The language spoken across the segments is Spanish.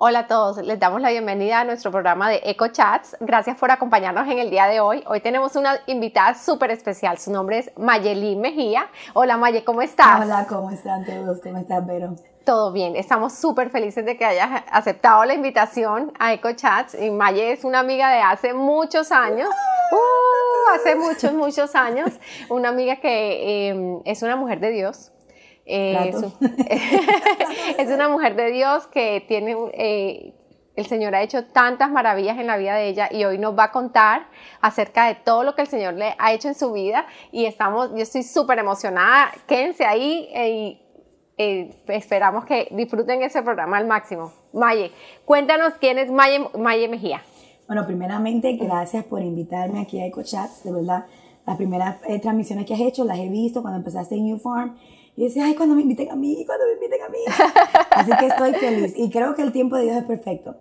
Hola a todos, les damos la bienvenida a nuestro programa de Eco Chats. Gracias por acompañarnos en el día de hoy. Hoy tenemos una invitada súper especial. Su nombre es Mayeli Mejía. Hola Maye, ¿cómo estás? Hola, ¿cómo están todos? ¿Cómo estás, Vero? Todo bien, estamos súper felices de que hayas aceptado la invitación a Eco Chats. Y Maye es una amiga de hace muchos años. Uh, hace muchos, muchos años. Una amiga que eh, es una mujer de Dios eh, es, una mujer de Dios que tiene, eh, el Señor ha hecho tantas maravillas en la vida de ella y hoy nos va a contar acerca de todo lo que el Señor le ha hecho en su vida y estamos, yo estoy súper emocionada, quédense ahí eh, y esperamos que disfruten ese programa al máximo. Maye, cuéntanos quién es Maye, Maye Mejía. Bueno, primeramente, gracias por invitarme aquí a EcoChats, de verdad. Las primeras transmisiones que has hecho las he visto cuando empezaste en New Farm y decía, ay, cuando me inviten a mí, cuando me inviten a mí. Así que estoy feliz. Y creo que el tiempo de Dios es perfecto.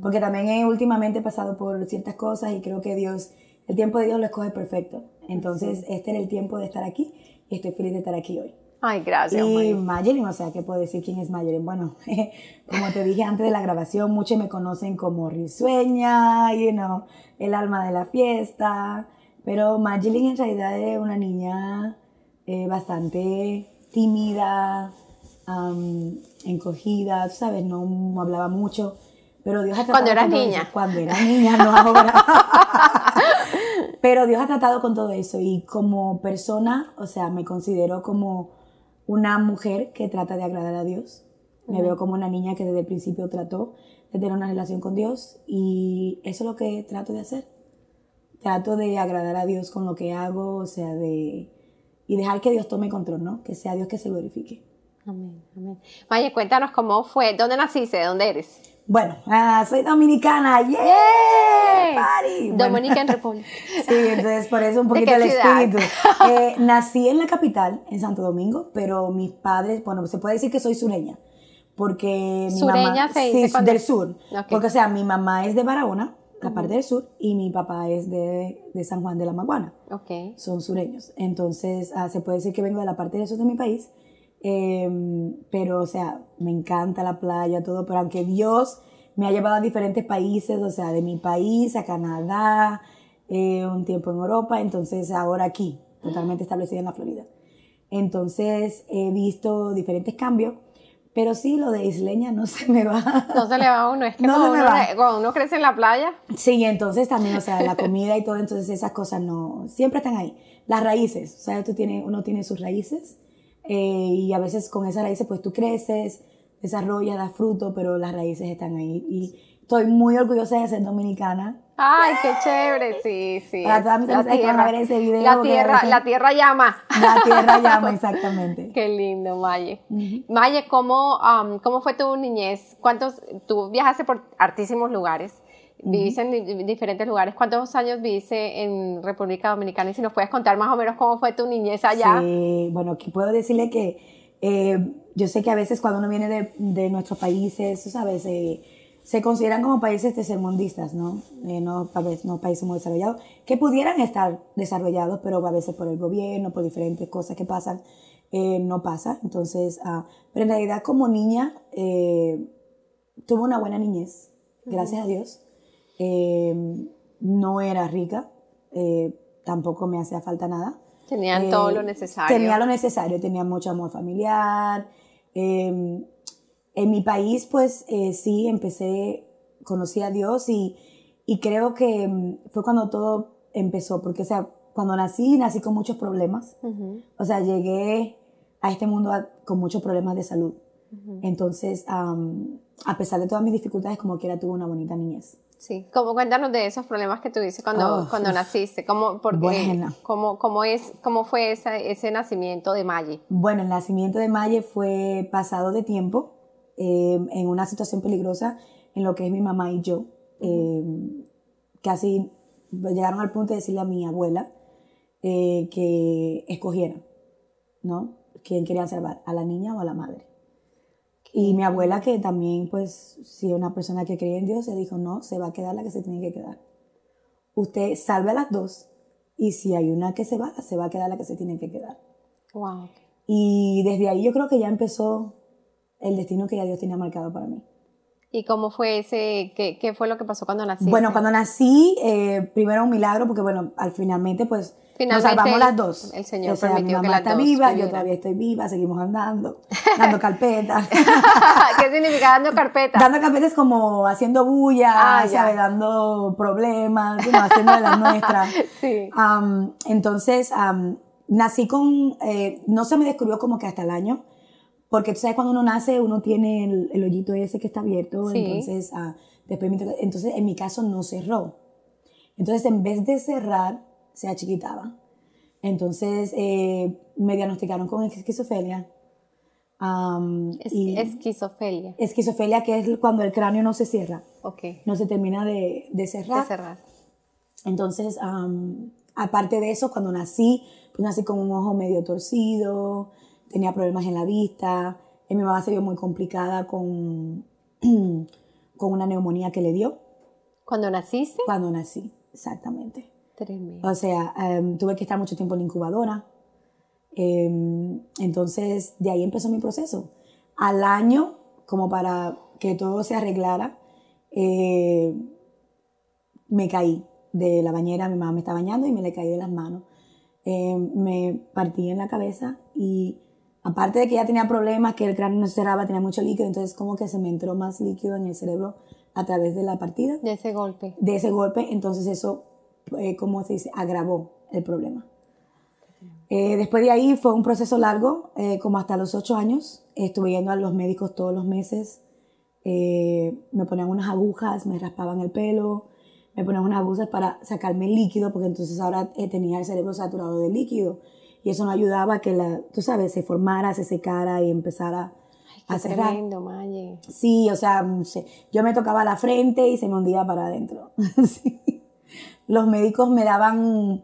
Porque también he últimamente pasado por ciertas cosas y creo que Dios, el tiempo de Dios lo escoge perfecto. Entonces, este era el tiempo de estar aquí y estoy feliz de estar aquí hoy. Ay, gracias. Y Mayelin, o sea, ¿qué puedo decir quién es Mayelin? Bueno, como te dije antes de la grabación, muchos me conocen como risueña, you know, el alma de la fiesta. Pero Mayelin en realidad es una niña eh, bastante tímida, encogida, sabes, no, hablaba mucho. Pero Dios ha tratado Cuando eras niña. Cuando era niña, no ahora. pero Dios ha tratado con todo eso y como persona, o sea, me considero como una mujer que trata de agradar a Dios. Me veo como una niña que desde el principio trató de tener una relación con Dios y eso es lo que trato de hacer. Trato de agradar a Dios con lo que hago, o sea, de y dejar que Dios tome control, ¿no? Que sea Dios que se glorifique. Amén, amén. Maya, cuéntanos cómo fue, ¿dónde naciste? ¿De dónde eres? Bueno, ah, soy dominicana, ¡yeah! Party. Dominican Republic. sí, entonces por eso un poquito el espíritu. Eh, nací en la capital, en Santo Domingo, pero mis padres, bueno, se puede decir que soy sureña, porque mi ¿Sureña mamá, se dice sí, del sur, porque o sea, mi mamá es de Barahona, la parte del sur, y mi papá es de, de San Juan de la Maguana. Okay. Son sureños. Entonces, ah, se puede decir que vengo de la parte del sur de mi país, em, pero, o sea, me encanta la playa, todo, pero aunque Dios me ha llevado a diferentes países, o sea, de mi país a Canadá, eh, un tiempo en Europa, entonces ahora aquí, totalmente establecida en la Florida. Entonces, he visto diferentes cambios pero sí, lo de isleña no se me va. No se le va a uno, es que cuando, uno, crece en la playa. Sí, entonces también, o sea, la comida y todo, entonces esas cosas no, siempre están ahí. Las raíces, o sea, tú tienes, uno tiene sus raíces eh, y a veces con esas raíces pues tú creces, desarrollas, das fruto, pero las raíces están ahí. Y estoy muy orgullosa de ser dominicana Ay, qué chévere, sí, sí. Para todas mis la tierra, ver ese video. La tierra, la tierra llama. La tierra llama, exactamente. Qué lindo, Maye. Maye, ¿cómo, ¿cómo fue tu niñez? ¿Cuántos, tú viajaste por artísimos lugares? Viviste en diferentes lugares. ¿Cuántos años viviste en República Dominicana? Y si nos puedes contar más o menos cómo fue tu niñez allá. Sí, bueno, aquí puedo decirle que eh, yo sé que a veces cuando uno viene de, de nuestros países, tú sabes, eh, se consideran como países tercermundistas, ¿no? Eh, no, no países muy desarrollados, que pudieran estar desarrollados, pero a veces por el gobierno, por diferentes cosas que pasan, eh, no pasa. Entonces, ah, pero en realidad como niña, eh, tuve una buena niñez, gracias a Dios. no era rica, tampoco me hacía falta nada. Tenían todo lo necesario. Tenía lo necesario, tenía mucho amor familiar en mi país, pues eh, sí, empecé, conocí a Dios y, y creo que mm, fue cuando todo empezó, porque, o sea, cuando nací, nací con muchos problemas. O sea, llegué a este mundo con muchos problemas de salud. Entonces, a pesar de todas mis dificultades, como quiera, tuve una bonita niñez. Sí, como cuéntanos de esos problemas que tuviste cuando, oh, cuando naciste, ¿Cómo, ¿cómo, cómo, es, cómo fue ese nacimiento de Maye? Bueno, el nacimiento de Maye fue pasado de tiempo, Em, en una situación peligrosa en lo que es mi mamá y yo. Em, casi llegaron al punto de decirle a mi abuela eh, que escogiera, ¿no? ¿Quién querían salvar? ¿A la niña o a la madre? Y mi abuela, que también, pues, si una persona que creía en Dios, se dijo, no, se va a quedar la que se tiene que quedar. Usted salve a las dos y si hay una que se va, se va a quedar la que se tiene que quedar. Wow. Y desde ahí yo creo que ya empezó el destino que ya Dios tenía marcado para mí. ¿Y cómo fue ese, qué, qué fue lo que pasó cuando naciste? Bueno, cuando nací, eh, primero un milagro, porque bueno, al finalmente pues nos Finalmente, salvamos las dos. el Señor o sea, permitió mi que mamá las está dos viva, yo todavía estoy viva, seguimos andando, dando carpetas. ¿Qué significa dando carpeta? dando carpetas como haciendo bulla, Ah. ¿sabes? Dando problemas, know, haciendo de las nuestras. Sí. Am, entonces, am, nací con, eh, no se me descubrió como que hasta el año, porque tú sabes cuando uno nace, uno tiene el, el hoyito ese que está abierto, Sí. entonces, ah, después, entonces en mi caso no cerró. Entonces, en vez de cerrar, se achiquitaba. Entonces, eh, me diagnosticaron con esquizofelia. Am, Es- y esquizofelia. esquizofelia, que es cuando el cráneo no se cierra, Ok. no se termina de, de cerrar. De cerrar. Entonces, am, aparte de eso, cuando nací, pues nací con un ojo medio torcido, tenía problemas en la vista, y mi mamá se vio muy complicada con, con una neumonía que le dio Cuando naciste, cuando nací, exactamente. tremendo. O sea, em, tuve que estar mucho tiempo en la incubadora. Em, entonces, de ahí empezó mi proceso. Al año, como para que todo se arreglara, eh, me caí de la bañera, mi mamá me estaba bañando y me le caí de las manos. Em, me partí en la cabeza y aparte de que ya tenía problemas, que el cráneo no se cerraba, tenía mucho líquido, entonces como que se me entró más líquido en el cerebro a través de la partida De ese golpe. de ese golpe, entonces eso, eh, como se dice, agravó el problema. Eh, después de ahí fue un proceso largo, eh, como hasta los ocho años. Estuve yendo a los médicos todos los meses. Eh, me ponían unas agujas, me raspaban el pelo, me ponían unas agujas para sacarme el líquido, porque entonces ahora tenía el cerebro saturado de líquido. Y eso no ayudaba a que la, tú sabes, se formara, se secara y empezara a Qué cerrar. tremendo, Maye. Sí, o sea, mm, yo me tocaba la frente y se me hundía para adentro. Sí. Los médicos me daban, o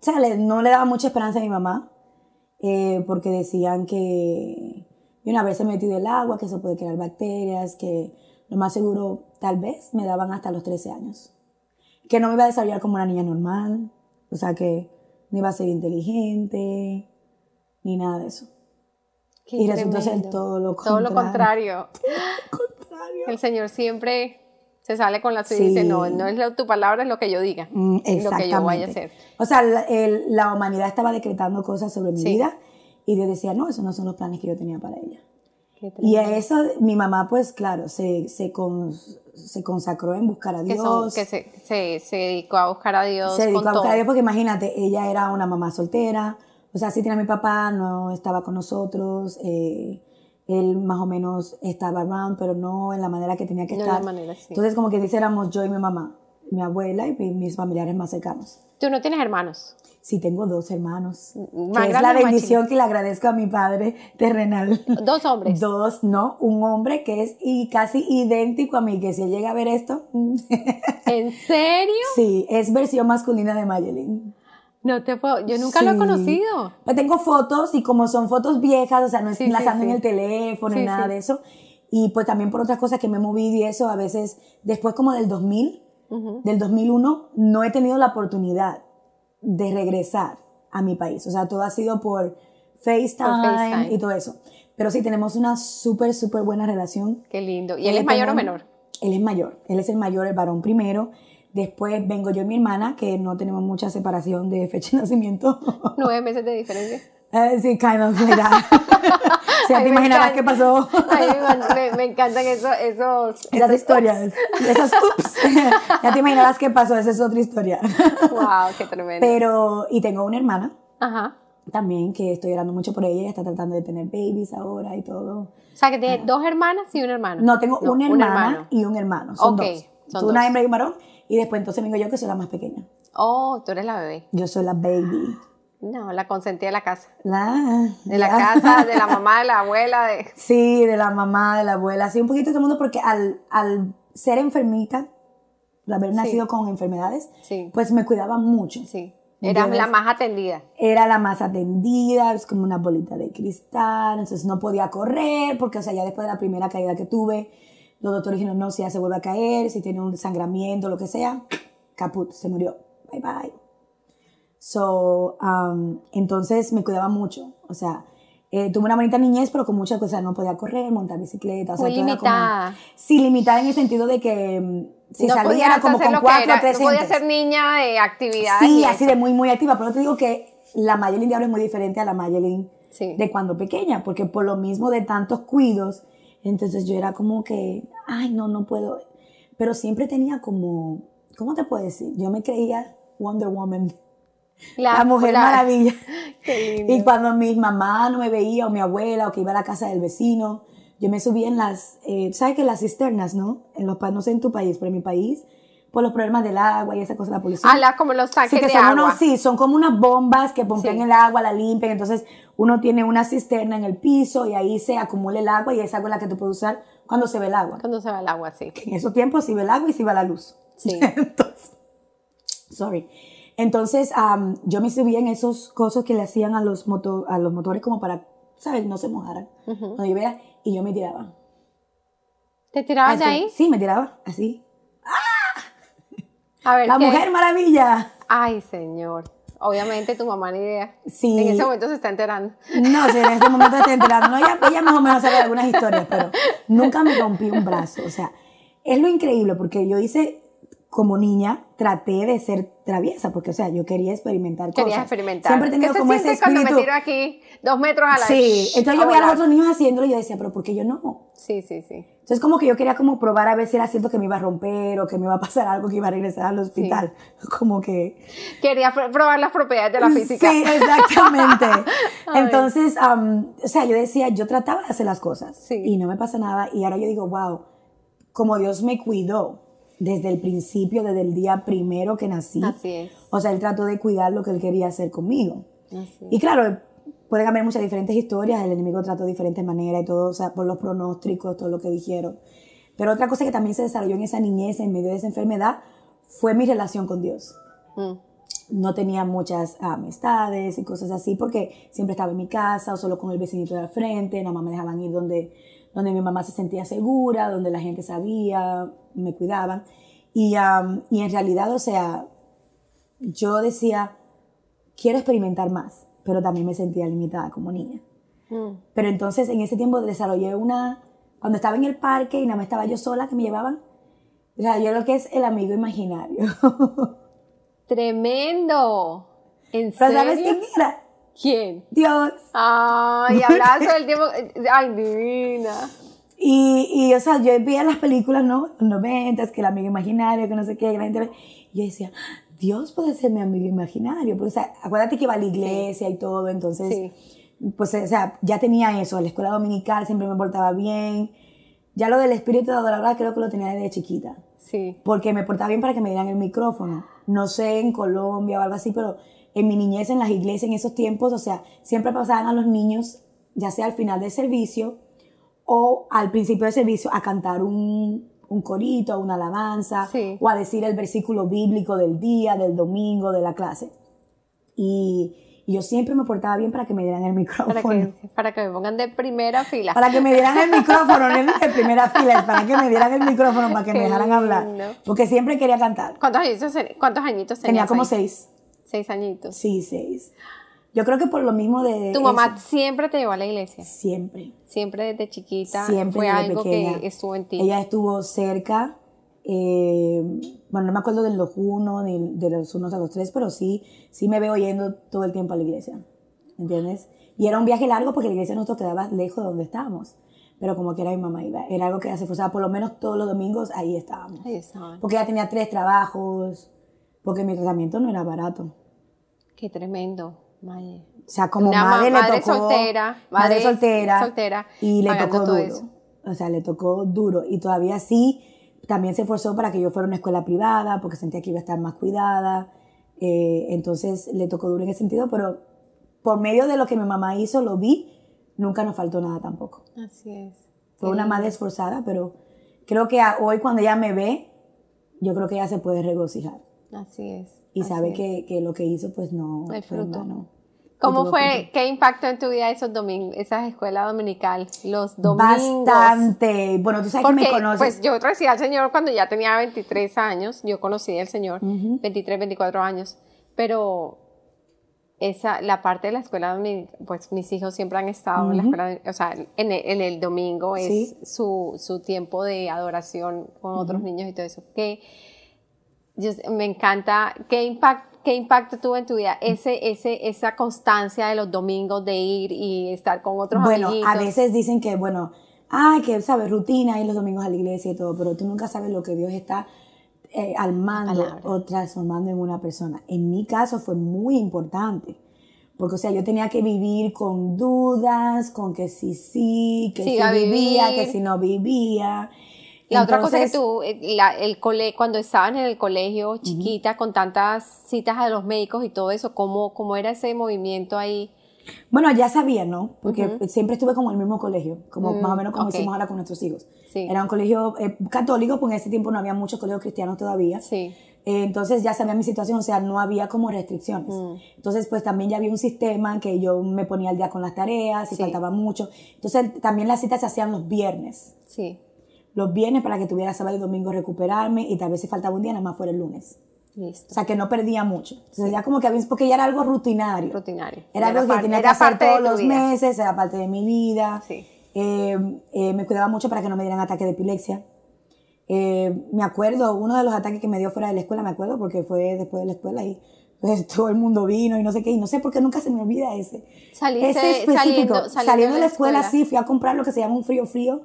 sea, no le daban mucha esperanza a mi mamá, eh, porque decían que una vez se metido el agua, que se puede crear bacterias, que lo más seguro, tal vez, me daban hasta los 13 años. Que no me iba a desarrollar como una niña normal, o sea, que no iba a ser inteligente, ni nada de eso. Qué Y resultó ser tremendo. todo lo Todo lo contrario. contrario. El Señor siempre se sale con la suya y dice, no, no es lo- tu palabra, es lo que yo diga. Mm, es lo que yo vaya a hacer. O sea, la, el- la humanidad estaba decretando cosas sobre mi Sí. vida y yo decía, no, esos no son los planes que yo tenía para ella. Y a eso mi mamá, pues claro, se, se, con- se consacró en buscar a que, Dios. son- que se, se, se dedicó a buscar a Dios se dedicó con a buscar todo. a Dios porque imagínate, ella era una mamá soltera, o sea, sí tenía a mi papá, no estaba con nosotros, eh, él más o menos estaba around, pero no en la manera que tenía que No en la estar. manera, sí. Entonces, como que dice, éramos yo y mi mamá, mi abuela y mi- mis familiares más cercanos. Tú no tienes hermanos. Sí, tengo dos hermanos. Que es la bendición que le agradezco a mi padre terrenal. Dos hombres. Dos, no, un hombre que es y casi idéntico a mí, que si él llega a ver esto, ¿En serio? sí, es versión masculina de Mayelin. No te puedo. Yo nunca lo he conocido. Pues tengo fotos y como son fotos viejas, o sea, no es Sí, las sí, ando en el teléfono ni nada de eso. Y pues también por otras cosas que me he movido y eso, a veces, después como del 2000, del 2001, no he tenido la oportunidad de regresar a mi país. O sea, todo ha sido por FaceTime, FaceTime. y todo eso. Pero sí, tenemos una súper, súper buena relación. Qué lindo. ¿Y él es mayor o menor? Él es mayor. Él es el mayor, el varón primero. Después vengo yo y mi hermana, que no tenemos mucha separación de fecha de nacimiento. Nueve meses de diferencia. Eh, sí, kind of like that. o sea, Ay, te imaginarás encanta. qué pasó. Ay, me, me- encantan esos, esos, Esas historias. Esas ups. ya te imaginarás qué pasó, esa es otra historia. Wow, qué tremendo. Pero, y tengo una hermana Ajá. también que estoy orando mucho por ella, ella está tratando de tener babies ahora y todo. O sea, que tiene dos hermanas y un hermano. No, tengo No, una un hermana hermano. y un hermano. Son Ok, dos. son Tú, una dos. hembra y un varón. Y después entonces vengo yo que soy la más pequeña. Oh, tú eres la bebé. Yo soy la baby. No, la consentida de la casa. La, De la ya. casa, de la mamá, de la abuela, de... Sí, de la mamá, de la abuela, sí, un poquito de todo el mundo, porque al, al ser enfermita, al haber nacido con enfermedades, Sí. pues me cuidaba mucho. Sí. ¿Entiendes? la más atendida. Era la más atendida, es como una bolita de cristal, entonces no podía correr, porque, o sea, ya después de la primera caída que tuve, los doctores dijeron, no, si ya se vuelve a caer, si tiene un desangramiento, lo que sea, caput, se murió. Bye bye. So, um, entonces me cuidaba mucho. O sea, eh, tuve una bonita niñez, pero con muchas cosas. No podía correr, montar bicicleta. O sea, Muy era como- limitada. sí, limitada en el sentido de que mm, si no salía era como con cuatro o tres no podía ser niña de actividades. Sí, así eso. de muy, muy activa. Pero te digo que la Mayelin de ahora es muy diferente a la Mayelin Sí. de cuando pequeña, porque por lo mismo de tantos cuidos, entonces yo era como que, ay, no, no puedo. Pero siempre tenía como, ¿cómo te puedo decir? Yo me creía Wonder Woman, la, mujer la- maravilla. Qué lindo. Y cuando mi mamá no me veía, o mi abuela, o que iba a la casa del vecino, yo me subía en las, eh, ¿sabes que Las cisternas, ¿no? En los, no sé en tu país, pero en mi país, por los problemas del agua y esa cosa, la polución. Ah, la- como los Sí, tanques que de son agua. unos, sí, son como unas bombas que pompean Sí. el agua, la limpian, entonces uno tiene una cisterna en el piso y ahí se acumula el agua y esa agua es la que tú puedes usar cuando se ve el agua. Cuando se va el agua, sí. En esos tiempos sí ve el agua y sí va la luz. Sí. Entonces, sorry. Entonces, am, yo me subía en esos cosas que le hacían a los, moto- a los motores como para, ¿sabes? No se mojaran. Yo veía, y yo me tiraba. ¿Te tirabas de Así. ahí? Sí, me tiraba, así. A ver, La ¿qué? mujer maravilla. Ay, señor. Obviamente tu mamá ni idea. Sí. En ese momento se está enterando. No, en este momento estoy enterando. No, ella, ella más o menos sabe algunas historias, pero nunca me rompí un brazo. O sea, es lo increíble porque yo hice, como niña, traté de ser traviesa, porque, o sea, yo quería experimentar Querías cosas. experimentar. Siempre he ¿Qué tenido se como ese siente cuando me espíritu. tiro aquí dos metros a la Sí, entonces yo veía a los otros niños haciéndolo y yo decía, pero ¿por qué yo no? Sí, sí, sí. Entonces como que yo quería como probar a ver si era cierto que me iba a romper o que me iba a pasar algo, que iba a regresar al hospital. Como que... Quería pr- probar las propiedades de la física. Sí, exactamente. Entonces, am, o sea, yo decía, yo trataba de hacer las cosas Sí. y no me pasa nada. Y ahora yo digo, wow, como Dios me cuidó desde el principio, desde el día primero que nací. Así es. O sea, Él trató de cuidar lo que Él quería hacer conmigo. Así es. Y claro, pueden haber muchas diferentes historias, el enemigo trató de diferentes maneras y todo, o sea, por los pronósticos, todo lo que dijeron. Pero otra cosa que también se desarrolló en esa niñez, en medio de esa enfermedad, fue mi relación con Dios Mm. no tenía muchas amistades y cosas así porque siempre estaba en mi casa o solo con el vecinito de al frente, nada más me dejaban ir donde, donde mi mamá se sentía segura, donde la gente sabía, me cuidaban. Y, am, y en realidad, o sea, yo decía, quiero experimentar más, pero también me sentía limitada como niña. Mm. Pero entonces en ese tiempo desarrollé una, cuando estaba en el parque y nada más estaba yo sola que me llevaban, o sea, yo lo que es el amigo imaginario. Tremendo. ¿En Pero ¿sabes quién era? ¿Quién? Dios. Ay, todo el tiempo. Ay, divina. Y, y, o sea, yo veía las películas, ¿no? Los noventas, que el amigo imaginario, que no sé qué, que la gente. Y yo decía, Dios puede ser mi amigo imaginario. Porque, o sea, acuérdate que iba a la iglesia y todo, entonces, Sí. pues, o sea, ya tenía eso. La escuela dominical siempre me portaba bien. Ya lo del espíritu de adoradora creo que lo tenía desde chiquita. Sí. Porque me portaba bien para que me dieran el micrófono. No sé en Colombia o algo así, pero en mi niñez, en las iglesias, en esos tiempos, o sea, siempre pasaban a los niños, ya sea al final del servicio o al principio del servicio, a cantar un, un corito, una alabanza, Sí. o a decir el versículo bíblico del día, del domingo, de la clase. Y, y yo siempre me portaba bien para que me dieran el micrófono. Para que, para que me pongan de primera fila. Para que me dieran el micrófono, no de primera fila, para que me dieran el micrófono, para que Qué me dejaran hablar. Porque siempre quería cantar. ¿Cuántos añitos, cuántos añitos Tenía tenías como ahí? seis. Seis añitos. Sí, seis. Yo creo que por lo mismo de... Tu mamá eso, siempre te llevó a la iglesia. siempre. Siempre desde chiquita. Siempre Fue desde algo pequeña. que estuvo en ti. Ella estuvo cerca. eh, bueno, no me acuerdo de los uno ni de los unos a los tres, pero sí, sí me veo yendo todo el tiempo a la iglesia. ¿Entiendes? Y era un viaje largo porque la iglesia nosotros quedaba lejos de donde estábamos. Pero como que era mi mamá iba. Era algo que ella se esforzaba, por lo menos todos los domingos ahí estábamos. Ahí estaban. Porque ella tenía tres trabajos, porque mi tratamiento no era barato. Qué tremendo, Maye. O sea, como Una madre, ma- le madre tocó. soltera, madre, madre soltera. soltera, Y le tocó duro. eso. O sea, le tocó duro. Y todavía sí, también se esforzó para que yo fuera a una escuela privada, porque sentía que iba a estar más cuidada. Eh, entonces le tocó duro en ese sentido, pero por medio de lo que mi mamá hizo, lo vi, nunca nos faltó nada tampoco. Así es. Fue una madre esforzada, pero creo que hoy cuando ella me ve, yo creo que ella se puede regocijar. Así es. Y así sabe es. que, que lo que hizo, pues no El fue en fruto. vano. ¿Cómo tuvo fue, qué impacto en tu vida esos domingos, esas escuelas dominical, los domingos? Bastante. Bueno, tú sabes que Porque, me conoces. pues yo recibí al Señor cuando ya tenía 23 años, yo conocí al Señor, Ujú. 23, 24 años, pero esa, la parte de la escuela, pues mis hijos siempre han estado en la escuela, o sea, en el, en el domingo es Sí. su, su tiempo de adoración con otros niños y todo eso. Que yo- me encanta, ¿qué, impact, ¿qué impacto tuvo en tu vida ese, ese, esa constancia de los domingos de ir y estar con otros Bueno, amiguitos? a veces dicen que, bueno, ay, que, ¿sabes? Rutina, ir los domingos a la iglesia y todo, pero tú nunca sabes lo que Dios está eh, al mando Palabra. o transformando en una persona. En mi caso fue muy importante. Porque, o sea, yo tenía que vivir con dudas, con que sí, sí, que Sí, si a vivía, vivir. que si no vivía. La otra cosa que tú, eh, la- el cole, cuando estaban en el colegio chiquita, con tantas citas a los médicos y todo eso, ¿cómo, cómo era ese movimiento ahí? Bueno, ya sabía, ¿no? Porque siempre estuve como en el mismo colegio, como más o menos como ok. hicimos ahora con nuestros hijos. Sí. Era un colegio eh, católico, porque en ese tiempo no había muchos colegios cristianos todavía. Sí. Eh, entonces ya sabía mi situación, o sea, no había como restricciones. Mm. Entonces, pues también ya había un sistema que yo me ponía al día con las tareas, si Sí. faltaba mucho. Entonces, también las citas se hacían los viernes. Sí. Los viernes para que tuviera sábado y domingo recuperarme y tal vez si faltaba un día, nada más fuera el lunes. Listo. O sea, que no perdía mucho. Entonces, ya como que había, porque ya era algo rutinario. Rutinario. Era algo que tenía que era hacer todos los vida. meses, era parte de mi vida. Sí. Eh, eh, me cuidaba mucho para que no me dieran ataque de epilepsia. Eh, me acuerdo, uno de los ataques que me dio fuera de la escuela, me acuerdo, porque fue después de la escuela y pues, todo el mundo vino y no sé qué, y no sé por qué nunca se me olvida ese. Saliste ese específico. saliendo- saliendo de la escuela, sí, fui a comprar lo que se llama un frío frío.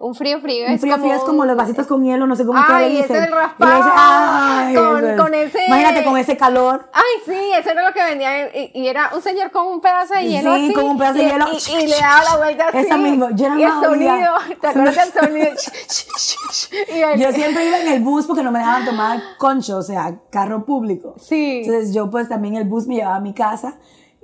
Un frío frío Un es frío como frío es como los vasitos con hielo, no sé cómo que le ese dicen. del Y le raspado. dicen, ay, Con- es. con ese- Imagínate con ese calor. Ay, sí, eso era lo que vendía. Y, y era un señor con un pedazo de Sí, hielo así. con un pedazo de y- hielo. Y, y le daba la vuelta así. Esa mismo, yo no Y el sonido, ¿te acuerdas del sonido? el- Yo siempre iba en el bus porque no me dejaban tomar concho, o sea, carro público. Sí. Entonces yo pues también el bus me llevaba a mi casa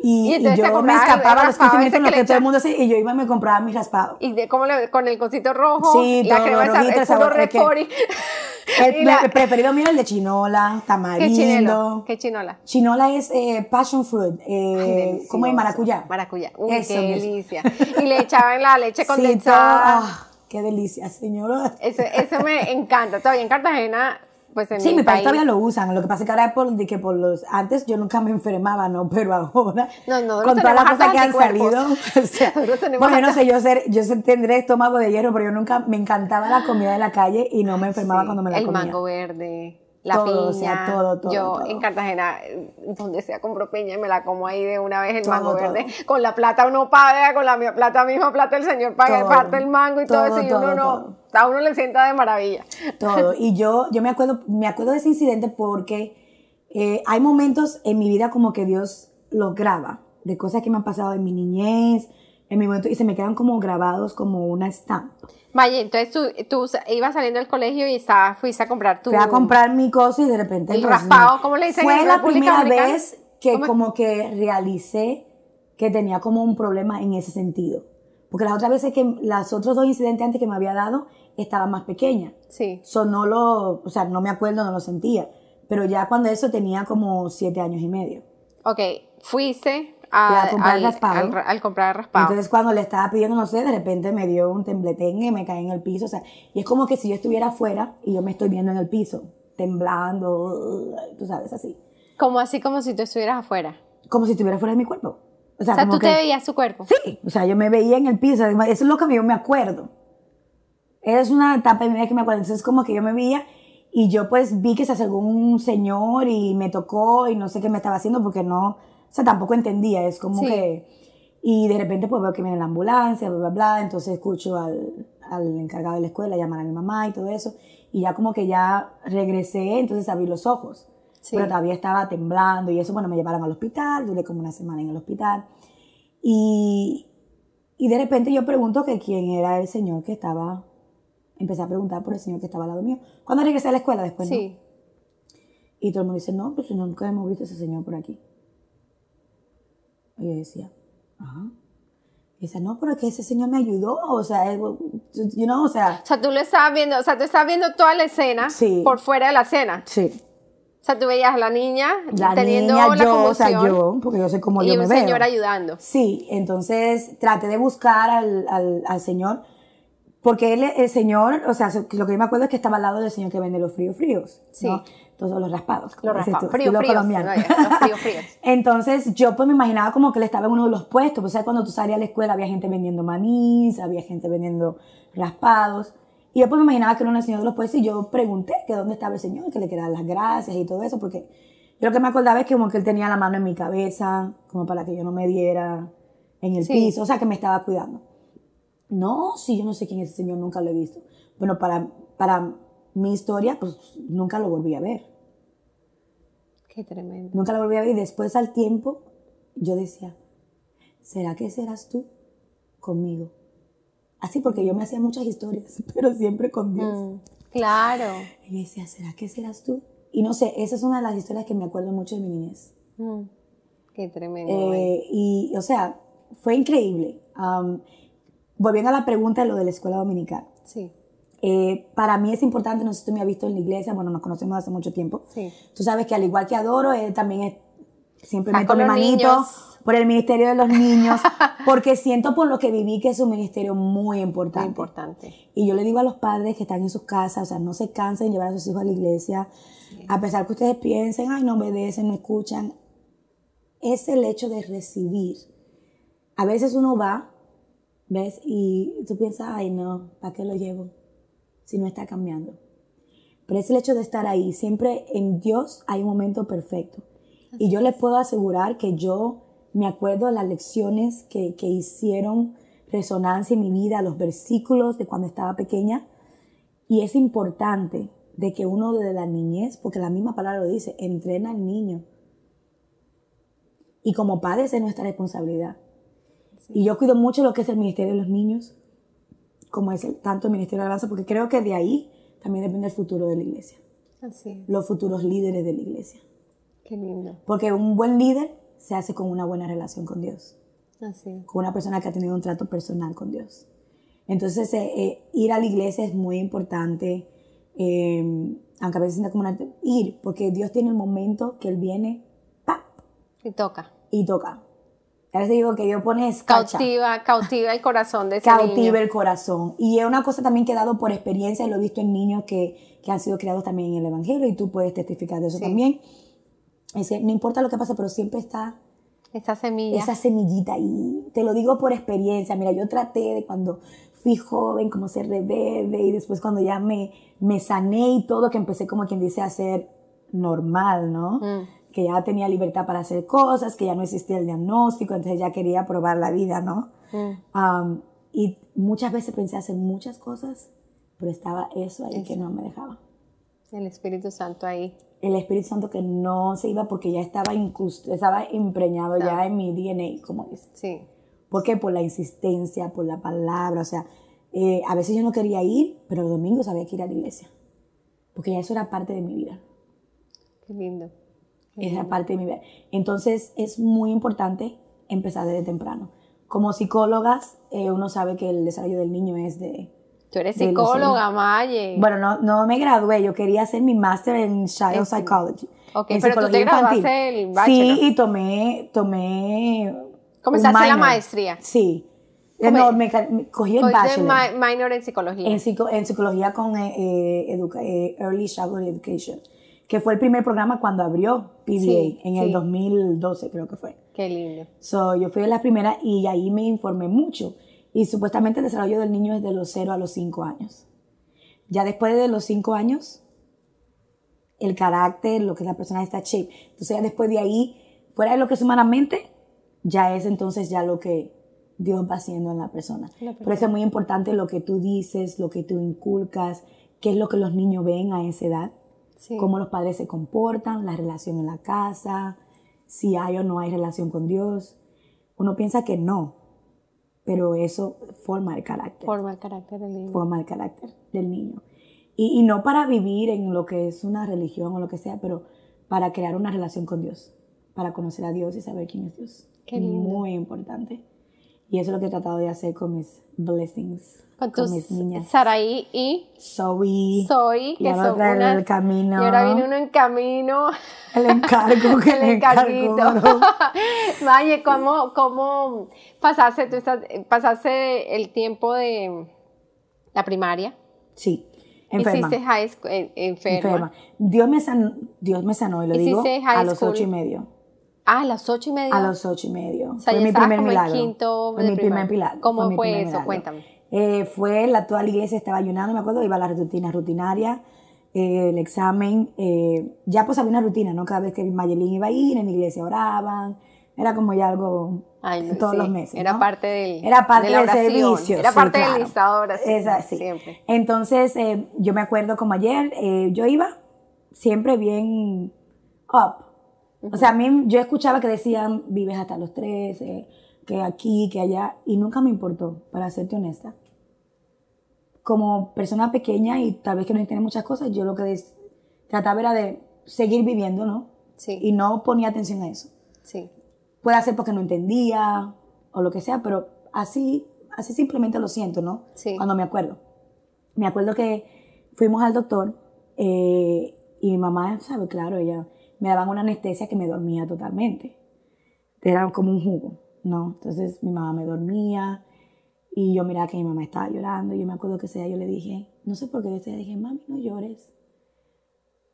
y, Y y yo me el escapaba a los raspado 15 ese minutos en que lo le que todo el mundo hacía y yo iba y me compraba mi raspado. Y de cómo le, con el cosito rojo, Sí, la todo crema esa, rojito, el el sabor, que- refori. El, Y la- el preferido mío es el de chinola, ¿Qué tamarindo. chinelo? ¿Qué chinola? Chinola es eh, passion fruit, eh, Ay, como delicioso. maracuyá. Maracuyá. Uy, Eso qué delicia. Y le echaban la leche Sí, todo- condensada. ah, qué delicia, señora. Eso, eso me encanta. Todavía en Cartagena, pues en Sí, mi mi país país. todavía lo usan. Lo que pasa es que ahora es por, de que por los... Antes yo nunca me enfermaba, ¿no? Pero ahora, No, no, con todas las cosas que han salido... o sea, bueno, yo no sé, yo, ser, yo tendré estómago de hierro, pero yo nunca... Me encantaba la comida de la calle y no me enfermaba Sí, cuando me la el comía. mango verde, la Todo, o piña. sea, todo, todo, Yo todo. en Cartagena, eh, donde sea, compro piña y me la como ahí de una vez el mango verde. Con la plata uno paga, con la plata misma plata el señor paga, parte el mango y todo, eso. Y uno no. A uno le sienta de maravilla. Todo. Y yo, yo me acuerdo, me acuerdo de ese incidente porque eh, hay momentos en mi vida como que Dios los graba, de cosas que me han pasado en mi niñez, en mi momento, y se me quedan como grabados como una estampa. Vaya, entonces tú, tú ibas saliendo del colegio y estaba, fuiste a comprar tu... Fui a comprar mi cosa y de repente... El pues, raspado, ¿cómo le dicen Fue en la primera Dominicana? vez que ¿Cómo? como que realicé que tenía como un problema en ese sentido. Porque las otras veces que, las otros dos incidentes antes que me había dado, estaba más pequeña. Sí. So, no lo, o sea, no me acuerdo, no lo sentía. Pero ya cuando eso tenía como siete años y medio. Ok, fuiste Fui a, a comprar al, raspado. al- al comprar raspado. Entonces cuando le estaba pidiendo, no sé, de repente me dio un tembletengue, me caí en el piso. O sea, y es como que si yo estuviera afuera y yo me estoy viendo en el piso, temblando, tú sabes, así. como así como si tú estuvieras afuera. Como si estuviera fuera de mi cuerpo. O sea, O sea, tú que, te veías su cuerpo. Sí, o sea, yo me veía en el piso. Eso es lo que yo me acuerdo. Es una etapa de mi vida que me acuerdo. Entonces, como que yo me veía y yo pues vi que se acercó un señor y me tocó y no sé qué me estaba haciendo porque no, o sea, tampoco entendía. Es como Sí. que. Y de repente pues veo que viene la ambulancia, bla, bla, bla. Entonces escucho al, al encargado de la escuela llamar a mi mamá y todo eso. Y ya como que ya regresé, entonces abrí los ojos. Sí. Pero todavía estaba temblando y eso, bueno, me llevaron al hospital, duré como una semana en el hospital. Y, y de repente yo pregunto que quién era el señor que estaba, empecé a preguntar por el señor que estaba al lado mío. Cuando regresé a la escuela después, ¿no? Sí. Y todo el mundo dice, no, pues nunca hemos visto a ese señor por aquí. Y yo decía, ajá. Y dice, no, pero es que ese señor me ayudó, o sea, you know, o sea, O sea, tú lo estabas viendo, o sea, tú estabas viendo toda la escena Sí. por fuera de la escena. sí. O sea, tú veías a la niña La teniendo niña, la yo, o sea, conmoción yo, porque yo sé cómo y yo un me veo. señor ayudando. Sí, entonces traté de buscar al, al, al señor Porque él, el señor, o sea, lo que yo me acuerdo es que estaba al lado del señor que vende los fríos fríos. Sí. ¿no? Todos los raspados. Los raspados. Fríos, fríos. los fríos, fríos. Entonces, yo pues me imaginaba como que él estaba en uno de los puestos. Pues, ¿sabes? Cuando tú salías a la escuela había gente vendiendo manís, había gente vendiendo raspados. Y yo pues me imaginaba que era un señor de los puestos y yo pregunté que dónde estaba el señor, que le quedaban las gracias y todo eso, porque yo lo que me acordaba es que como que él tenía la mano en mi cabeza, como para que yo no me diera en el piso, o sea, que me estaba cuidando. No, sí, yo no sé quién es ese señor, nunca lo he visto. Bueno, para, para mi historia, pues nunca lo volví a ver. Qué tremendo. Nunca lo volví a ver y después al tiempo yo decía, ¿será que serás tú conmigo? Así porque yo me hacía muchas historias, pero siempre con Dios. Mm, claro. Y decía, ¿será que serás tú? Y no sé, esa es una de las historias que me acuerdo mucho de mi niñez. Mm, qué tremendo. Eh, y, o sea, fue increíble. volviendo a la pregunta de lo de la escuela dominical. Sí. Eh, para mí es importante, no sé si tú me has visto en la iglesia, bueno, nos conocemos hace mucho tiempo. Sí. Tú sabes que al igual que adoro, él también es, siempre meto mi manito por el ministerio de los niños, porque siento por lo que viví que es un ministerio muy importante. Muy importante. Y yo le digo a los padres que están en sus casas, o sea, no se cansen de llevar a sus hijos a la iglesia, a pesar que ustedes piensen, ay, no obedecen, no escuchan, es el hecho de recibir. A veces uno va, ¿ves? Y tú piensas, ay, no, ¿para qué lo llevo? Si no está cambiando. Pero es el hecho de estar ahí. Siempre en Dios hay un momento perfecto. y yo les puedo asegurar que yo me acuerdo de las lecciones que, que hicieron resonancia en mi vida, los versículos de cuando estaba pequeña. Y es importante de que uno de la niñez, porque la misma palabra lo dice, entrena al niño. Y como padres es nuestra responsabilidad. Y yo cuido mucho lo que es el Ministerio de los Niños, como es el, tanto el Ministerio de Alabanza, porque creo que de ahí también depende el futuro de la iglesia. Así Los futuros líderes de la iglesia. Qué lindo. Porque un buen líder se hace con una buena relación con Dios. Así Con una persona que ha tenido un trato personal con Dios. Entonces, eh, eh, ir a la iglesia es muy importante. Em, aunque a veces sienta como una... Ir, porque Dios tiene el momento que Él viene, ¡pap! Y toca. Y toca. A veces digo que Dios pone Cautiva, cautiva el corazón de ese Cautiva el corazón. Y es una cosa también que he dado por experiencia, lo he visto en niños que, que han sido criados también en el Evangelio, y tú puedes testificar de eso también. Es que no importa lo que pase, pero siempre está esa semilla. Esa semillita y te lo digo por experiencia. Mira, yo traté de cuando fui joven, como ser rebelde y después cuando ya me, me sané y todo, que empecé como quien dice a ser normal, ¿no? Mm. Que ya tenía libertad para hacer cosas, que ya no existía el diagnóstico, entonces ya quería probar la vida, ¿no? Mm. y muchas veces pensé hacer muchas cosas, pero estaba eso ahí que no me dejaba. El Espíritu Santo ahí. El Espíritu Santo que no se iba porque ya estaba, estaba impregnado ya en mi DNA, como dice. Sí. ¿Por qué? Por la insistencia, por la palabra. O sea, eh, a veces yo no quería ir, pero los domingos había que ir a la iglesia. Porque ya eso era parte de mi vida. Qué lindo. Qué parte de mi vida. Entonces es muy importante empezar desde temprano. Como psicólogas, eh, uno sabe que el desarrollo del niño es de... Tú eres psicóloga, Maye. Bueno, no, no me gradué, yo quería hacer mi máster en Child Psychology. Ok, pero tú te graduaste el bachelor. Sí, y tomé, tomé Comenzaste la maestría. Sí. No, me, cogí el bachelor. minor en psicología. En, en psicología con eh, eh, eh, Early Childhood Education, que fue el primer programa cuando abrió PBA en el 2012 creo que fue. Qué lindo. So, yo fui de las primeras y ahí me informé mucho. Y supuestamente el desarrollo del niño es de los 0 a los 5 años. Ya después de los 5 años, el carácter, lo que la persona está shape. Entonces ya después de ahí, fuera de lo que es humanamente, ya es entonces ya lo que Dios va haciendo en la persona. Por eso es muy importante lo que tú dices, lo que tú inculcas, qué es lo que los niños ven a esa edad, cómo los padres se comportan, la relación en la casa, si hay o no hay relación con Dios. Uno piensa que no, pero eso forma el carácter. Forma el carácter del niño. Forma el carácter del niño. Y, y no para vivir en lo que es una religión o lo que sea, pero para crear una relación con Dios, para conocer a Dios y saber quién es Dios. Muy importante. Y eso es lo que he tratado de hacer con mis blessings. Con, mis niñas. Saraí y Zoe. Zoe, que son unas, el camino. Y ahora viene uno en camino. El encargo que el encarguito. Vaya, ¿cómo, cómo pasaste, tú estás, pasaste el tiempo de La primaria. Sí, enferma. Hiciste high school, enferma. enferma. Dios me, sanó, Dios me sanó y lo digo a los ocho y medio. Ah, a las ocho y media. A los ocho y medio. O sea, fue ya mi primer como milagro. quinto fue de mi primer milagro. ¿Cómo fue eso? milagro. Cuéntame. Eh, fue la toda la iglesia estaba ayunando, me acuerdo, iba a la rutina rutinaria, eh, el examen, eh, ya pues había una rutina, ¿no? Cada vez que Mayelín iba a ir, en la iglesia oraban, era como ya algo Ay, todos sí, los meses. Era ¿no? parte del Era parte de del servicio. Era sí, parte del listado oración. Esa, sí. Siempre. Entonces, yo me acuerdo como ayer, yo iba siempre bien up. O sea, a mí yo escuchaba que decían, vives hasta los 13, que aquí, que allá, y nunca me importó, para serte honesta. Como persona pequeña y tal vez que no entiende muchas cosas, yo lo que trataba era de seguir viviendo, ¿no? Sí, Y no ponía atención a eso. sí. Puede ser porque no entendía o lo que sea, pero así, así simplemente lo siento, ¿no? Sí. Cuando me acuerdo. Me acuerdo que fuimos al doctor eh, y mi mamá, ¿sabe? Claro, ella me daban una anestesia que me dormía totalmente. Era como un jugo, ¿no? Entonces mi mamá me dormía y yo miraba que mi mamá estaba llorando yo me acuerdo que ese día yo le dije, no sé por qué yo día dije, mami, no llores.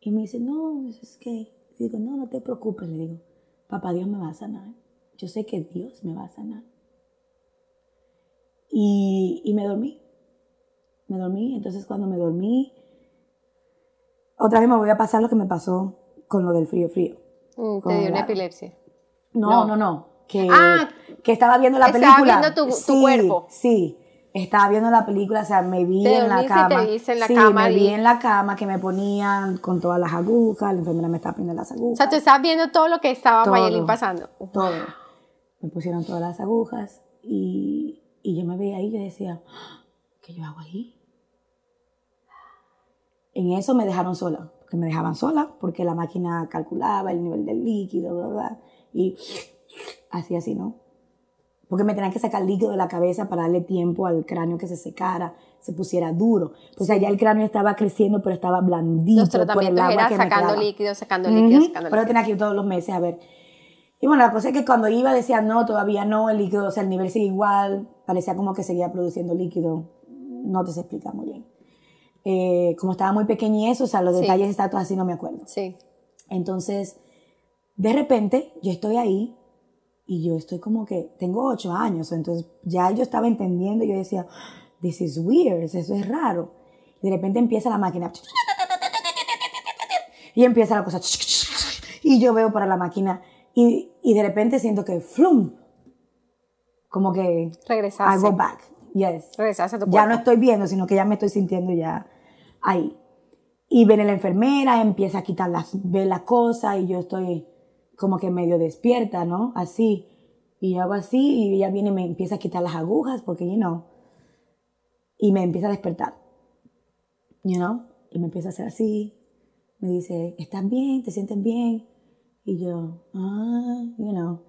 Y me dice, no, es que, digo, no, no te preocupes, le digo, papá Dios me va a sanar. Yo sé que Dios me va a sanar. Y me dormí. Me dormí, entonces cuando me dormí, otra vez me voy a pasar lo que me pasó con lo del frío frío. Mm, te dio una la- epilepsia. No, No. no, no. Que, Ah, que estaba viendo la estaba película. viendo tu- tu Sí, cuerpo. Sí, estaba viendo la película, o sea, me vi Te en la te cama. viste en la sí, cama me vi en la cama que me ponían con todas las agujas, la enfermera me estaba poniendo las O agujas. sea, tú estabas viendo todo lo que estaba Todo. Mayelín pasando. todo. Me pusieron todas las agujas y, y yo me veía ahí y yo decía, "Ah, ¿qué yo hago ahí? En eso me dejaron sola, porque me dejaban sola, porque la máquina calculaba el nivel del líquido, bla, bla, y así, así, ¿no? Porque me tenían que sacar líquido de la cabeza para darle tiempo al cráneo que se secara, se pusiera duro. O sea, ya el cráneo estaba creciendo, pero estaba blandito Los por el tratamientos agua era que me sacando líquido, sacando líquido, Ujú, sacando Pero líquido. tenía que ir todos los meses a ver. Y bueno, la cosa es que cuando iba decía, no, todavía no, el líquido, o sea, el nivel sigue igual, parecía como que seguía produciendo líquido, no te sé explicar muy bien. Eh, como estaba muy pequeña y eso, o sea, los Sí. detalles exactos así no me acuerdo. Sí. Entonces, de repente, yo estoy ahí y yo estoy como que, tengo ocho años, entonces ya yo estaba entendiendo y yo decía, this is weird, eso es raro. Y de repente empieza la máquina y empieza la cosa y yo veo para la máquina y, y de repente siento que flum, como que I Regresaste. go back, yes a tu ya no estoy viendo, sino que ya me estoy sintiendo ya ahí. Y viene la enfermera, empieza a quitar las, ve la cosa y yo estoy como que medio despierta, ¿no? Así. Y yo hago así y ella viene y me empieza a quitar las agujas porque, you know, y me empieza a despertar, you know, y me empieza a hacer así. Me dice, ¿estás bien? ¿Te sientes bien? Y yo, ah, you know.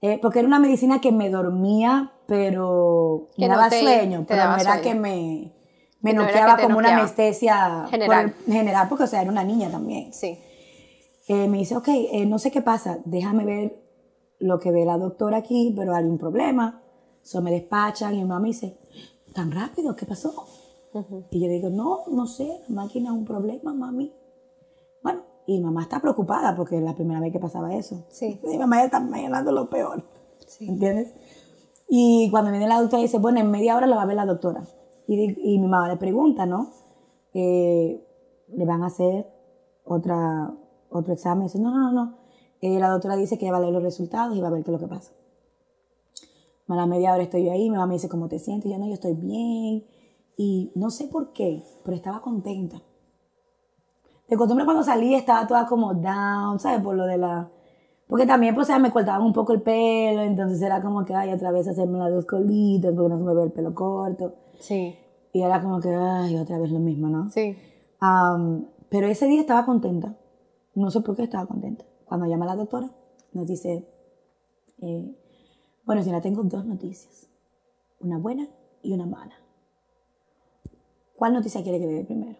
Eh, porque era una medicina que me dormía, pero Que me no daba te- sueño, te pero daba no era sueño. que me, me no noqueaba que como una anestesia por General. el- general, porque o sea, era una niña también. Sí. Eh, me dice, ok, eh, no sé qué pasa, déjame ver lo que ve la doctora aquí, pero hay un problema. So me despachan y mi mamá me dice, ¿tan rápido? ¿Qué pasó? Y yo digo, no, no sé, la máquina es un problema, mami. Bueno, y mamá está preocupada porque es la primera vez que pasaba eso. Sí. Y mamá ya está imaginando lo peor. Sí. ¿Entiendes? Y cuando viene la doctora dice, bueno, en media hora la va a ver la doctora. Y, y mi mamá le pregunta, ¿no? Eh, le van a hacer otra, otro examen. dice, no, no, no. Eh, la doctora dice que ella va a leer los resultados y va a ver qué es lo que pasa. A la media hora estoy yo ahí, mi mamá me dice, ¿cómo te sientes? Yo no, yo estoy bien. Y no sé por qué, pero estaba contenta. De costumbre cuando salí estaba toda como down, ¿sabes? Por lo de la... Porque también, pues, o sea, me cortaban un poco el pelo, entonces era como que, ay, otra vez hacerme las dos colitas porque no se me ve el pelo corto. Sí. Y era como que, ay, otra vez lo mismo, ¿no? Sí. Am, pero ese día estaba contenta. No sé por qué estaba contenta. Cuando llama la doctora, nos dice, eh, bueno, señora, tengo dos noticias. Una buena y una mala. ¿Cuál noticia quiere que le dé primero?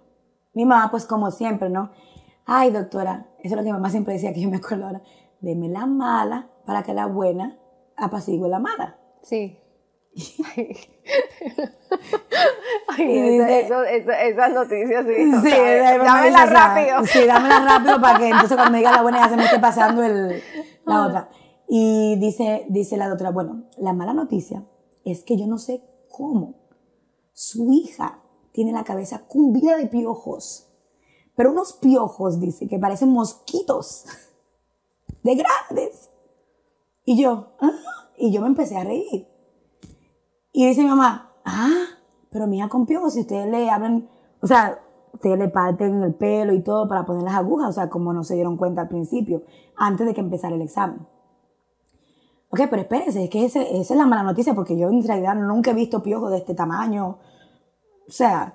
Mi mamá, pues como siempre, ¿no? Ay, doctora, eso es lo que mi mamá siempre decía, que yo me acuerdo ahora. Deme la mala para que la buena apacigüe la mala. Sí. Ay, dice- eso- eso- esas noticias, sí. o Sí, sea, dámela dice, o sea, rápido. Sí, dámela rápido para que entonces cuando me diga la buena ya se me esté pasando el, la otra. Y dice, dice la doctora, bueno, la mala noticia es que yo no sé cómo su hija tiene la cabeza cumbida de piojos. Pero unos piojos, dice, que parecen mosquitos. De grandes. Y yo, "Ah", y yo me empecé a reír. Y dice mi mamá, ah, pero mi hija con piojos, si ustedes le abren, o sea, ustedes le parten el pelo y todo para poner las agujas, o sea, como no se dieron cuenta al principio, antes de que empezara el examen. Ok, pero espérense, es que ese- esa es la mala noticia, porque yo en realidad nunca he visto piojos de este tamaño. O sea,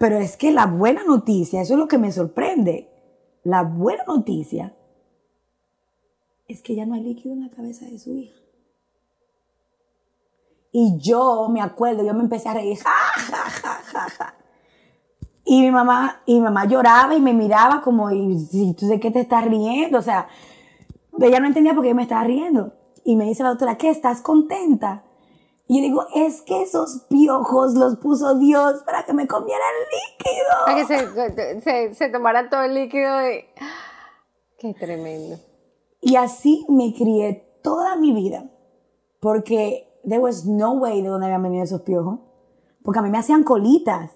pero es que la buena noticia, eso es lo que me sorprende. La buena noticia es que ya no hay líquido en la cabeza de su hija. Y yo me acuerdo, yo me empecé a reír, ja, ja, ja, ja. Y mi mamá, y mi mamá lloraba y me miraba como, y, tú de qué te estás riendo, o sea, ella no entendía por qué yo me estaba riendo. Y me dice la doctora, ¿qué? ¿Estás contenta? Y yo digo, es que esos piojos los puso Dios para que me comiera el Para líquido. que se, se, se tomara todo el líquido de... Qué tremendo. Y así me crié toda mi vida. Porque there was no way de dónde habían venido esos piojos. Porque a mí me hacían colitas.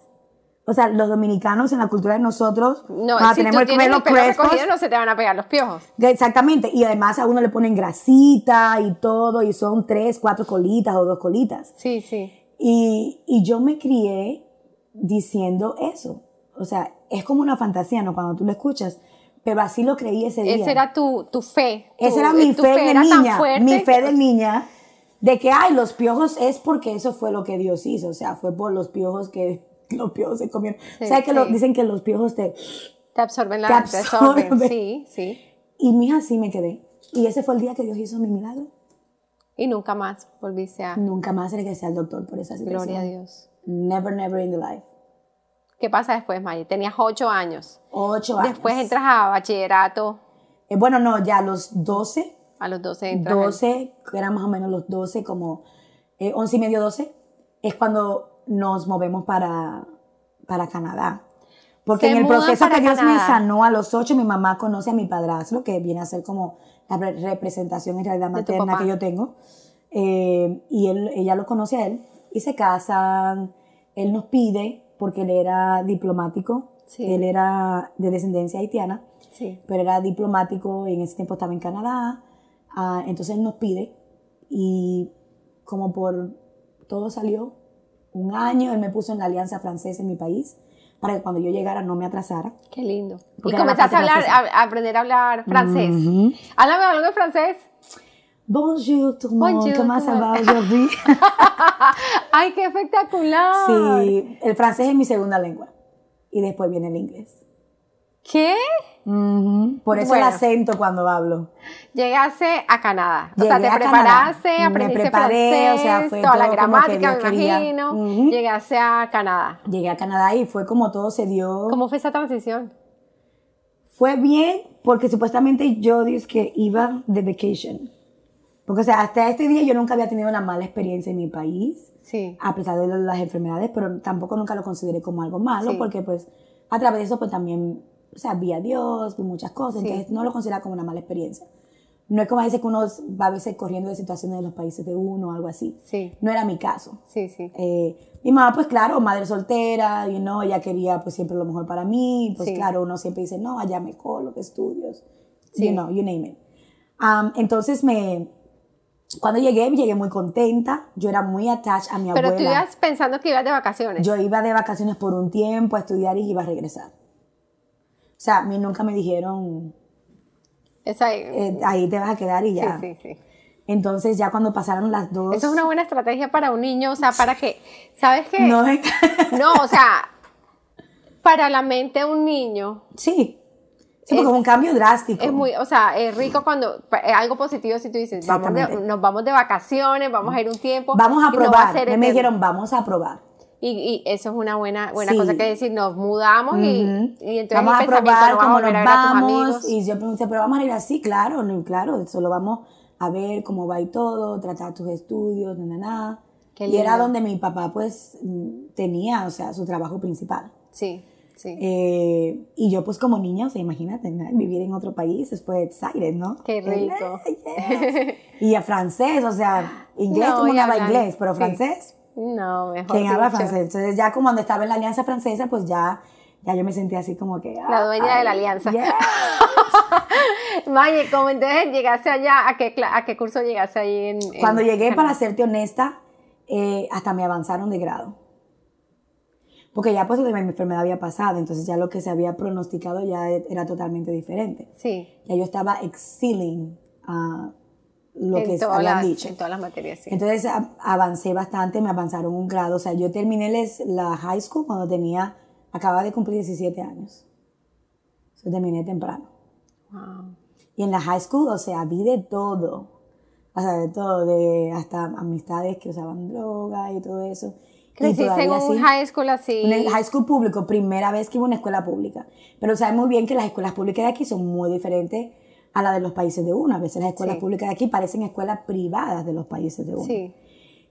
O sea, los dominicanos en la cultura de nosotros, No, si tenemos tú pelo el pelo crespos, no se te van a pegar los piojos. Exactamente, y además a uno le ponen grasita y todo, y son tres, cuatro colitas o dos colitas. Sí, sí. Y, y yo me crié diciendo eso. O sea, es como una fantasía, ¿no? Cuando tú lo escuchas, pero así lo creí ese día. Esa era tu, tu fe. Esa Tu- era mi tu fe de era tan niña, fuerte mi fe de niña, de que, ay, los piojos es porque eso fue lo que Dios hizo, o sea, fue por los piojos que los piojos se comieron. Sí, ¿Sabes que lo- sí. dicen que los piojos te... Te absorben la Te absorben. absorben. Sí, sí. Y mija, así me quedé. Y ese fue el día que Dios hizo mi milagro. Y nunca más volviste a... Nunca más regresé al doctor por esa situación. Gloria a Dios. Never, never in the life. ¿Qué pasa después, Maya? Tenías ocho años. Ocho años. Después entras a bachillerato. Eh, bueno, no, ya a los 12, A los 12 entras. en- 12, que eran más o menos los 12, como eh, 11 y medio, 12, es cuando nos movemos para, para Canadá. Porque Se en el proceso que Dios me sanó a los 8, mi mamá conoce a mi padrastro, que viene a ser como la re- representación en realidad materna que yo tengo. Eh, y él, ella lo conoce a él y se casan. Él nos pide, porque él era diplomático, Sí. él era de descendencia haitiana, Sí. pero era diplomático y en ese tiempo estaba en Canadá. Ah, entonces él nos pide y como por todo salió un año, él me puso en la alianza francesa en mi país para que cuando yo llegara no me atrasara. Qué lindo. Y comenzaste a hablar, a, a aprender a hablar francés. Háblame algo de francés. Bonjour tout le monde, Bonjour, ça comment- va aujourd'hui? ¡Ay, qué espectacular! sí, el francés es mi segunda lengua y después viene el inglés. ¿Qué? Por eso Bueno. el acento cuando hablo. Llegaste a Canadá. O sea, Llegué te preparaste, Canadá. Me aprendiste preparé, francés, o sea, fue toda la como que gramática, me quería. imagino. Ujú. Llegaste a Canadá. Llegué a Canadá y fue como todo se dio. ¿Cómo fue esa transición? Fue bien porque supuestamente yo dije que iba de vacation. Porque, o sea, hasta este día yo nunca había tenido una mala experiencia en mi país, Sí. a pesar de las enfermedades, pero tampoco nunca lo consideré como algo malo, Sí. porque pues a través de eso pues también, o sea, vi a Dios, vi muchas cosas, Sí. entonces no lo consideraba como una mala experiencia. No es como a veces que uno va a veces corriendo de situaciones de los países de uno o algo así. Sí, No era mi caso. sí, sí. Eh, mi mamá, pues claro, madre soltera, y no, ella quería pues siempre lo mejor para mí, pues Sí. claro, uno siempre dice, no, allá mejor, los estudios, Sí. you know, you name it. Um, entonces me, cuando llegué, llegué muy contenta, yo era muy attached a mi Pero tú abuela. ibas pensando que ibas de vacaciones. Yo iba de vacaciones por un tiempo a estudiar y iba a regresar. O sea, a mí nunca me dijeron, Esa- eh, ahí te vas a quedar y ya. Sí, sí, sí. Entonces ya cuando pasaron las dos... Eso es una buena estrategia para un niño, o sea, para que, ¿sabes qué? No, No, o sea, para la mente de un niño sí. Sí, porque Es- un cambio drástico. es muy, o sea, es rico cuando, es algo positivo si tú dices, vamos de- nos vamos de vacaciones, vamos a ir un tiempo. Vamos a y no va probar. ser me dijeron, vamos a probar. Y, y eso es una buena, buena Sí. cosa que decir, nos mudamos y, Ujú. y entonces vamos a probar a cómo nos a a vamos. Y yo pregunté, pero vamos a ir así, claro, no, claro, solo vamos a ver cómo va y todo, tratar tus estudios, nada, nada. Y era donde mi papá pues mm, tenía, o sea, su trabajo principal. Sí, sí. Eh, y yo pues como niña, o sea, imagínate, ¿no? vivir en otro país, fue excited, ¿no? Qué rico. Yes. Y a francés, o sea, inglés, No, y habla inglés, pero sí. francés, No, mejor ¿quién habla francés? Entonces ya como cuando estaba en la Alianza Francesa, pues ya, ya yo me sentía así como que... La dueña de la alianza. yes. Maye, ¿cómo entonces llegaste allá? ¿A qué, a qué curso llegaste ahí en, en Cuando llegué, Canadá? para serte honesta, eh, hasta me avanzaron de grado. Porque ya pues mi enfermedad había pasado, entonces ya lo que se había pronosticado ya era totalmente diferente. Sí, Ya yo estaba excelling a lo en, que todas habían las, dicho. en todas las materias, sí. Entonces a- avancé bastante, me avanzaron un grado. O sea, yo terminé les- la high school cuando tenía, acababa de cumplir 17 años. Yo terminé temprano. Wow. Y en la high school, o sea, vi de todo. O sea, de todo, de hasta amistades que usaban droga y todo eso. ¿Creciste en un high school así? En el high school público, primera vez que iba a una escuela pública. Pero sabes muy bien que las escuelas públicas de aquí son muy diferentes a las de los países de uno. A veces las escuelas Sí. públicas de aquí parecen escuelas privadas de los países de uno. Sí.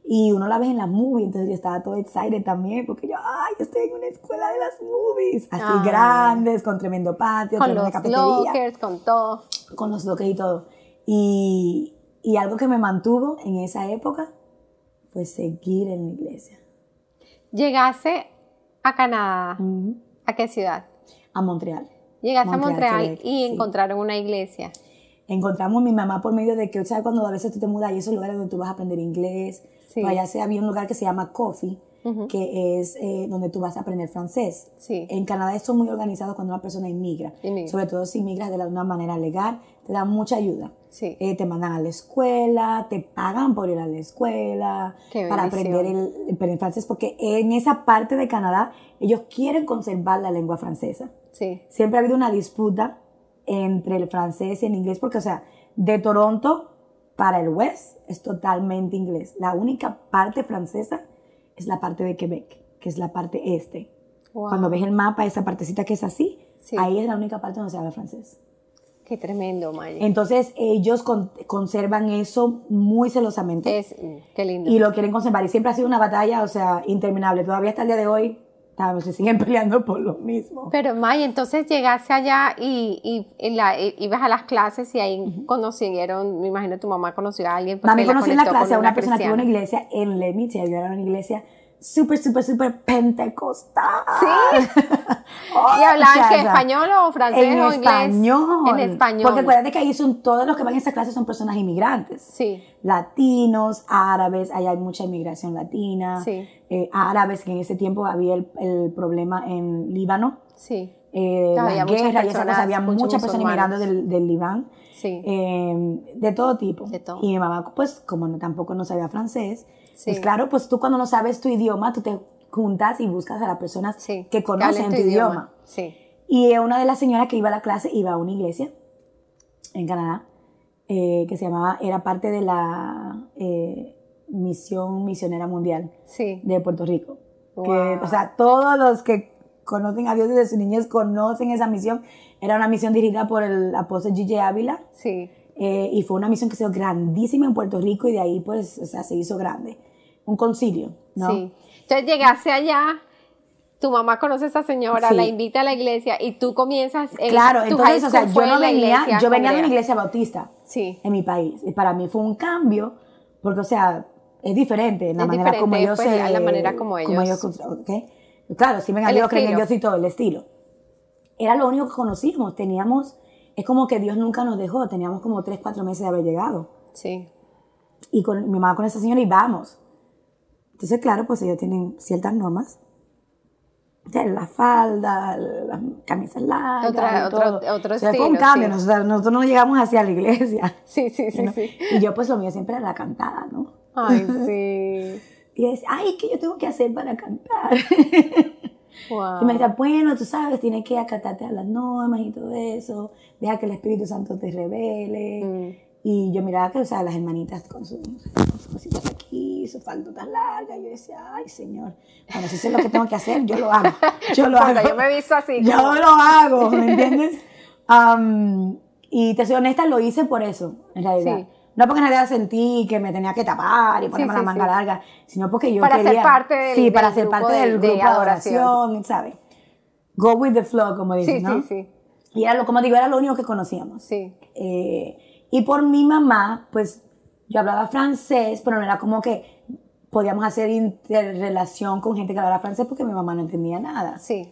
Y uno la ve en las movies, entonces yo estaba todo excited también, porque yo, ay, estoy en una escuela de las movies, así Ay. grandes, con tremendo patio, Con los cafetería, lockers, con todo. con los lockers y todo. Y, y algo que me mantuvo en esa época fue seguir en la iglesia. Llegaste a Canadá. Ujú. ¿A qué ciudad? A Montreal. Llegaste a Montreal, Quebec, y sí. encontraron una iglesia. Encontramos a mi mamá por medio de que, ¿sabes? Cuando a veces tú te mudas y esos lugares donde tú vas a aprender inglés. Sí. Allá se había un lugar que se llama Coffee, que es eh, donde tú vas a aprender francés. Sí. En Canadá son muy organizados cuando una persona inmigra. Inmigra. Sobre todo si inmigras de la- una manera legal, te dan mucha ayuda. Sí. Eh, te mandan a la escuela, te pagan por ir a la escuela, Qué para bendición. aprender el, el francés, porque en esa parte de Canadá ellos quieren conservar la lengua francesa Sí. siempre ha habido una disputa entre el francés y el inglés, porque, o sea, de Toronto para el West es totalmente inglés. La única parte francesa es la parte de Quebec, que es la parte este. Wow. Cuando ves el mapa, esa partecita que es así, Sí. ahí es la única parte donde se habla francés. Qué tremendo, Maya. Entonces, ellos con- conservan eso muy celosamente Es, mm, qué lindo. y lo quieren conservar. Y siempre ha sido una batalla, o sea, interminable. Todavía hasta el día de hoy, se siguen peleando por lo mismo. Pero Maya, entonces llegaste allá y, y, y la- y- ibas a las clases y ahí conocieron, me imagino tu mamá conoció a alguien. porque Mami la conocí en la clase a una persona que iba a una iglesia en Tell You, era una iglesia súper, súper, súper pentecostal. ¿Sí? Oh, ¿Y hablaban muchacha. español o francés en o inglés? español. En español. Porque acuérdate que ahí son todos los que van a esa clase son personas inmigrantes. Sí, Latinos, árabes, allá hay mucha inmigración latina. Sí. Eh, árabes, que en ese tiempo había el, el problema en Líbano. sí, Eh, muchas guerras y había muchas personas inmigrando del, del Libán. sí. Eh, de todo tipo. De todo. Y mi mamá, pues, como no, tampoco no sabía francés, Sí. pues claro, pues tú cuando no sabes tu idioma, tú te juntas y buscas a las personas sí. que conocen tu, idioma. Sí, Y una de las señoras que iba a la clase iba a una iglesia en Canadá, eh, que se llamaba, era parte de la eh, misión misionera mundial sí. de Puerto Rico. Que, Wow. o sea, todos los que conocen a Dios desde su niñez conocen esa misión. Era una misión dirigida por el apóstol G.J. Ávila. Sí, Eh, y fue una misión que se hizo grandísima en Puerto Rico y de ahí pues, o sea, se hizo grande. Un concilio, ¿no? sí. Entonces llegaste allá, tu mamá conoce a esta señora, Sí. la invita a la iglesia y tú comienzas en Claro, entonces, o sea, yo no venía, yo venía de una iglesia bautista Sí, en mi país. Y para mí fue un cambio, porque, o sea, es diferente la Es manera como ellos pues, se- la manera como ellos-. Claro, si ven a El Dios, creen en. Dios y todo, el estilo. Era lo único que conocíamos, teníamos, es como que Dios nunca nos dejó, teníamos como tres, cuatro meses de haber llegado. sí, Y con mi mamá con esa señora y vamos. Entonces, claro, pues ellos tienen ciertas normas. La falda, las camisas largas. Otra- y otro- todo. otro O sea, Fue un cambio. sí. Nosotros, nosotros no llegamos hacia la iglesia. sí, sí, sí, ¿no? sí. Y yo, pues lo mío siempre era la cantada, ¿no? Ay, sí. Y decía, ay, ¿qué yo tengo que hacer para cantar? Wow. Y me decía, bueno, tú sabes, tienes que acatarte a las normas y todo eso. Deja que el Espíritu Santo te revele. Mm. Y yo miraba que, o sea, las hermanitas con sus, cositas aquí, sus faldotas largas. Y yo decía, ay, Señor. Bueno, si sé lo que tengo que hacer, yo lo hago. Yo lo Porque hago. yo me visto así. Yo como- lo hago, ¿me entiendes? Am, y te soy honesta, lo hice por eso, en realidad. Sí. no porque nadie sentí que me tenía que tapar y ponerme Sí, la sí, manga sí. larga, sino porque yo Para ser quería... parte del- Sí, para ser parte de- del de grupo de adoración. adoración, ¿sabes? Go with the flow, como dicen, Sí, ¿no? sí, sí. Y era lo, como digo, era lo único que conocíamos. Sí. Eh, y por mi mamá, pues yo hablaba francés, pero no era como que podíamos hacer interrelación con gente que hablaba francés porque mi mamá no entendía nada. Sí.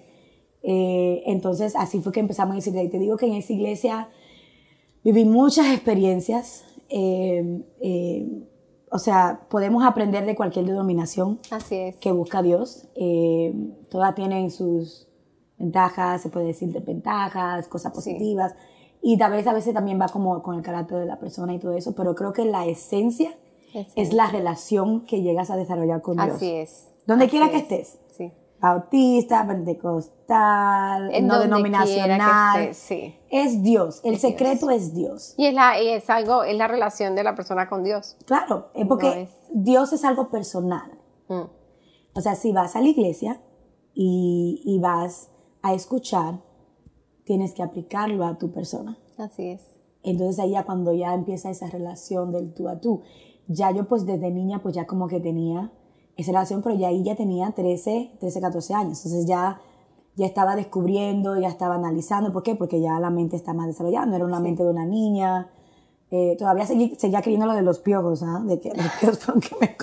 Eh, entonces así fue que empezamos a decir, y te digo que en esa iglesia viví muchas experiencias. eh, eh, o sea, podemos aprender de cualquier denominación Así es. que busca a Dios. Todas tienen sus ventajas, se puede decir desventajas, cosas positivas. Y tal vez a veces también va como con el carácter de la persona y todo eso, pero creo que la esencia es la relación que llegas a desarrollar con Dios. Así es. Donde Así quiera que es. estés. Sí. Bautista, pentecostal, En no denominacional. que estés, sí. Es Dios. El Es secreto es Dios. Y es, la, y es algo, es la relación de la persona con Dios. Claro, es porque No es- Dios es algo personal. Mm. O sea, si vas a la iglesia y, y vas a escuchar, tienes que aplicarlo a tu persona. Así es. Entonces ahí ya cuando ya empieza esa relación del tú a tú, ya yo pues desde niña pues ya como que tenía esa relación, pero ya ahí ya tenía 13, 13, 14 años. Entonces ya, ya estaba descubriendo, ya estaba analizando. ¿Por qué? Porque ya la mente está más desarrollada, no era una mente de una niña. Eh, todavía seguí- seguía creyendo lo de los piojos, ¿ah? De que los piojos que me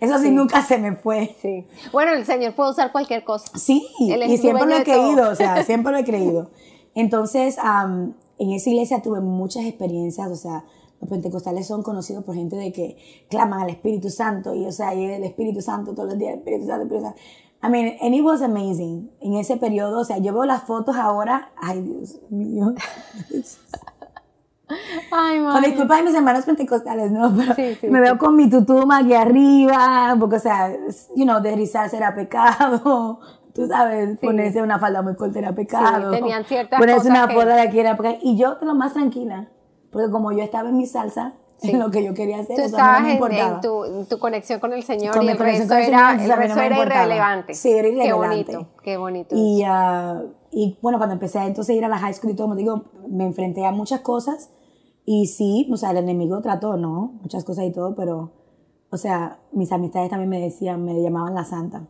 Eso sí, nunca se me fue. Sí. Bueno, el Señor puede usar cualquier cosa. Sí, Él y siempre lo he de todo. creído, o sea, siempre lo he creído. Entonces, am, en esa iglesia tuve muchas experiencias, o sea, los pentecostales son conocidos por gente de que claman al Espíritu Santo y, o sea, y el Espíritu Santo todos los días, el Espíritu Santo, el Espíritu Santo. I mean, and it was amazing en ese periodo, o sea, yo veo las fotos ahora, ay Dios mío. Ay, Con madre. disculpa de mis hermanos pentecostales, ¿no? Pero Sí, sí, me veo con mi tutuma aquí arriba, porque, o sea, you know, deslizarse era pecado. Tú sabes, ponerse una falda muy corta era pecado. tenían ciertas Ponerse cosas una que- falda de aquí era pecado. Y yo, lo más tranquila, porque como yo estaba en mi salsa, Sí. en lo que yo quería hacer, Tú mí no estabas me en, importaba. en tu, en tu conexión con el Señor Con y el resto era, el no resto me era irrelevante. Sí, era Qué irrelevante. bonito, qué bonito. Y, ah, y bueno, cuando empecé a entonces ir a la high school y todo, como digo, me enfrenté a muchas cosas y sí, o sea, el enemigo trató, ¿no? Muchas cosas y todo, pero, o sea, mis amistades también me decían, me llamaban la santa.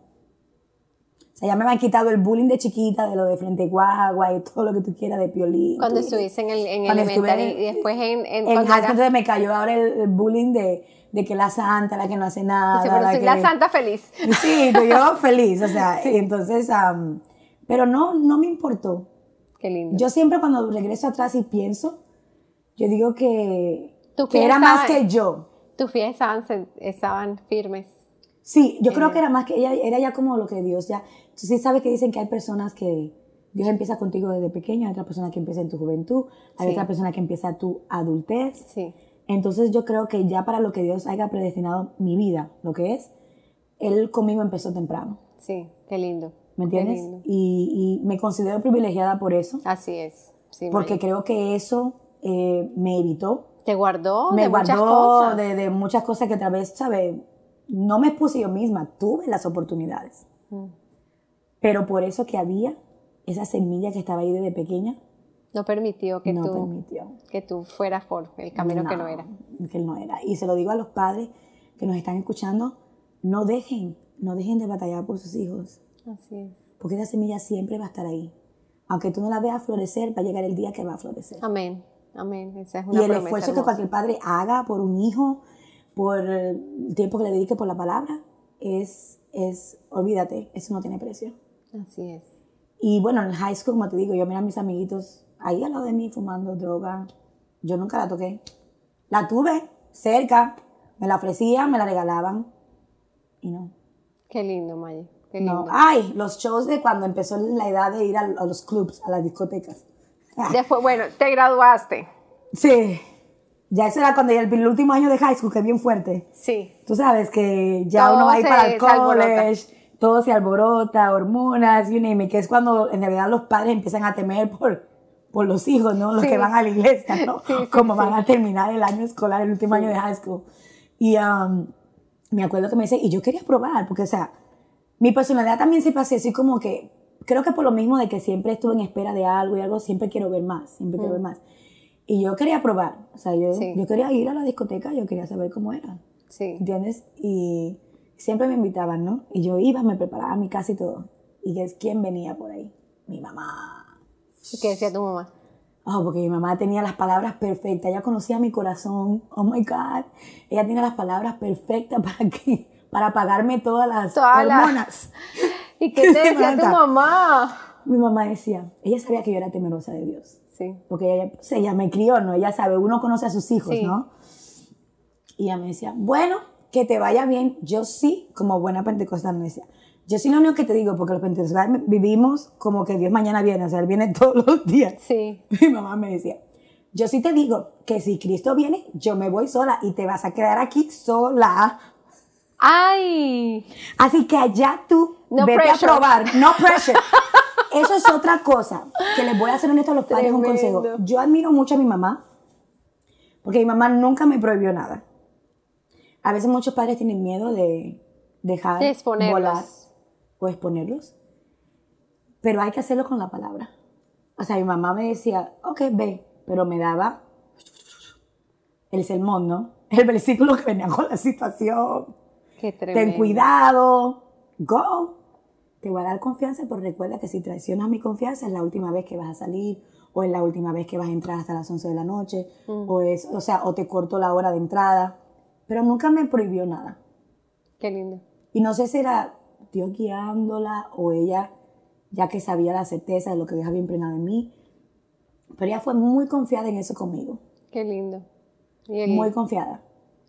O sea, ya me habían quitado el bullying de chiquita, de lo de frente guagua y todo lo que tú quieras de piolín. cuando estuviste en el en elementary en- y después en, en, en high era- school entonces me cayó ahora el, el bullying de, de que la santa, la que no hace nada. bueno, soy que- la santa feliz. Sí, pero yo feliz, o sea, entonces, am, pero no, no me importó. Qué lindo. Yo siempre cuando regreso atrás y pienso, yo digo que, Tú que era más que yo. Tus pies estaban firmes. Sí, yo creo que era más que ella, era ya como lo que Dios ya. Tú sí sabes que dicen que hay personas que Dios empieza contigo desde pequeño, hay otra persona que empieza en tu juventud, hay Sí. otra persona que empieza tu adultez. Sí. Entonces yo creo que ya para lo que Dios haya predestinado mi vida, lo que es, Él conmigo empezó temprano. Sí, qué lindo. ¿Me Qué entiendes? lindo. Y, y me considero privilegiada por eso, Así es. Sí, porque creo que eso eh, me evitó, te guardó me de muchas guardó cosas. de, de muchas cosas que tal vez, ¿sabes? No me expuse yo misma, tuve las oportunidades. Mm. Pero por eso que había esa semilla que estaba ahí desde pequeña, No permitió que no tú permitió. que tú fueras por el camino que no era. Que no era. Y se lo digo a los padres que nos están escuchando, no dejen, no dejen de batallar por sus hijos. Así es. Porque esa semilla siempre va a estar ahí. Aunque tú no la veas florecer, va a llegar el día que va a florecer. Amén. Amén. Esa es Y una el promesa esfuerzo que hermosa. cualquier padre haga por un hijo, por el tiempo que le dedique por la palabra, es, es, olvídate, eso no tiene precio. Así es. Y bueno, en el high school, como te digo, yo mira a mis amiguitos ahí al lado de mí fumando droga. Yo nunca la toqué. La tuve cerca, me la ofrecían, me la regalaban. Y no. Qué lindo, Maya. Qué lindo. No. Ay, los shows de cuando empezó la edad de ir a, a los clubs, a las discotecas. Ah, Después, bueno, te graduaste. Sí. Ya eso era cuando ya el, el último año de high school, que es bien fuerte. Sí. Tú sabes que ya Todo uno va a ir para el se alborota. Todo se alborota, hormonas, you name it, que es cuando en realidad los padres empiezan a temer por, por los hijos, ¿no? Los Sí. que van a la iglesia, ¿no? Sí, sí, Como van a terminar el año escolar, el último año de high school. Y um, me acuerdo que me dice, y yo quería probar, porque, o sea, mi personalidad también se pasó así como que, creo que por lo mismo de que siempre estuve en espera de algo y algo, siempre quiero ver más, siempre quiero ver más. Y yo quería probar, o sea, yo, yo quería ir a la discoteca, yo quería saber cómo era, Sí. ¿entiendes? Y siempre me invitaban, ¿no? Y yo iba, me preparaba mi casa y todo. ¿Y es quién venía por ahí? Mi mamá. ¿Y ¿Qué decía tu mamá? Oh, porque mi mamá tenía las palabras perfectas, ella conocía mi corazón, oh my God, ella tenía las palabras perfectas para que, para pagarme todas las Todas las-. ¿Y qué te decía tu mamá? Mi mamá decía, ella sabía que yo era temerosa de Dios, Sí. porque ella, pues, ella me crió, ¿no? Ella sabe, uno conoce a sus hijos, Sí. ¿no? Y ella me decía, bueno, que te vaya bien, yo sí, como buena pentecostal me decía, yo sí lo único que te digo, porque los pentecostales vivimos como que Dios mañana viene, o sea, Él viene todos los días. Sí. Mi mamá me decía, yo sí te digo que si Cristo viene, yo me voy sola y te vas a quedar aquí sola. ¡Ay! Así que allá tú No vete pressure. a probar. No pressure. Eso es otra cosa que les voy a hacer honesto a los padres un consejo. Yo admiro mucho a mi mamá porque mi mamá nunca me prohibió nada. A veces muchos padres tienen miedo de dejar De exponerlos. volar o exponerlos. Pero hay que hacerlo con la palabra. O sea, mi mamá me decía, ok, ve, pero me daba el sermón, ¿no? El versículo que venía con la situación. Qué tremendo. Ten cuidado, go. Te voy a dar confianza, pero recuerda que si traicionas mi confianza es la última vez que vas a salir, o es la última vez que vas a entrar hasta las 11 de la noche, o es, o sea, o te corto la hora de entrada. Pero nunca me prohibió nada. Qué lindo. Y no sé si era Dios guiándola o ella, ya que sabía la certeza de lo que Dios había impregnado en mí. Pero ella fue muy confiada en eso conmigo. Qué lindo. Y Muy confiada.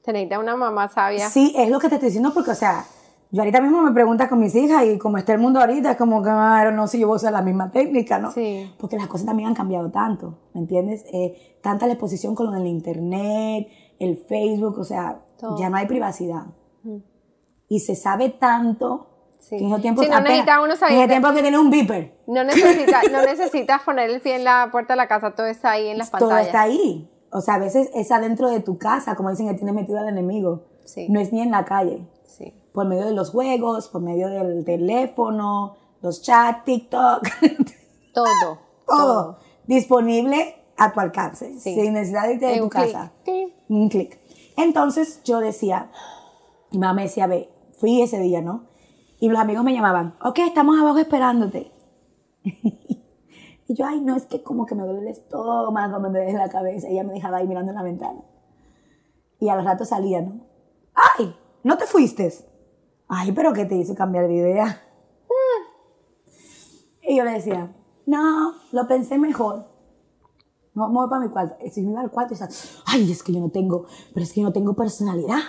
te necesita una mamá sabia. Sí, es lo que te estoy diciendo porque, o sea, yo ahorita mismo me preguntas con mis hijas y como está el mundo ahorita, es como que, ah, no sé, yo voy a usar la misma técnica, ¿no? Sí. Porque las cosas también han cambiado tanto, ¿me entiendes? Eh, tanta la exposición con lo del internet, el Facebook, o sea, Todo. ya no hay privacidad. Y se sabe tanto Sí. que en Sí, no necesita uno saber En tiempo que tiene un beeper, No necesitas no necesitas poner el pie en la puerta de la casa, todo está ahí en las todo pantallas. está ahí. O sea, a veces es adentro de tu casa, como dicen que tienes metido al enemigo. Sí. No es ni en la calle. Sí. por medio de los juegos, por medio del teléfono, los chats, TikTok, Todo. todo disponible a tu alcance, sin necesidad de irte de tu casa. Un clic. Entonces yo decía, mi mamá me decía, ve, fui ese día, ¿no? Y los amigos me llamaban, ok, estamos abajo esperándote. y yo, ay, no, es que como que me duele el estómago, me duele la cabeza. Y ella me dejaba ahí mirando en la ventana. Y al rato salía, ¿no? ¡Ay! ¿No te fuiste? Ay, pero ¿qué te hizo cambiar de idea? Y yo le decía, no, lo pensé mejor. No, me voy para mi cuarto. Si me iba al cuarto y decía, ay, es que yo no tengo, pero es que yo no tengo personalidad.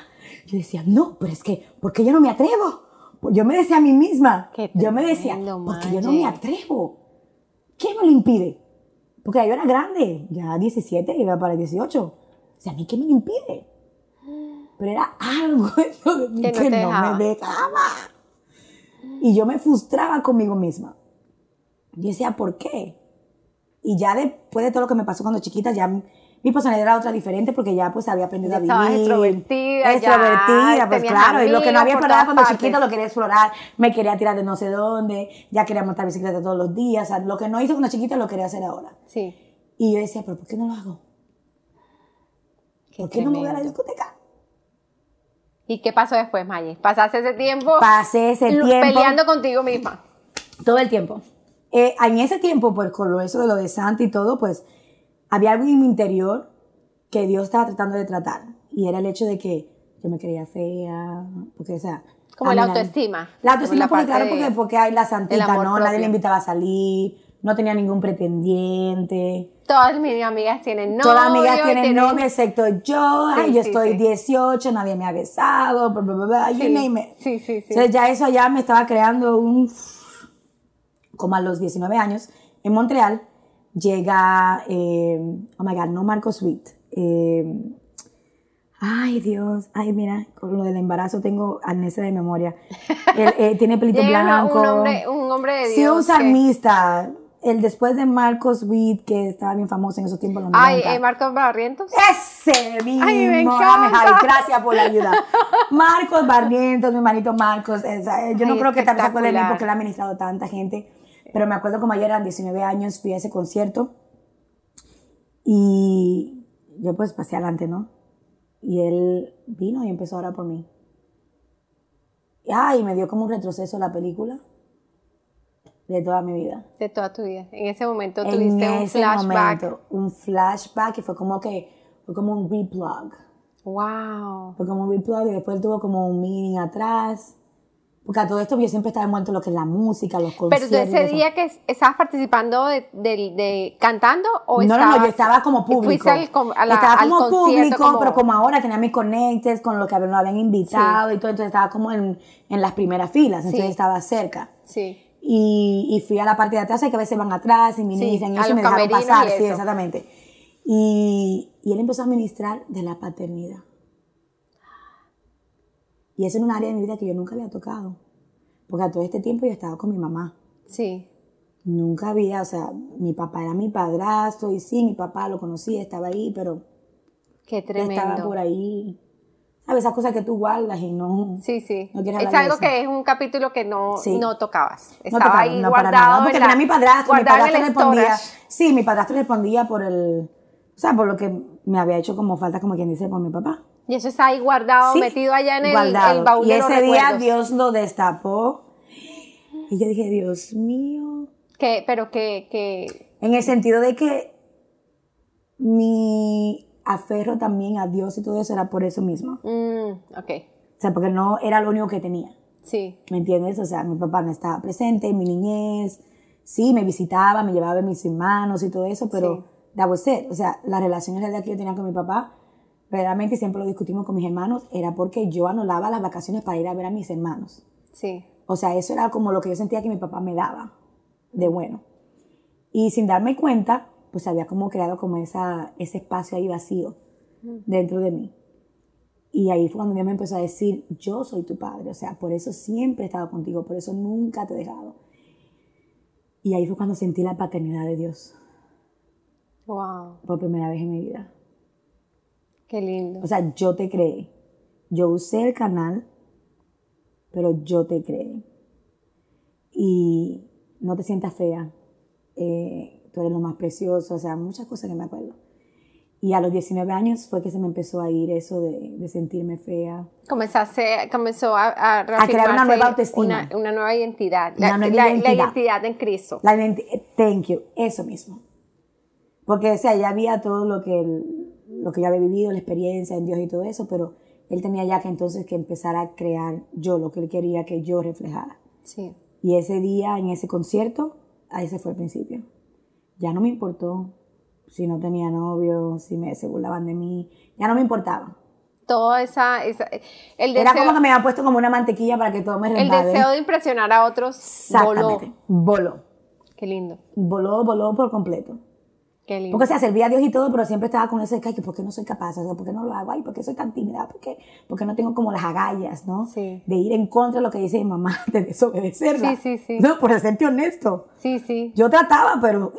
Yo decía, no, pero es que, ¿por qué yo no me atrevo? Yo me decía a mí misma, yo me decía, porque yo no me atrevo. ¿Qué me lo impide? Porque yo era grande, ya 17, iba para 18. O sea, ¿a mí qué me lo impide? Pero era algo de mí Que no que te no dejaba. me dejaba. Y yo me frustraba conmigo misma. Yo decía, ¿por qué? Y ya después de todo lo que me pasó cuando chiquita, ya mi personalidad era otra diferente porque ya pues había aprendido Ya a vivir. extrovertida, ya Extrovertida, pues claro. Y lo que no había explorado cuando partes. chiquita lo quería explorar. Me quería tirar de no sé dónde, ya quería montar bicicleta todos los días. O sea, lo que no hice cuando chiquita lo quería hacer ahora. Sí. Y yo decía, ¿pero por qué no lo hago? Qué ¿Por qué no me voy a la discoteca? ¿Y qué pasó después, Maye? Pasaste ese tiempo Pasé ese tiempo. peleando contigo misma. Todo el tiempo. Eh, en ese tiempo, pues con lo eso de lo de Santa y todo, pues había algo en mi interior que Dios estaba tratando de tratar. Y era el hecho de que yo me creía fea, porque, o sea... Como la nadie- autoestima. La autoestima, porque claro, porque, porque hay la santita, ¿no? Nadie propio. le invitaba a salir, no tenía ningún pretendiente. Todas mis amigas tienen novio. Todas amigas y tienen novia, excepto yo. Ay, Sí, yo sí, estoy sí. 18, nadie me ha besado, bla, bla, bla, you name it. sí, sí, sí. Entonces ya eso ya me estaba creando un... Como a los 19 años, en Montreal, llega, eh, oh my God, no Marco Sweet. eh, ay, Dios, ay, mira, con lo del embarazo tengo amnesia de memoria. Él, eh, tiene pelito blanco. un hombre, un hombre de Dios. Sí, un que- salmista. El después de Marcos Witt, que estaba bien famoso en esos tiempos. Ay, 90. eh, Marcos Barrientos. Ese mismo. Ay, me encanta. Javi, gracias por la ayuda. Marcos Barrientos, mi hermanito Marcos. esa, eh, yo no Ay, creo que tal se acuerde de mí porque él ha ministrado a tanta gente. Pero me acuerdo como ayer eran 19 años, fui a ese concierto. Y yo pues pasé adelante, ¿no? Y él vino y empezó a orar por mí. Y me dio como un retroceso la película de toda mi vida. De toda tu vida. En ese momento tuviste un flashback. Momento, un flashback y fue como que, fue como un replug. Wow. Fue como un replug y después tuvo como un meaning atrás. Porque a todo esto yo siempre estaba envuelto en lo que es la música, los conciertos. Pero ese día que estabas participando de, de, cantando o no, estabas, No, no, yo estaba como público. Al, a la, estaba como público, pero como ahora tenía mis conectes con los que nos habían invitado y todo, entonces estaba como en, en las primeras filas, entonces estaba cerca. Sí. Y, y, fui a la parte de atrás, hay que a veces van atrás y ministran y eso y me dejaron pasar, sí, exactamente. Y, y él empezó a ministrar de la paternidad. Y eso es un área de mi vida que yo nunca había tocado. Porque a todo este tiempo yo estaba con mi mamá. Sí. Nunca había, o sea, mi papá era mi padrastro y sí, mi papá lo conocía, estaba ahí, pero... Qué tremendo. Estaba por ahí. ¿Sabes? Esas cosas que tú guardas y no... Sí, sí. es algo que es un capítulo que no, no tocabas. Estaba no tocaba, ahí no guardado. porque tenía mi padrastro, mi padrastro respondía... Sí, mi padrastro respondía por el... O sea, por lo que me había hecho como falta, como quien dice, por mi papá. Y eso está ahí guardado, metido allá en el, el, baúl Y ese día Dios lo destapó. Y yo dije, Dios mío. ¿Qué? Pero que, que... En el sentido de que mi aferro también a Dios y todo eso era por eso mismo. Mm, ok. O sea, porque no era lo único que tenía. Sí. ¿Me entiendes? O sea, mi papá no estaba presente, mi niñez, sí, me visitaba, me llevaba a mis hermanos y todo eso, pero sí. that was it. O sea, la relación que yo tenía con mi papá realmente siempre lo discutimos con mis hermanos, era porque yo anulaba las vacaciones para ir a ver a mis hermanos. Sí. O sea, eso era como lo que yo sentía que mi papá me daba de bueno. Y sin darme cuenta, pues había como creado como esa, ese espacio ahí vacío dentro de mí. Y ahí fue cuando Dios me empezó a decir, yo soy tu padre, o sea, por eso siempre he estado contigo, por eso nunca te he dejado. Y ahí fue cuando sentí la paternidad de Dios. Wow. Por primera vez en mi vida. Qué lindo. O sea, yo te creé. Yo usé el canal, pero yo te creé. Y no te sientas fea. Eh, tú eres lo más precioso. O sea, muchas cosas que me acuerdo. Y a los 19 años fue que se me empezó a ir eso de, de sentirme fea. Comenzaste, comenzó a, a, a crear una nueva autoestima. Una, una nueva identidad. Una la, nueva la, identidad. la identidad en Cristo. La thank you, eso mismo. Porque, o sea, ya había todo lo que, el, lo que yo había vivido, la experiencia en Dios y todo eso, pero él tenía ya que entonces que empezar a crear yo lo que él quería que yo reflejara. Sí. Y ese día, en ese concierto, ahí se fue el principio. Ya no me importó si no tenía novio, si me, se burlaban de mí, ya no me importaba. Toda esa, esa el Era deseo, como que me habían puesto como una mantequilla para que todo me el deseo de impresionar a otros voló. Voló. Qué lindo, Voló, voló por completo. Qué lindo. Porque, o sea, servía a Dios y todo, pero siempre estaba con ese, ay, que ¿por qué no soy capaz? O sea, ¿por qué no lo hago? Ay, ¿por qué soy tan tímida? ¿Por qué, por qué no tengo como las agallas, no? Sí. De ir en contra de lo que dice mi mamá, de desobedecerla. Sí, sí, sí. No, por serte honesto. Sí, sí. Yo trataba, pero.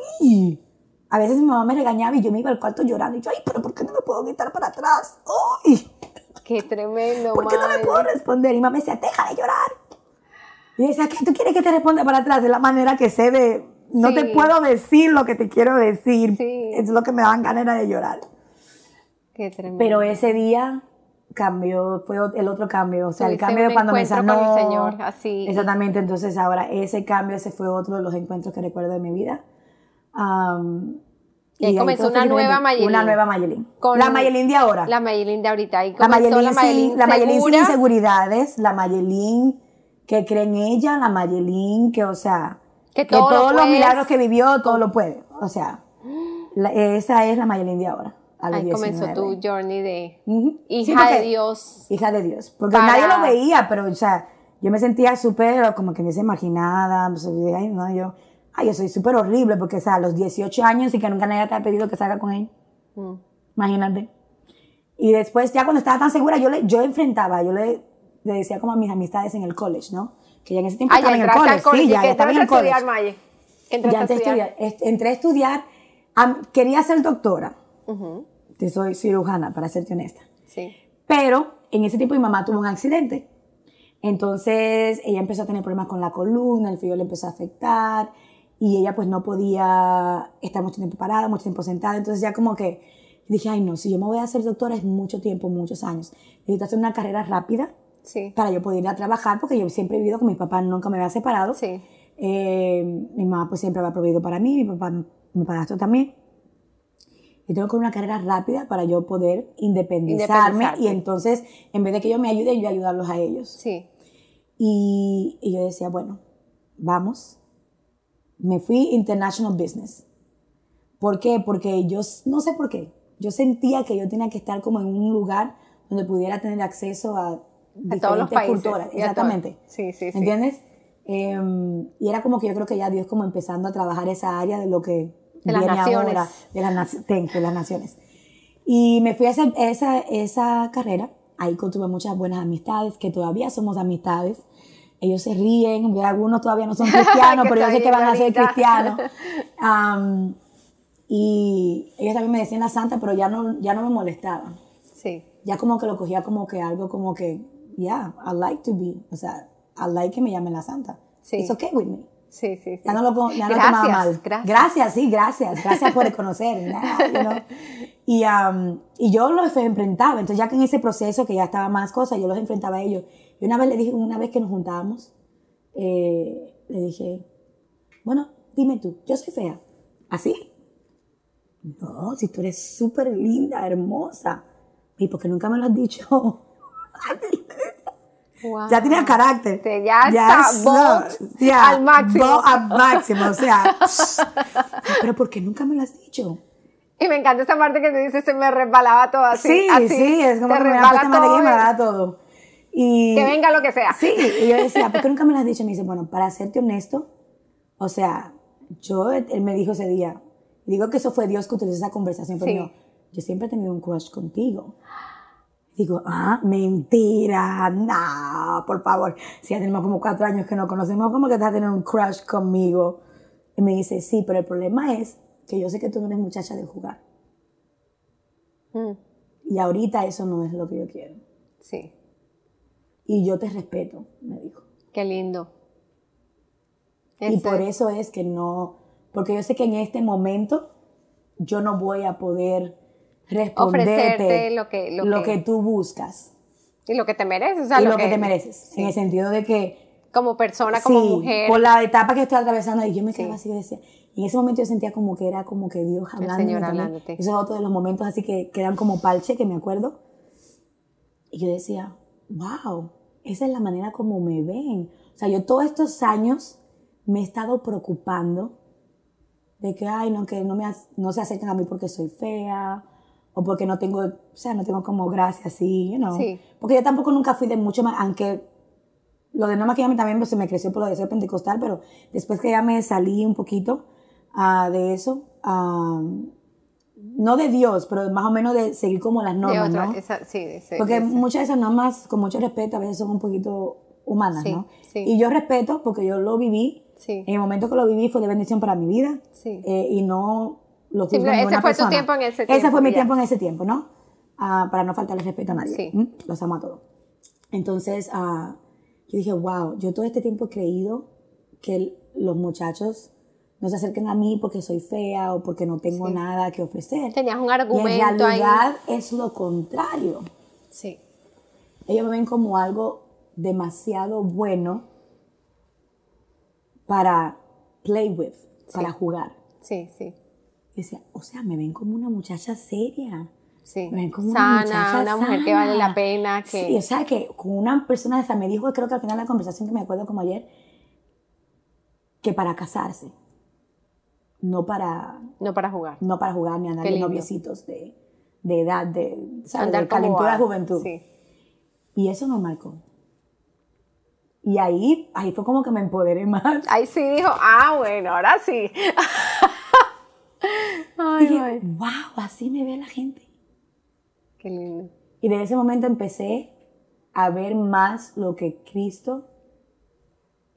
A veces mi mamá me regañaba y yo me iba al cuarto llorando. Y yo, ay, pero ¿por qué no me puedo gritar para atrás? ¡Ay! Qué tremendo, ¿Por qué no me puedo responder? Y mamá me decía, deja de llorar. Y decía, ¿qué tú quieres que te responda para atrás? De la manera que sé de, no Sí. te puedo decir lo que te quiero decir. Sí. Es lo que me daban ganas de llorar. Qué tremendo. Pero ese día cambió, fue el otro cambio. O sea, el cambio de cuando me encuentro con sanó. el Señor, así. Exactamente. Entonces ahora ese cambio, ese fue otro de los encuentros que recuerdo de mi vida. Y ahí comenzó una nueva. Mayelín. Una nueva Mayelín. Con- la Mayelín de ahora. La Mayelín de ahorita. La Mayelín, la Mayelín, sin, la Mayelín sin inseguridades, la Mayelín que cree en ella, la Mayelín que, o sea, Que todo lo todos los puedes. milagros que vivió, todo lo puede. O sea, la- esa es la Mayelín de ahora. A los Ahí comenzó 19. tu journey de Ujú. hija Sí, porque- de Dios. Hija de Dios. Porque Para- nadie lo veía, pero, o sea, yo me sentía súper, como que dice, marginada. pues, ay, no, yo, ay, yo soy súper horrible, porque, o sea, a los 18 años y que nunca nadie te ha pedido que salga con él. Mm. Imagínate. Y después, ya cuando estaba tan segura, yo le, yo enfrentaba, yo le, le decía como a mis amistades en el college, ¿no? Que ya en ese tiempo Ah, ya estaba en el college. Sí, ¿Y ya, ya estaba en el college. estudiar, Maye? ¿Qué Ya entré a estudiar? estudiar. Est- Entré a estudiar, am- quería ser doctora. Ujú, Que soy cirujana, para serte honesta. Sí. Pero en ese tiempo mi mamá tuvo un accidente. Entonces ella empezó a tener problemas con la columna, el frío le empezó a afectar y ella pues no podía estar mucho tiempo parada, mucho tiempo sentada, entonces ya como que dije, ay no, si yo me voy a hacer doctora es mucho tiempo, muchos años. Necesito hacer una carrera rápida Sí. para yo poder ir a trabajar, porque yo siempre he vivido con mi papá, nunca me había separado. Sí. Eh, mi mamá pues siempre había proveído para mí, mi papá, mi padrastro también. Y tengo que una carrera rápida para yo poder independizarme y entonces, en vez de que ellos me ayuden, yo ayudarlos a ellos. Sí. Y, y yo decía, bueno, vamos. Me fui International Business. ¿Por qué? Porque yo, no sé por qué, yo sentía que yo tenía que estar como en un lugar donde pudiera tener acceso a A diferentes todos los países. culturas. Exactamente. Sí, sí, sí. ¿Entiendes? Eh, y era como que yo creo que ya Dios como empezando a trabajar esa área de lo que De las viene naciones. ahora, de las, you, las naciones. Y me fui a hacer esa, esa carrera, ahí tuve muchas buenas amistades, que todavía somos amistades. Ellos se ríen, algunos todavía no son cristianos, pero yo sé que van a ser cristianos. Am, y ellos también me decían la santa, pero ya no, ya no me molestaban Sí. ya como que lo cogía como que algo como que, yeah, I like to be, o sea, I like que me llamen la santa. Sí. It's okay with me. Sí, sí, sí. Ya no lo, co- ya no Gracias, tomaba mal. gracias. sí, gracias. Gracias por reconocer. nah, you know. y, um, y yo los enfrentaba. Entonces, ya que en ese proceso, que ya estaba más cosas, yo los enfrentaba a ellos. Y una vez le dije, una vez que nos juntábamos, eh, le dije, bueno, dime tú, yo soy fea. ¿Así? No, si tú eres súper linda, hermosa. ¿Y por qué nunca me lo has dicho? Wow. Ya tenía carácter. Te- ya está bold ya, al máximo. al máximo, o sea. pero ¿por qué nunca me lo has dicho? Y me encanta esa parte que te dice, se me resbalaba todo así. sí, así, sí, es como que me resbala todo. y me todo. Y, Que venga lo que sea. Sí, y yo decía, ¿por qué nunca me lo has dicho? Y me dice, bueno, para serte honesto, o sea, yo, él me dijo ese día, digo que eso fue Dios que utilizó esa conversación, pero Sí. yo, yo siempre he tenido un crush contigo. Digo, ah, mentira, no, por favor. Si ya tenemos como cuatro años que nos conocemos, ¿cómo que estás teniendo un crush conmigo? Y me dice, sí, pero el problema es que yo sé que tú no eres muchacha de jugar. Mm, Y ahorita eso no es lo que yo quiero. sí, Y yo te respeto, me dijo. qué lindo. Y por es. eso es que no, porque yo sé que en este momento yo no voy a poder responderte Ofrecerte lo que- lo que- tú buscas Y lo que te mereces, o sea, y lo que, te mereces. sí. En el sentido de que, Como persona, como sí, mujer. por la etapa que estoy atravesando, y yo me quedaba así y decía, y en ese momento yo sentía como que era como que Dios hablando. Eso es otro de los momentos así que quedan como parche, que me acuerdo. Y yo decía, wow, esa es la manera como me ven. O sea, yo todos estos años me he estado preocupando de que, ay, no, que no, me, no se acercan a mí porque soy fea o porque no tengo, o sea, no tengo como gracia así, you know. Sí. Porque yo tampoco nunca fui de mucho más, aunque lo de no maquillarme también pues, se me creció por lo de ser pentecostal, pero después que ya me salí un poquito ah, de eso, ah, no de Dios, pero más o menos de seguir como las normas, otra, ¿no? esa- sí, ese- Porque muchas de esas normas, con mucho respeto, a veces son un poquito humanas, Sí, ¿no? sí. Y yo respeto porque yo lo viví. Sí. En el momento que lo viví fue de bendición para mi vida. Sí. eh, y no Sí, ese fue tu persona. tiempo en ese Ese tiempo, fue mi ya. tiempo en ese tiempo, ¿no? Ah, para no faltarle respeto a nadie. Sí. ¿m? Los amo a todos. Entonces, ah, yo dije, wow, yo todo este tiempo he creído que el- los muchachos no se acerquen a mí porque soy fea o porque no tengo Sí. nada que ofrecer. Tenías un y en argumento ahí. realidad es lo contrario. Sí. Ellos me ven como algo demasiado bueno para play with, para jugar. Sí, sí. Decía, o sea, me ven como una muchacha seria. Sí. Me ven como una Sana, una mujer que vale la pena, que Sí, o sea, que con una persona esa me dijo, creo que al final de la conversación que me acuerdo como ayer, que para casarse, no para, no para jugar. no para jugar ni andar de noviecitos de, de edad, de, ¿sabes? Andar de calentura de juventud. Sí. Y eso me marcó. Y ahí, ahí fue como que me empoderé más. Ahí sí dijo, ah, bueno, ahora sí. ay, Dije, ay, wow, así me ve la gente. qué lindo. Y desde ese momento empecé a ver más lo que Cristo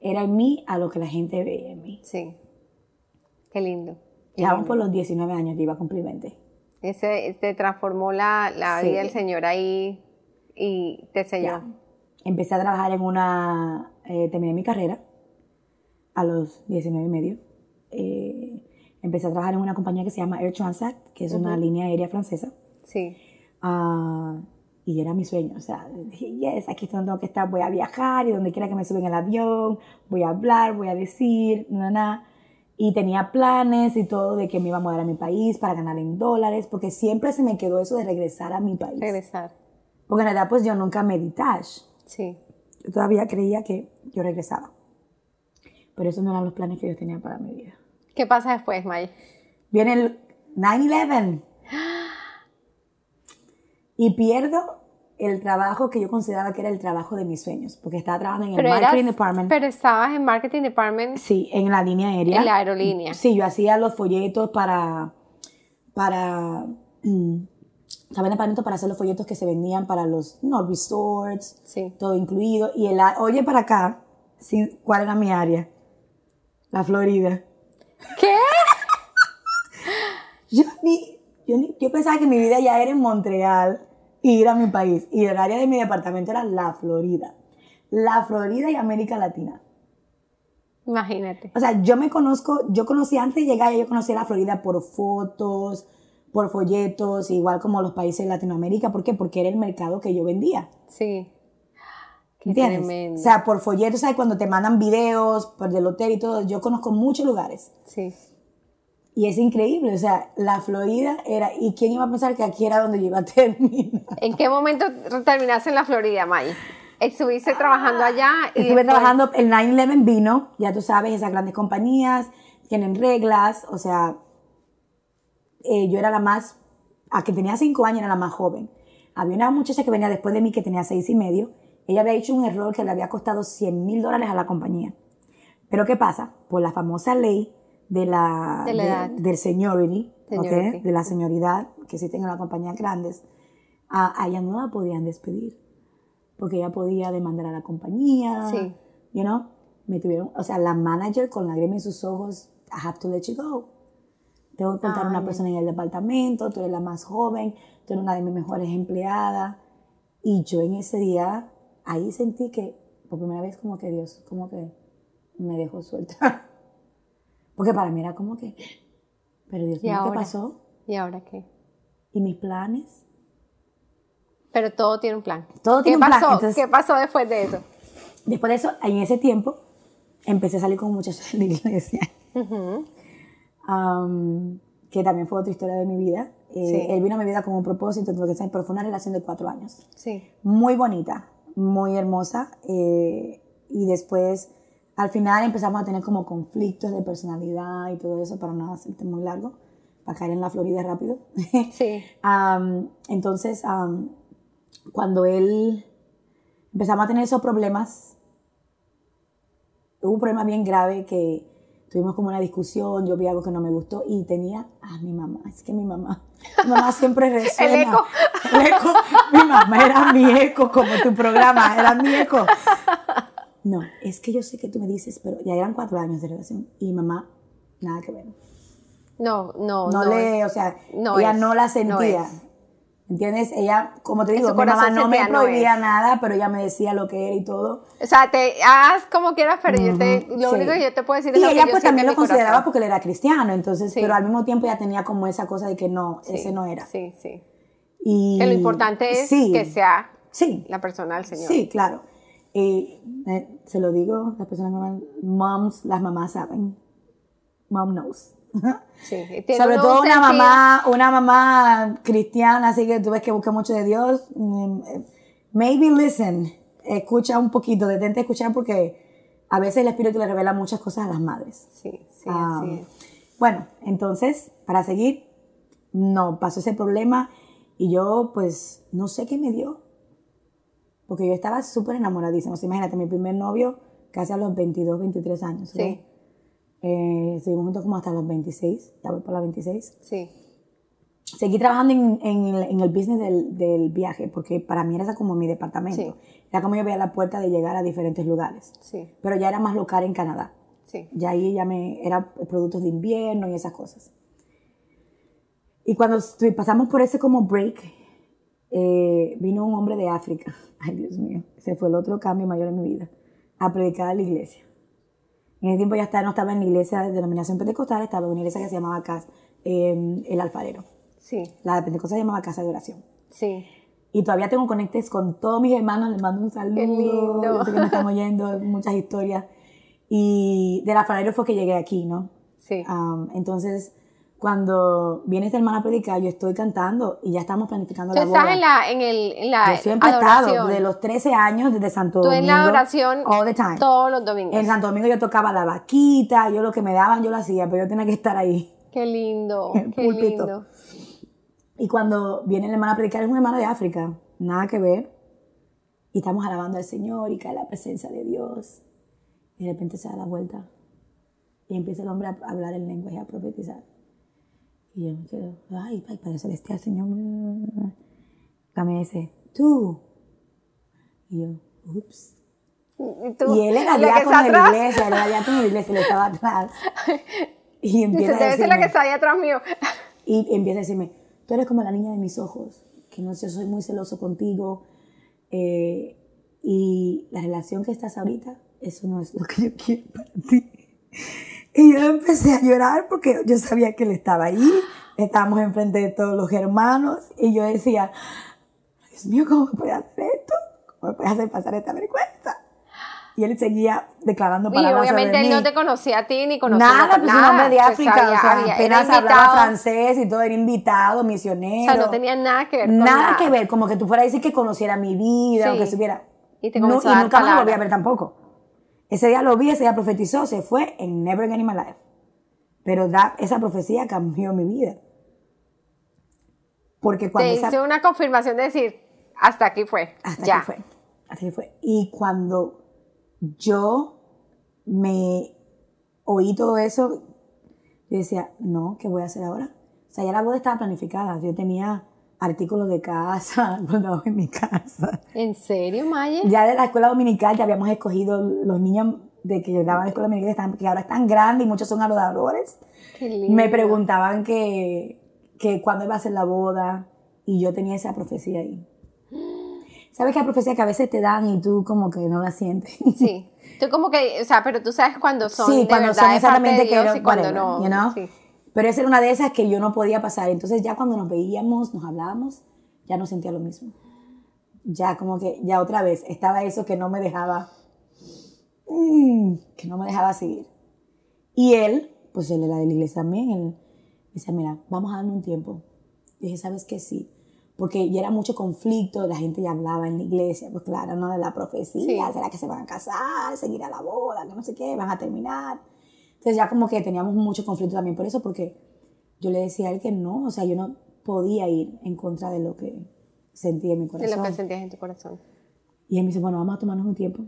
era en mí a lo que la gente veía en mí. Sí. Qué lindo. Vamos lindo. por los 19 años que iba a cumplir 20. Ese te transformó la, la Sí. vida del Señor ahí y te selló. Ya. Empecé a trabajar en una... eh, terminé mi carrera a los 19 y medio. eh, empecé a trabajar en una compañía que se llama Air Transat, que es una línea aérea francesa. Sí. Ah, y era mi sueño, o sea, dije, yes, aquí es donde tengo que estar, voy a viajar y donde quiera que me suben el avión, voy a hablar, voy a decir, nada. Y tenía planes y todo de que me iba a mudar a mi país para ganar en dólares, porque siempre se me quedó eso de regresar a mi país. Regresar. Porque en realidad pues yo nunca me detach. Sí. Yo todavía creía que yo regresaba. Pero esos no eran los planes que yo tenía para mi vida. ¿Qué pasa después, May? Viene el 9-11 y pierdo el trabajo que yo consideraba que era el trabajo de mis sueños, porque estaba trabajando en el Pero, marketing eras- department. pero estabas en marketing department sí, en la línea aérea. en la aerolínea. Sí, yo hacía los folletos para, para, mm, estaba en departamento para hacer los folletos que se vendían para los, no, resorts, Sí. todo incluido. Y el, oye para acá, ¿cuál era mi área? La Florida. ¿Qué? Yo, ni, yo, ni- yo pensaba que mi vida ya era en Montreal y ir a mi país. Y el área de mi departamento era la Florida. La Florida y América Latina. Imagínate. O sea, yo me conozco, yo conocí antes de llegar, yo conocí la Florida por fotos, por folletos, igual como los países de Latinoamérica. ¿Por qué? Porque era el mercado que yo vendía. Sí. ¿Entiendes? tremendo. O sea, por folletos, ¿sabes? Cuando te mandan videos por del hotel y todo, yo conozco muchos lugares. Sí. Y es increíble, o sea, la Florida era, ¿y quién iba a pensar que aquí era donde yo iba a terminar? ¿En qué momento terminaste en la Florida, May? Estuviste trabajando allá y Estuve después- trabajando, el 9-11 vino, ya tú sabes, esas grandes compañías tienen reglas, o sea, eh, yo era la más, a que tenía cinco años era la más joven. Había una muchacha que venía después de mí que tenía seis y medio, ella había hecho un error que le había costado 100 mil dólares a la compañía. Pero ¿qué pasa? Por la famosa ley de la, De la edad. del seniority. Seniority. de la señoridad que existen en las compañías grandes, a, a ella no la podían despedir porque ella podía demandar a la compañía. Sí. You know, me tuvieron, o sea, la manager con lágrimas en sus ojos, I have to let you go. Tengo que contar a una persona en el departamento, tú eres la más joven, tú eres una de mis mejores empleadas. Y yo en ese día, ahí sentí que, por primera vez, como que Dios, como que me dejó suelta. Porque para mí era como que, pero Dios ¿Y mío, ¿qué ahora? pasó? ¿Y ahora qué? ¿Y mis planes? Pero todo tiene un plan. Todo ¿Qué tiene un plan, pasó? entonces- ¿Qué pasó después de eso? Después de eso, en ese tiempo, empecé a salir con muchachos de la iglesia. Ujú. um, que también fue otra historia de mi vida. Eh, Sí. Él vino a mi vida con un propósito, pero fue una relación de cuatro años. Sí. Muy bonita, muy hermosa. eh, y después, al final, empezamos a tener como conflictos de personalidad y todo eso, para no hacerte muy largo, para caer en la Florida rápido. Sí. Entonces, cuando él empezamos a tener esos problemas, hubo un problema bien grave que tuvimos como una discusión, yo vi algo que no me gustó y tenía a mi mamá, es que mi mamá, mi mamá siempre resuena. El eco. El eco. Mi mamá era mi eco, como tu programa, era mi eco. No, es que yo sé que tú me dices, pero ya eran cuatro años de relación y mamá, nada que ver No, no, no, no. le, o sea, no ella es, no la no sentía. es. ¿Entiendes? Ella, como te digo, mi mamá no me no prohibía nada, pero ella me decía lo que era y todo. O sea, te haz como quieras, pero yo te, lo Sí. único que yo te puedo decir es Y lo que ella yo pues también lo consideraba corazón. porque él era cristiano, entonces, Sí. pero al mismo tiempo ella tenía como esa cosa de que no, Sí, ese no era. Sí, sí. Y, Que lo importante es que sea Sí, la persona del Señor. sí, claro. Y, eh, se lo digo, las personas que me llaman moms, las mamás saben. Mom knows. Sí, y tiene Sobre todo una sentido- mamá, una mamá cristiana, así que tú ves que busca mucho de Dios. mm, eh, Maybe listen, escucha un poquito, detente a escuchar porque a veces el Espíritu le revela muchas cosas a las madres. Sí, sí, así es. Bueno, entonces, para seguir, no pasó ese problema y yo pues no sé qué me dio. Porque yo estaba súper enamoradísima. O sea, imagínate, mi primer novio casi a los 22, 23 años. Sí, Eh, estuvimos juntos como hasta los 26, ya voy para los 26. sí. Seguí trabajando en, en el, en el business del, del viaje, porque para mí era como mi departamento. Sí. Era como yo veía la puerta de llegar a diferentes lugares. Sí, Pero ya era más local en Canadá. sí. Ya ahí ya me, era productos de invierno y esas cosas. Y cuando pasamos por ese como break, eh, vino un hombre de África. Ay, Dios mío. Ese fue el otro cambio mayor en mi vida. A predicar a la iglesia. En ese tiempo ya estaba, no estaba en la iglesia de denominación pentecostal, estaba en una iglesia que se llamaba Casa, eh, El Alfarero. Sí, La de Pentecostal se llamaba Casa de Oración. sí. Y todavía tengo conectes con todos mis hermanos, les mando un saludo. Qué lindo. Que me están oyendo, muchas historias. Y del alfarero fue que llegué aquí, ¿no? Sí. Um, entonces, cuando viene esta hermana a predicar, yo estoy cantando y ya estamos planificando la estás boda. en la, en el, en la yo siempre he estado, desde los 13 años, desde Santo Tú en Domingo. la adoración All the time. todos los domingos. En Santo Domingo yo tocaba la vaquita, yo lo que me daban yo lo hacía, pero yo tenía que estar ahí. Qué lindo, El qué lindo. Y cuando viene la hermana a predicar, es una hermana de África, nada que ver. Y estamos alabando al Señor y cae la presencia de Dios. Y de repente se da la vuelta y empieza el hombre a hablar en lengua y a profetizar. Y yo me quedo, ay, ay Padre Celestial, Señor. Y me dice, tú. Y yo, ups. Y, tú, Y él era diácono de la iglesia, era diácono de la iglesia, él estaba atrás. Y Dice, empieza a la que decirme, está ahí atrás mío. y empieza a decirme, tú eres como la niña de mis ojos, que no sé, yo soy muy celoso contigo. eh, y la relación que estás ahorita, eso no es lo que yo quiero para ti. Y yo empecé a llorar porque yo sabía que él estaba ahí, estábamos enfrente de todos los hermanos, y yo decía, Dios mío, ¿cómo me puede hacer esto? ¿Cómo me puede hacer pasar esta vergüenza? Y él seguía declarando Y palabras obviamente sobre él no te conocía a ti ni conocía Nada, pues un hombre de Pues África, había- o sea, había- apenas hablaba francés y todo, era invitado, O misionero. sea, no tenía nada que ver con Nada que ver, como que tú fueras a decir que conociera mi vida Sí. o que supiera. Y te No, y a nunca más lo volví a ver tampoco. Ese día lo vi, ese día profetizó, se fue en Never Again in My Life. Pero da- esa profecía cambió mi vida. Porque cuando Te esa- hice una confirmación de decir, hasta aquí fue. hasta ya. que fue. Hasta que fue. Y cuando yo me oí todo eso, yo decía, no, ¿qué voy a hacer ahora? O sea, ya la boda estaba planificada. Yo tenía artículos de casa guardados en mi casa. ¿En serio, Maya? Ya de la escuela dominical ya habíamos escogido los niños de que llegaban a la escuela dominical, que, que ahora están grandes y muchos son adoradores. Qué lindo. Me preguntaban que, que cuándo iba a ser la boda y yo tenía esa profecía ahí. ¿Sabes que hay profecías que a veces te dan y tú como que no la sientes? Sí. Tú como que, o sea, pero tú sabes cuando son sí, de cuando verdad son de de exactamente que Dios era- y cuando whatever, no. you know? Sí. Pero esa era una de esas que yo no podía pasar. Entonces ya cuando nos veíamos, nos hablábamos, ya no sentía lo mismo. Ya como que, ya otra vez, estaba eso que no me dejaba, mm, que no me dejaba seguir. Y él, pues él era de la iglesia también, él decía, mira, vamos a darle un tiempo. Y dije, ¿sabes qué? Sí. Porque ya era mucho conflicto, la gente ya hablaba en la iglesia, pues claro, ¿no? De la profecía, Sí. ¿será que se van a casar? ¿Seguir a la boda? Que no sé qué, van a terminar. Entonces ya como que teníamos mucho conflicto también por eso, porque yo le decía a él que no, o sea, yo no podía ir en contra de lo que sentía en mi De corazón. lo que sentías en tu corazón. Y él me dice, bueno, vamos a tomarnos un tiempo.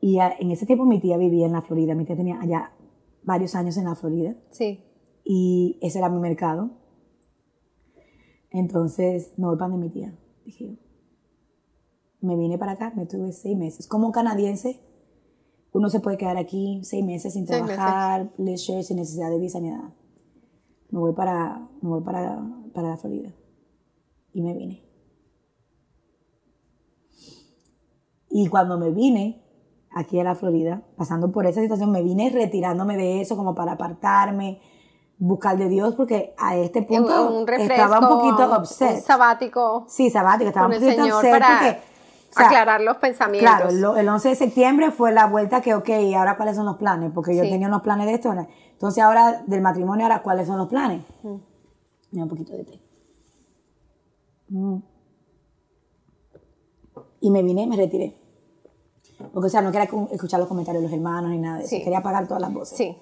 Y en ese tiempo mi tía vivía en la Florida, mi tía tenía allá varios años en la Florida Sí. y ese era mi mercado. Entonces me voy para donde mi tía, dije yo. Me vine para acá, me tuve seis meses. Como canadiense, uno se puede quedar aquí seis meses sin Seis meses. trabajar, leisure, sin necesidad de visa ni nada. Me voy para, me voy para, para la Florida. Y me vine. Y cuando me vine aquí a la Florida, pasando por esa situación, me vine retirándome de eso como para apartarme, buscar de Dios, porque a este punto un refresco, estaba un poquito upset. sabático Sí, sabático, estaba un poquito para porque, o sea, aclarar los pensamientos. Claro, el, el 11 de septiembre fue la vuelta que, ok, ¿y ahora cuáles son los planes? Porque yo Sí. tenía unos planes de esto. Entonces ahora, del matrimonio, ahora, ¿cuáles son los planes? Mm. Mira, un poquito de té. Mm. Y me vine y me retiré. Porque, o sea, no quería cu- escuchar los comentarios de los hermanos ni nada de eso. Quería apagar todas las voces. Sí.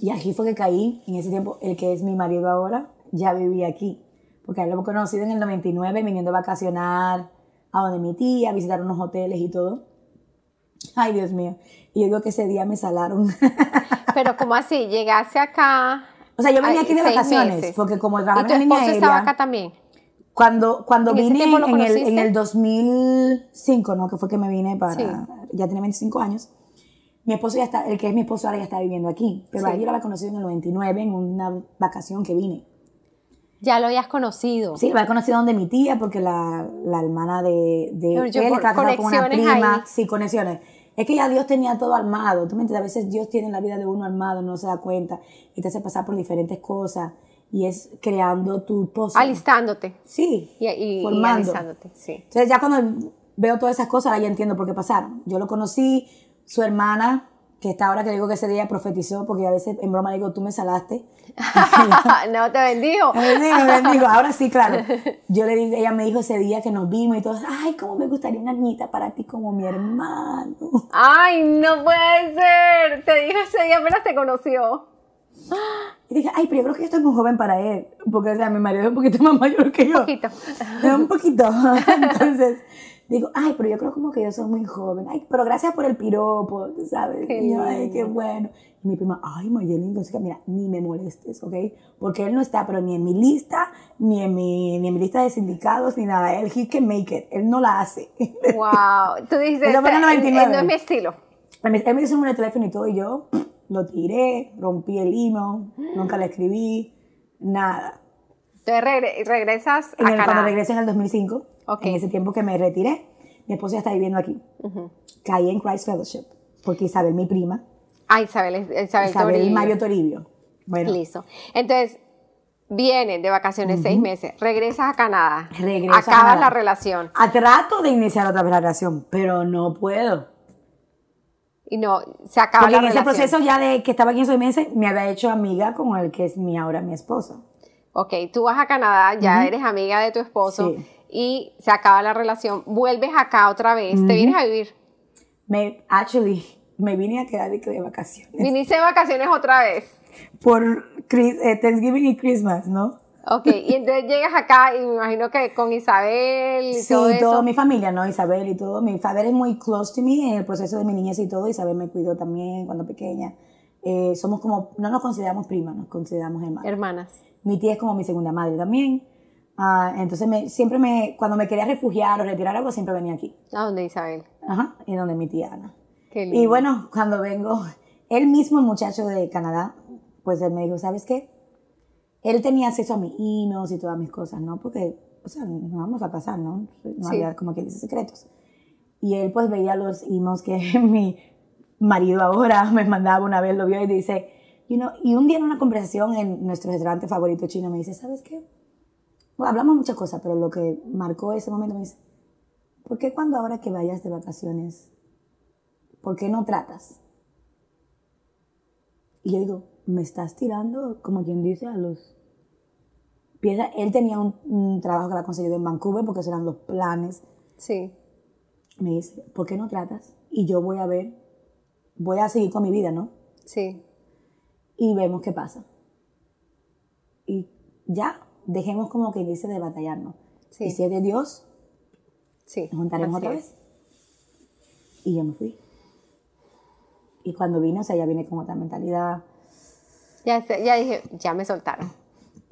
Y aquí fue que caí, en ese tiempo, el que es mi marido ahora, ya vivía aquí. Porque a él lo hemos conocido en el 99, viniendo a vacacionar a donde mi tía, a visitar unos hoteles y todo. Ay, Dios mío. Y yo digo que ese día me salaron. Pero como así, llegaste acá. o sea, yo venía aquí de vacaciones, meses. porque como ¿Y trabajaba en línea esposo estaba aérea, acá también? cuando, cuando ¿En vine en el, en el 2005, ¿no? Que fue que me vine para, Sí. ya tenía 25 años. Mi esposo ya está, el que es mi esposo ahora ya está viviendo aquí. Pero Sí. a él yo lo había conocido en el 99, en una vacación que vine. Ya lo habías conocido. Sí, lo había conocido donde mi tía, porque la, la hermana de, de él estaba con una prima. ahí. Sí, conexiones. Es que ya Dios tenía todo armado. Tú me entiendes, a veces Dios tiene la vida de uno armado, no se da cuenta y te hace pasar por diferentes cosas y es creando tu pozo. Alistándote. Sí, Y, y, y formando. alistándote, sí. Entonces ya cuando veo todas esas cosas, ahora ya entiendo por qué pasaron. Yo lo conocí, su hermana, que está ahora que digo que ese día profetizó, porque a veces en broma le digo, tú me salaste. no te bendigo. Me bendigo, me bendigo. Ahora sí, claro. Yo le dije, ella me dijo ese día que nos vimos y todo, ay, cómo me gustaría una niñita para ti como mi hermano. Ay, no puede ser. Te dijo ese día apenas te conoció. Y dije, ay, pero yo creo que yo estoy muy joven para él, porque o sea, mi marido es un poquito más mayor que yo. Un poquito. un poquito. Entonces, digo, ay, pero yo creo como que yo soy muy joven. Ay, pero gracias por el piropo, ¿sabes? Qué y yo, ay, qué bueno. Y mi prima, ay, Mayelin, entonces, mira, ni me molestes, ¿ok? Porque él no está, pero ni en mi lista, ni en mi, ni en mi lista de sindicados, ni nada. Él, he can make it. Él no la hace. Wow. Tú dices, en "Eh, 99". no es mi estilo. Él me él hizo un teléfono y todo, y yo lo tiré, rompí el email, nunca le escribí, nada. Entonces regre- regresas En a el- cuando regresé en el 2005, En ese tiempo que me retiré, mi esposo ya está viviendo aquí. Caí en Christ Fellowship, porque Isabel, mi prima, Ah, Isabel, Isabel, Isabel Toribio. Mario Toribio. Bueno, Listo. Entonces, vienes de vacaciones seis meses, regresas a Canadá, Regreso a acabas Canadá. la relación a trato de iniciar otra vez la relación, pero no puedo. y no, se acaba Porque la en ese proceso ya de que estaba aquí en seis meses, me había hecho amiga con el que es mi ahora mi esposo. Ok, tú vas a Canadá, ya eres amiga de tu esposo Sí. Y se acaba la relación, vuelves acá otra vez, te vienes a vivir. Me, actually, me vine a quedar de, vacaciones. Viniste de vacaciones otra vez. Por eh, Thanksgiving y Christmas, ¿no? Ok, y entonces llegas acá y me imagino que con Isabel y Sí, todo eso. toda mi familia, ¿no? Isabel y todo. Mi padre es muy close to me en el proceso de mi niñez y todo. Isabel me cuidó también cuando pequeña. Eh, somos como, no nos consideramos primas, nos consideramos hermanas. Hermanas. Mi tía es como mi segunda madre también. Ah, entonces, me, siempre me, cuando me quería refugiar o retirar algo, siempre venía aquí. ¿A dónde Isabel? Ajá, y donde mi tía Ana. Qué Y lindo. bueno, cuando vengo, él mismo, el muchacho de Canadá, pues él me dijo, ¿sabes qué? Él tenía acceso a mis emails y todas mis cosas, ¿no? Porque, o sea, nos vamos a casar, ¿no? No Sí. había como que dice secretos. Y él pues veía los emails que mi marido ahora me mandaba una vez, lo vio y dice, you know, y un día en una conversación en nuestro restaurante favorito chino me dice, ¿sabes qué? Bueno, hablamos muchas cosas, pero lo que marcó ese momento me dice, ¿por qué cuando ahora que vayas de vacaciones, ¿por qué no tratas? Y yo digo, me estás tirando, como quien dice, a los... Piensa, él tenía un, un trabajo que había conseguido en Vancouver porque esos eran los planes. Sí. Me dice, ¿por qué no tratas? Y yo voy a ver, voy a seguir con mi vida, ¿no? Sí. Y vemos qué pasa. Y ya, dejemos como quien dice de batallarnos. Sí. Y si es de Dios, Sí. nos juntaremos otra es. vez. Y yo me fui. Y cuando vine, o sea, ya vine con otra mentalidad. Ya, ya dije, ya me soltaron.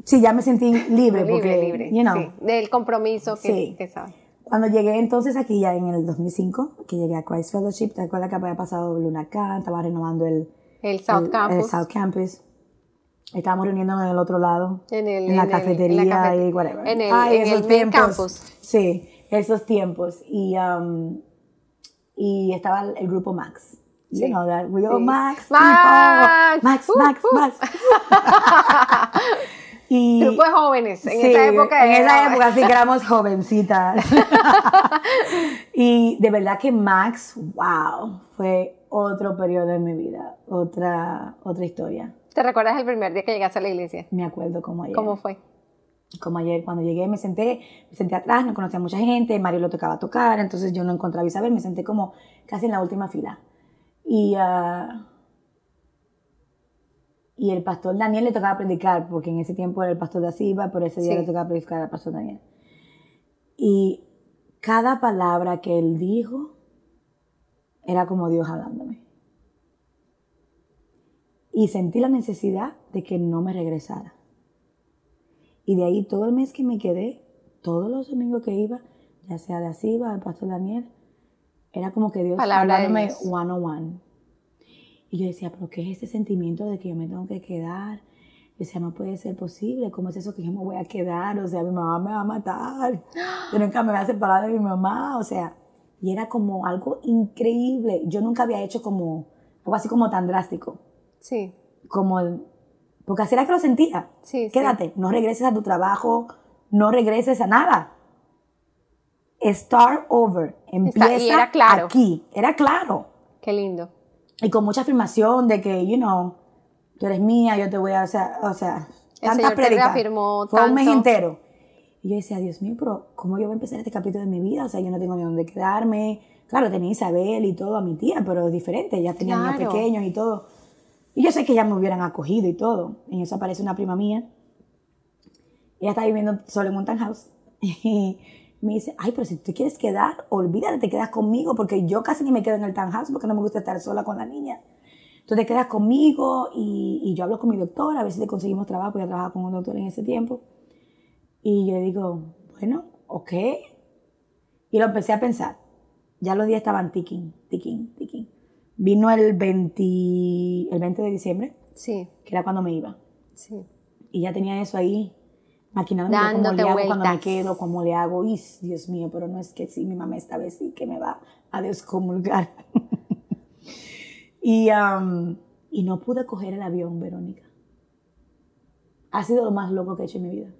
Sí, ya me sentí libre, libre, porque, libre. you know, sí. Del compromiso que, Sí. que sabes. Cuando llegué entonces aquí ya en el 2005, que llegué a Christ Fellowship, ¿te acuerdas que había pasado Lunacán? Estaba renovando el, El South el- Campus. el South Campus. Estábamos reuniéndonos en el otro lado, En el- en la en el- cafetería en la cafet- y whatever. en el- Ay, en esos el tiempos. campus. Sí, esos tiempos. Y, um, y estaba el, el grupo Max. You Sí. know that. We Sí. Max. Max. Max, Uh, Max, uh. Max. y, Grupo de jóvenes. En Sí, esa época. En esa época sí que éramos jovencitas. y de verdad que Max, wow, fue otro periodo en mi vida, otra, otra historia. ¿Te recuerdas el primer día que llegaste a la iglesia? Me acuerdo como ayer. ¿Cómo fue? Como ayer, cuando llegué, me senté, me senté atrás, no conocía a mucha gente, Mario lo tocaba tocar, entonces yo no encontraba a Isabel, me senté como casi en la última fila. Y, ah, y el pastor Daniel le tocaba predicar, porque en ese tiempo era el pastor de Asiba, pero ese día Sí. le tocaba predicar al pastor Daniel. Y cada palabra que él dijo era como Dios hablándome. Y sentí la necesidad de que no me regresara. Y de ahí todo el mes que me quedé, todos los domingos que iba, ya sea de Asiba, al pastor Daniel, era como que Dios Palabra de hablándome Dios. one on one. Y yo decía, pero ¿qué es este sentimiento de que yo me tengo que quedar? Yo decía, no puede ser posible, ¿cómo es eso que yo me voy a quedar? O sea, mi mamá me va a matar. Yo nunca me voy a separar de mi mamá. O sea, Y era como algo increíble. Yo nunca había hecho como algo así como tan drástico. Sí. Como, el- porque así era que lo sentía. Sí, sí. Quédate, no regreses a tu trabajo, no regreses a nada. Start over. Empieza era claro. aquí. Era claro. Qué lindo. Y con mucha afirmación de que, you know, tú eres mía, yo te voy a, o sea, o sea tantas reafirmó Fue un mes tanto. entero. Y yo decía, Dios mío, pero ¿cómo yo voy a empezar este capítulo de mi vida? O sea, yo no tengo ni dónde quedarme. Claro, tenía Isabel y todo a mi tía, pero es diferente. Ya tenía niños Claro. pequeños y todo. Y yo sé que ya me hubieran acogido y todo. En eso aparece una prima mía. Ella está viviendo sola en un townhouse. Y me dice, ay, pero si tú quieres quedar, olvídate, te quedas conmigo, porque yo casi ni me quedo en el townhouse porque no me gusta estar sola con la niña. Tú te quedas conmigo y, yo hablo con mi doctora, a ver si te conseguimos trabajo. Yo trabajaba con un doctor en ese tiempo. Y yo le digo, bueno, ok. Y lo empecé a pensar. Ya los días estaban ticking, ticking, ticking. Vino el 20, el 20 de diciembre, Sí, que era cuando me iba. sí. Y ya tenía eso ahí, maquinando cómo le hago cuando me quedo, cómo le hago. Y Dios mío, pero no es que sí, mi mamá esta vez sí que me va a descomulgar. y, um, y no pude coger el avión, Verónica. Ha sido lo más loco que he hecho en mi vida.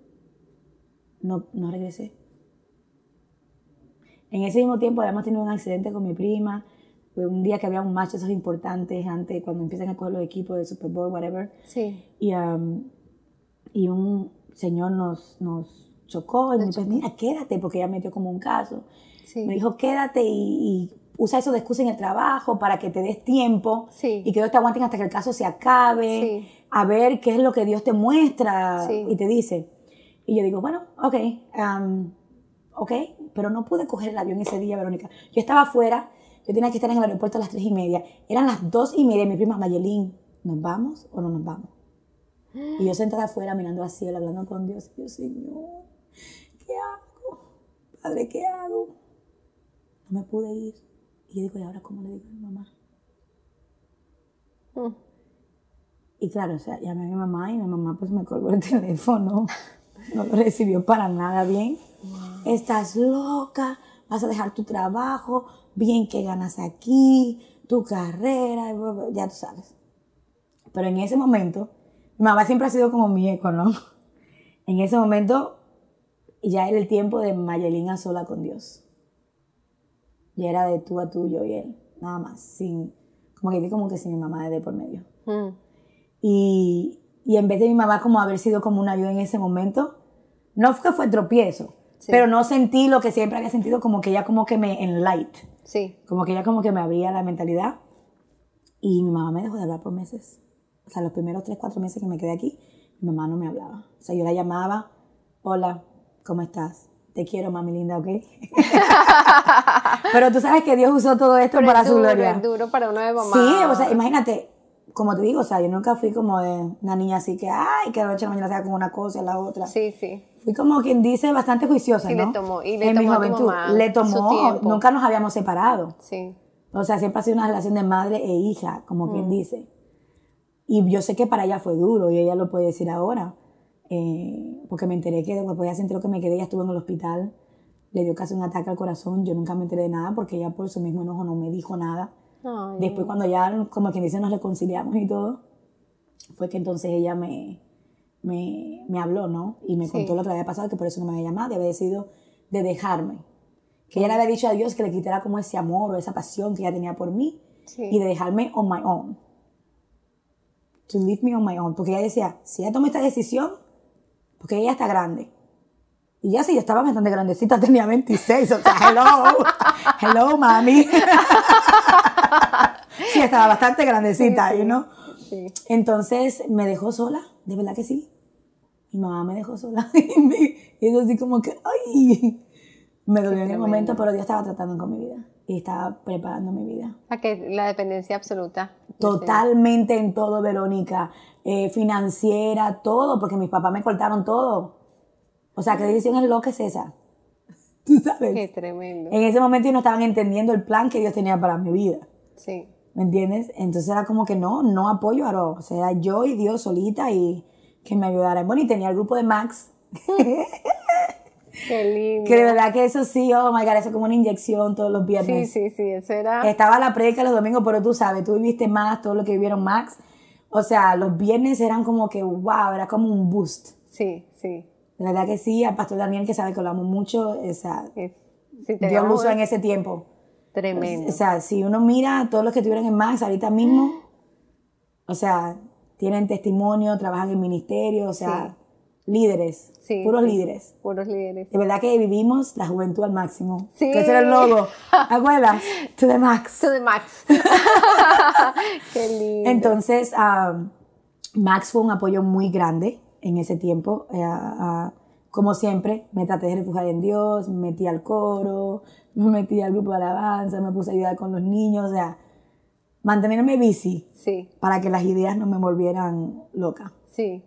No, no regresé. En ese mismo tiempo habíamos tenido un accidente con mi prima. Un día que había un match esos importantes antes, cuando empiezan a coger los equipos de Super Bowl, whatever. Sí. Y, um, y un señor nos, nos chocó y me dijo, mira, quédate, porque ella metió como un caso. Sí. Me dijo, quédate y, y usa eso de excusa en el trabajo para que te des tiempo Sí. y que Dios te aguanten hasta que el caso se acabe, Sí. a ver qué es lo que Dios te muestra y te dice. Y yo digo, bueno, ok, um, ok, pero no pude coger el avión ese día, Verónica. Yo estaba afuera, yo tenía que estar en el aeropuerto a las tres y media. Eran las dos y media y mi prima Mayelín, ¿nos vamos o no nos vamos? Y yo sentada afuera mirando al cielo, hablando con Dios. Y yo, Señor, ¿qué hago? Padre, ¿qué hago? No me pude ir. Y yo digo, ¿y ahora cómo le digo a mi mamá? Mm. Y claro, o sea, llamé a mi mamá y mi mamá pues me colgó el teléfono. No lo recibió para nada bien. Estás loca, vas a dejar tu trabajo, bien que ganas aquí, tu carrera, ya tú sabes. Pero en ese momento, mi mamá siempre ha sido como mi eco, ¿no? En ese momento ya era el tiempo de Mayelín a sola con Dios. Ya era de tú a tú, yo y él, nada más, sin, como que como que sin mi mamá de por medio. Mm. Y, y en vez de mi mamá como haber sido como una ayuda en ese momento, no fue que fue tropiezo, Sí. pero no sentí lo que siempre había sentido, como que ella como que me enlight, Sí. como que ella como que me abría la mentalidad. Y mi mamá me dejó de hablar por meses. O sea, los primeros tres, cuatro meses que me quedé aquí, mi mamá no me hablaba. O sea, yo la llamaba, hola, ¿cómo estás? Te quiero, mami linda, ¿ok? pero tú sabes que Dios usó todo esto Pero para es su gloria. es duro para uno de mamá. Sí, o sea, imagínate, como te digo, o sea, yo nunca fui como de una niña así que, ay, que de la noche a la mañana sea con una cosa y la otra. Sí, sí. Fui como quien dice bastante juiciosa, Sí, ¿no? le tomó- y le en mi tomó a tu juventud. mamá le tomó, nunca nos habíamos separado. Sí. O sea, siempre ha sido una relación de madre e hija, como Mm. quien dice. Y yo sé que para ella fue duro, y ella lo puede decir ahora. eh, porque me enteré que después ella se enteró que me quedé, ella estuvo en el hospital, le dio casi un ataque al corazón, yo nunca me enteré de nada porque ella por su mismo enojo no me dijo nada. Ay, Después cuando ya, como quien dice, nos reconciliamos y todo, fue que entonces ella me, me, me habló, ¿no? Y me Sí. contó lo que le había pasado, que por eso no me había llamado, y había decidido de dejarme. Que ella le había dicho a Dios que le quitara como ese amor o esa pasión que ella tenía por mí Sí. y de dejarme on my own. To leave me on my own. Porque ella decía, si ella toma esta decisión, porque ella está grande. Y ya sí, yo estaba bastante grandecita, tenía 26, o sea, hello, hello, mami. estaba bastante grandecita, Sí, sí. you know. Sí. Entonces me dejó sola, de verdad que sí. Mi mamá me dejó sola. y eso así como que, ay, me dolió en el tremendo. momento, pero Dios estaba tratando con mi vida y estaba preparando mi vida. Sea, que la dependencia absoluta. Totalmente en todo, Verónica. Eh, financiera, todo, porque mis papás me cortaron todo. O sea, ¿qué decisión es loca es esa? Tú sabes. Qué tremendo. En ese momento ellos no estaban entendiendo el plan que Dios tenía para mi vida. Sí. ¿Me entiendes? Entonces era como que no, no apoyo a Ro. O sea, yo y Dios solita y que me ayudaran. Bueno, y tenía el grupo de Max. Qué lindo. Que de verdad que eso sí, oh my God, eso es como una inyección todos los Sí, viernes. sí, sí, eso era. Estaba la predica los domingos, pero tú sabes, tú viviste más todo lo que vivieron Max. O sea, los viernes eran como que, wow, era como un boost. Sí, sí. De verdad que sí, al pastor Daniel, que sabe que lo amo mucho, o sea, sí, Dios lo usó en ese tiempo. Tremendo. O sea, si uno mira a todos los que estuvieron en Max ahorita mismo, o sea, tienen testimonio, trabajan en ministerio, o sea, líderes, Sí, puros sí. líderes. Puros líderes. De verdad que vivimos la juventud al máximo. Sí. Que ese era el logo. ¿Acuerdas? To the max. To the max. Qué lindo. Entonces, ah, Max fue un apoyo muy grande en ese tiempo. Eh, como siempre, me traté de refugiar en Dios, me metí al coro, me metí al grupo de alabanza, me puse a ayudar con los niños, o sea, mantenerme busy Sí, para que las ideas no me volvieran loca. sí.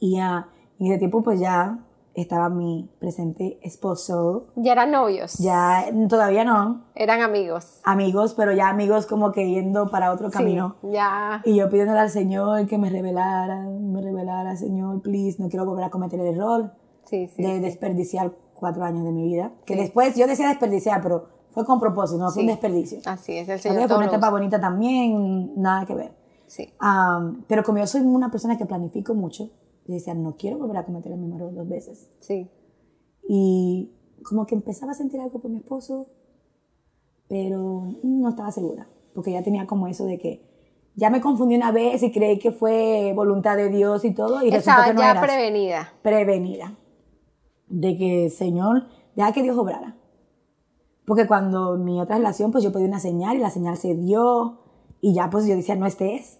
Y ah, en ese tiempo, pues ya estaba mi presente esposo. Ya eran novios. Ya, todavía no, Eran amigos. amigos, pero ya amigos como que yendo para otro camino. Sí, ya. Y yo pidiéndole al Señor que me revelara, me revelara, Señor, please, no quiero volver a cometer el error Sí, sí. de desperdiciar cuatro años de mi vida. Que después yo decía desperdiciar, pero fue con propósito, no fue un desperdicio. Así es, el Señor todo una etapa bonita también, nada que ver. Sí, pero como yo soy una persona que planifico mucho, yo decía, no quiero volver a cometer el mismo error dos veces. sí. Y como que empezaba a sentir algo por mi esposo, pero no estaba segura, porque ya tenía como eso de que ya me confundí una vez y creí que fue voluntad de Dios y todo, y resultó Estaba que no ya prevenida. prevenida de que, Señor, deja que Dios obrara. Porque cuando mi otra relación, pues yo pedí una señal y la señal se dio y ya pues yo decía, no, este es.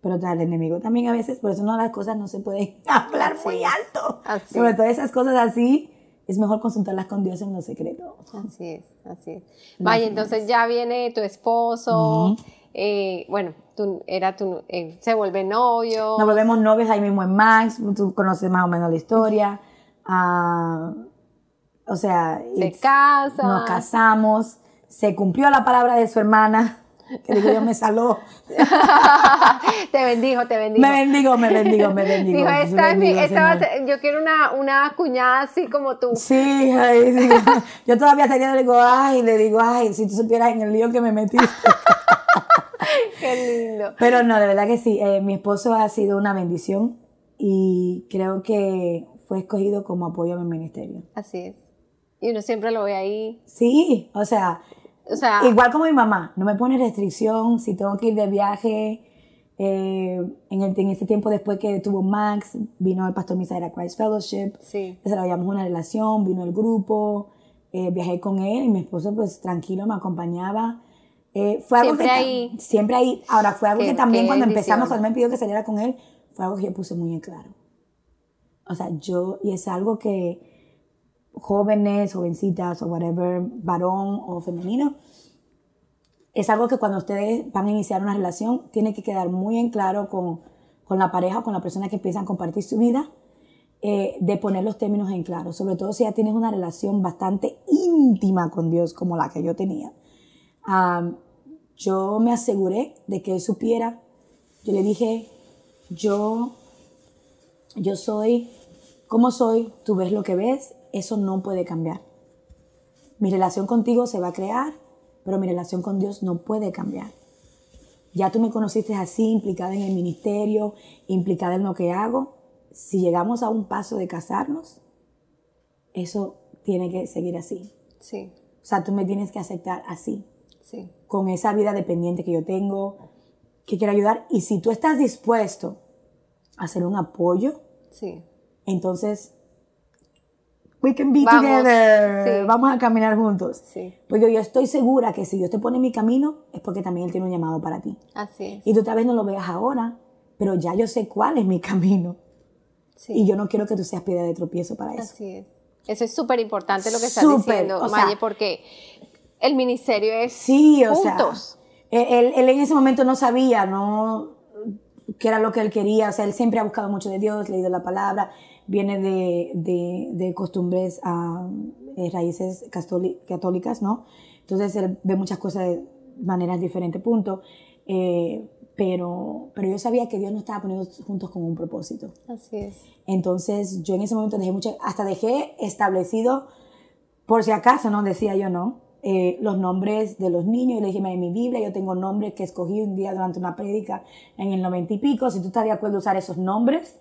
Pero tal, el enemigo también a veces, por eso no las cosas no se pueden hablar Así muy alto. Así Sobre todo esas cosas así, es mejor consultarlas con Dios en lo secreto. Así es, así es. Vaya, entonces ya viene tu esposo. eh, bueno, tú, era tu, eh, se vuelve novio. Nos volvemos novios ahí mismo en Max, tú conoces más o menos la historia. Ah, o sea, Se casa. nos casamos, se cumplió la palabra de su hermana, que digo yo me saló. te bendijo, te bendijo. Me bendigo, me bendigo, me bendigo. Dijo, me esta es mi- bendigo, esta va a Señor". ser- yo quiero una, una cuñada así como tú. Sí, ay, sí. yo todavía tenía, le digo, ay, le digo, ay, si tú supieras en el lío que me metiste. Qué lindo. Pero no, de verdad que sí, eh, mi esposo ha sido una bendición y creo que fue escogido como apoyo a mi ministerio. Así es. Y uno siempre lo ve ahí. Sí, o sea, O sea, igual como mi mamá, no me pone restricción si tengo que ir de viaje. eh, en, el, en ese tiempo después que tuvo Max, vino el pastor Misael a Christ Fellowship, sí. desarrollamos una relación, vino el grupo, eh, viajé con él y mi esposo pues tranquilo me acompañaba. Eh, fue algo Siempre que ahí. Siempre ahí. Ahora fue algo que también cuando empezamos, cuando me pidió que saliera con él, fue algo que yo puse muy en claro. O sea, yo, y es algo que jóvenes, jovencitas o whatever, varón o femenino, es algo que cuando ustedes van a iniciar una relación, tiene que quedar muy en claro con, con la pareja o con la persona que empiezan a compartir su vida, eh, de poner los términos en claro, sobre todo si ya tienes una relación bastante íntima con Dios como la que yo tenía. Yo me aseguré de que él supiera, yo le dije, yo, yo soy como soy, tú ves lo que ves, eso no puede cambiar. Mi relación contigo se va a crear, pero mi relación con Dios no puede cambiar. Ya tú me conociste así, implicada en el ministerio, implicada en lo que hago. Si llegamos a un paso de casarnos, eso tiene que seguir así. Sí, O sea, tú me tienes que aceptar así, sí. con esa vida dependiente que yo tengo, que quiero ayudar. Y si tú estás dispuesto a hacer un apoyo, Sí. entonces we can be Vamos, together. sí. Vamos a caminar juntos. Sí. Porque yo estoy segura que si Dios te pone en mi camino, es porque también Él tiene un llamado para ti. Así es. Y tú tal vez no lo veas ahora, pero ya yo sé cuál es mi camino. Sí. Y yo no quiero que tú seas piedra de tropiezo para eso. Así es. Eso es súper importante lo que estás Súper, diciendo, o sea- Maye, porque el ministerio es Sí, o juntos. sea, él, él en ese momento no sabía, no qué era lo que él quería, o sea, él siempre ha buscado mucho de Dios, leído la palabra, viene de, de, de costumbres, ah, eh, raíces católicas, ¿no? Entonces él ve muchas cosas de maneras diferentes, punto. Eh, pero, pero yo sabía que Dios nos estaba poniendo juntos con un propósito. Así es. Entonces yo en ese momento dejé mucho, hasta dejé establecido, por si acaso, no decía yo no, eh, los nombres de los niños. Y le dije, en mi Biblia yo tengo nombres que escogí un día durante una prédica en el noventa y pico. Si tú estás de acuerdo usar esos nombres,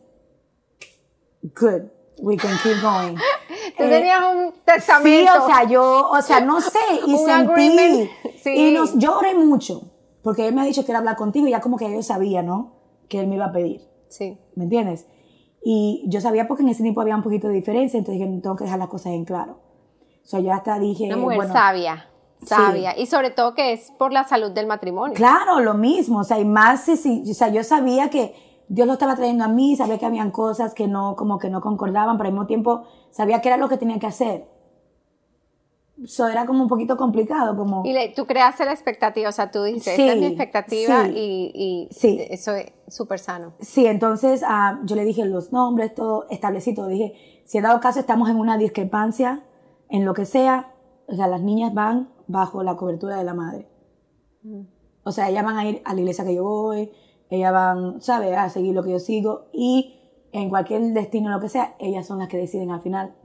good, we can keep going. Tú Eh, tenías un testamento. Sí, o sea, yo, o sea, no sé, y sentí, sí. y nos, yo oré mucho, porque él me ha dicho que era hablar contigo, y ya como que yo sabía, ¿no? Que él me iba a pedir, Sí. ¿me entiendes? Y yo sabía porque en ese tiempo había un poquito de diferencia, entonces dije, tengo que dejar las cosas en claro. O sea, yo hasta dije, Una mujer bueno, sabia, sabia. Y sobre todo que es por la salud del matrimonio. Claro, lo mismo, o sea, y más si, si- o sea, yo sabía que Dios lo estaba trayendo a mí, sabía que habían cosas que no, como que no concordaban, pero al mismo tiempo sabía que era lo que tenía que hacer. Eso era como un poquito complicado, como... Y le- tú creaste la expectativa, o sea, tú dices, Sí, esta es mi expectativa sí. y, y Sí. eso es súper sano. Sí, entonces ah, yo le dije los nombres, todo, establecí todo. Dije, si en dado caso estamos en una discrepancia, en lo que sea, o sea, las niñas van bajo la cobertura de la madre. O sea, ellas van a ir a la iglesia que yo voy, ellas van, ¿sabes?, a seguir lo que yo sigo y en cualquier destino, lo que sea, ellas son las que deciden al final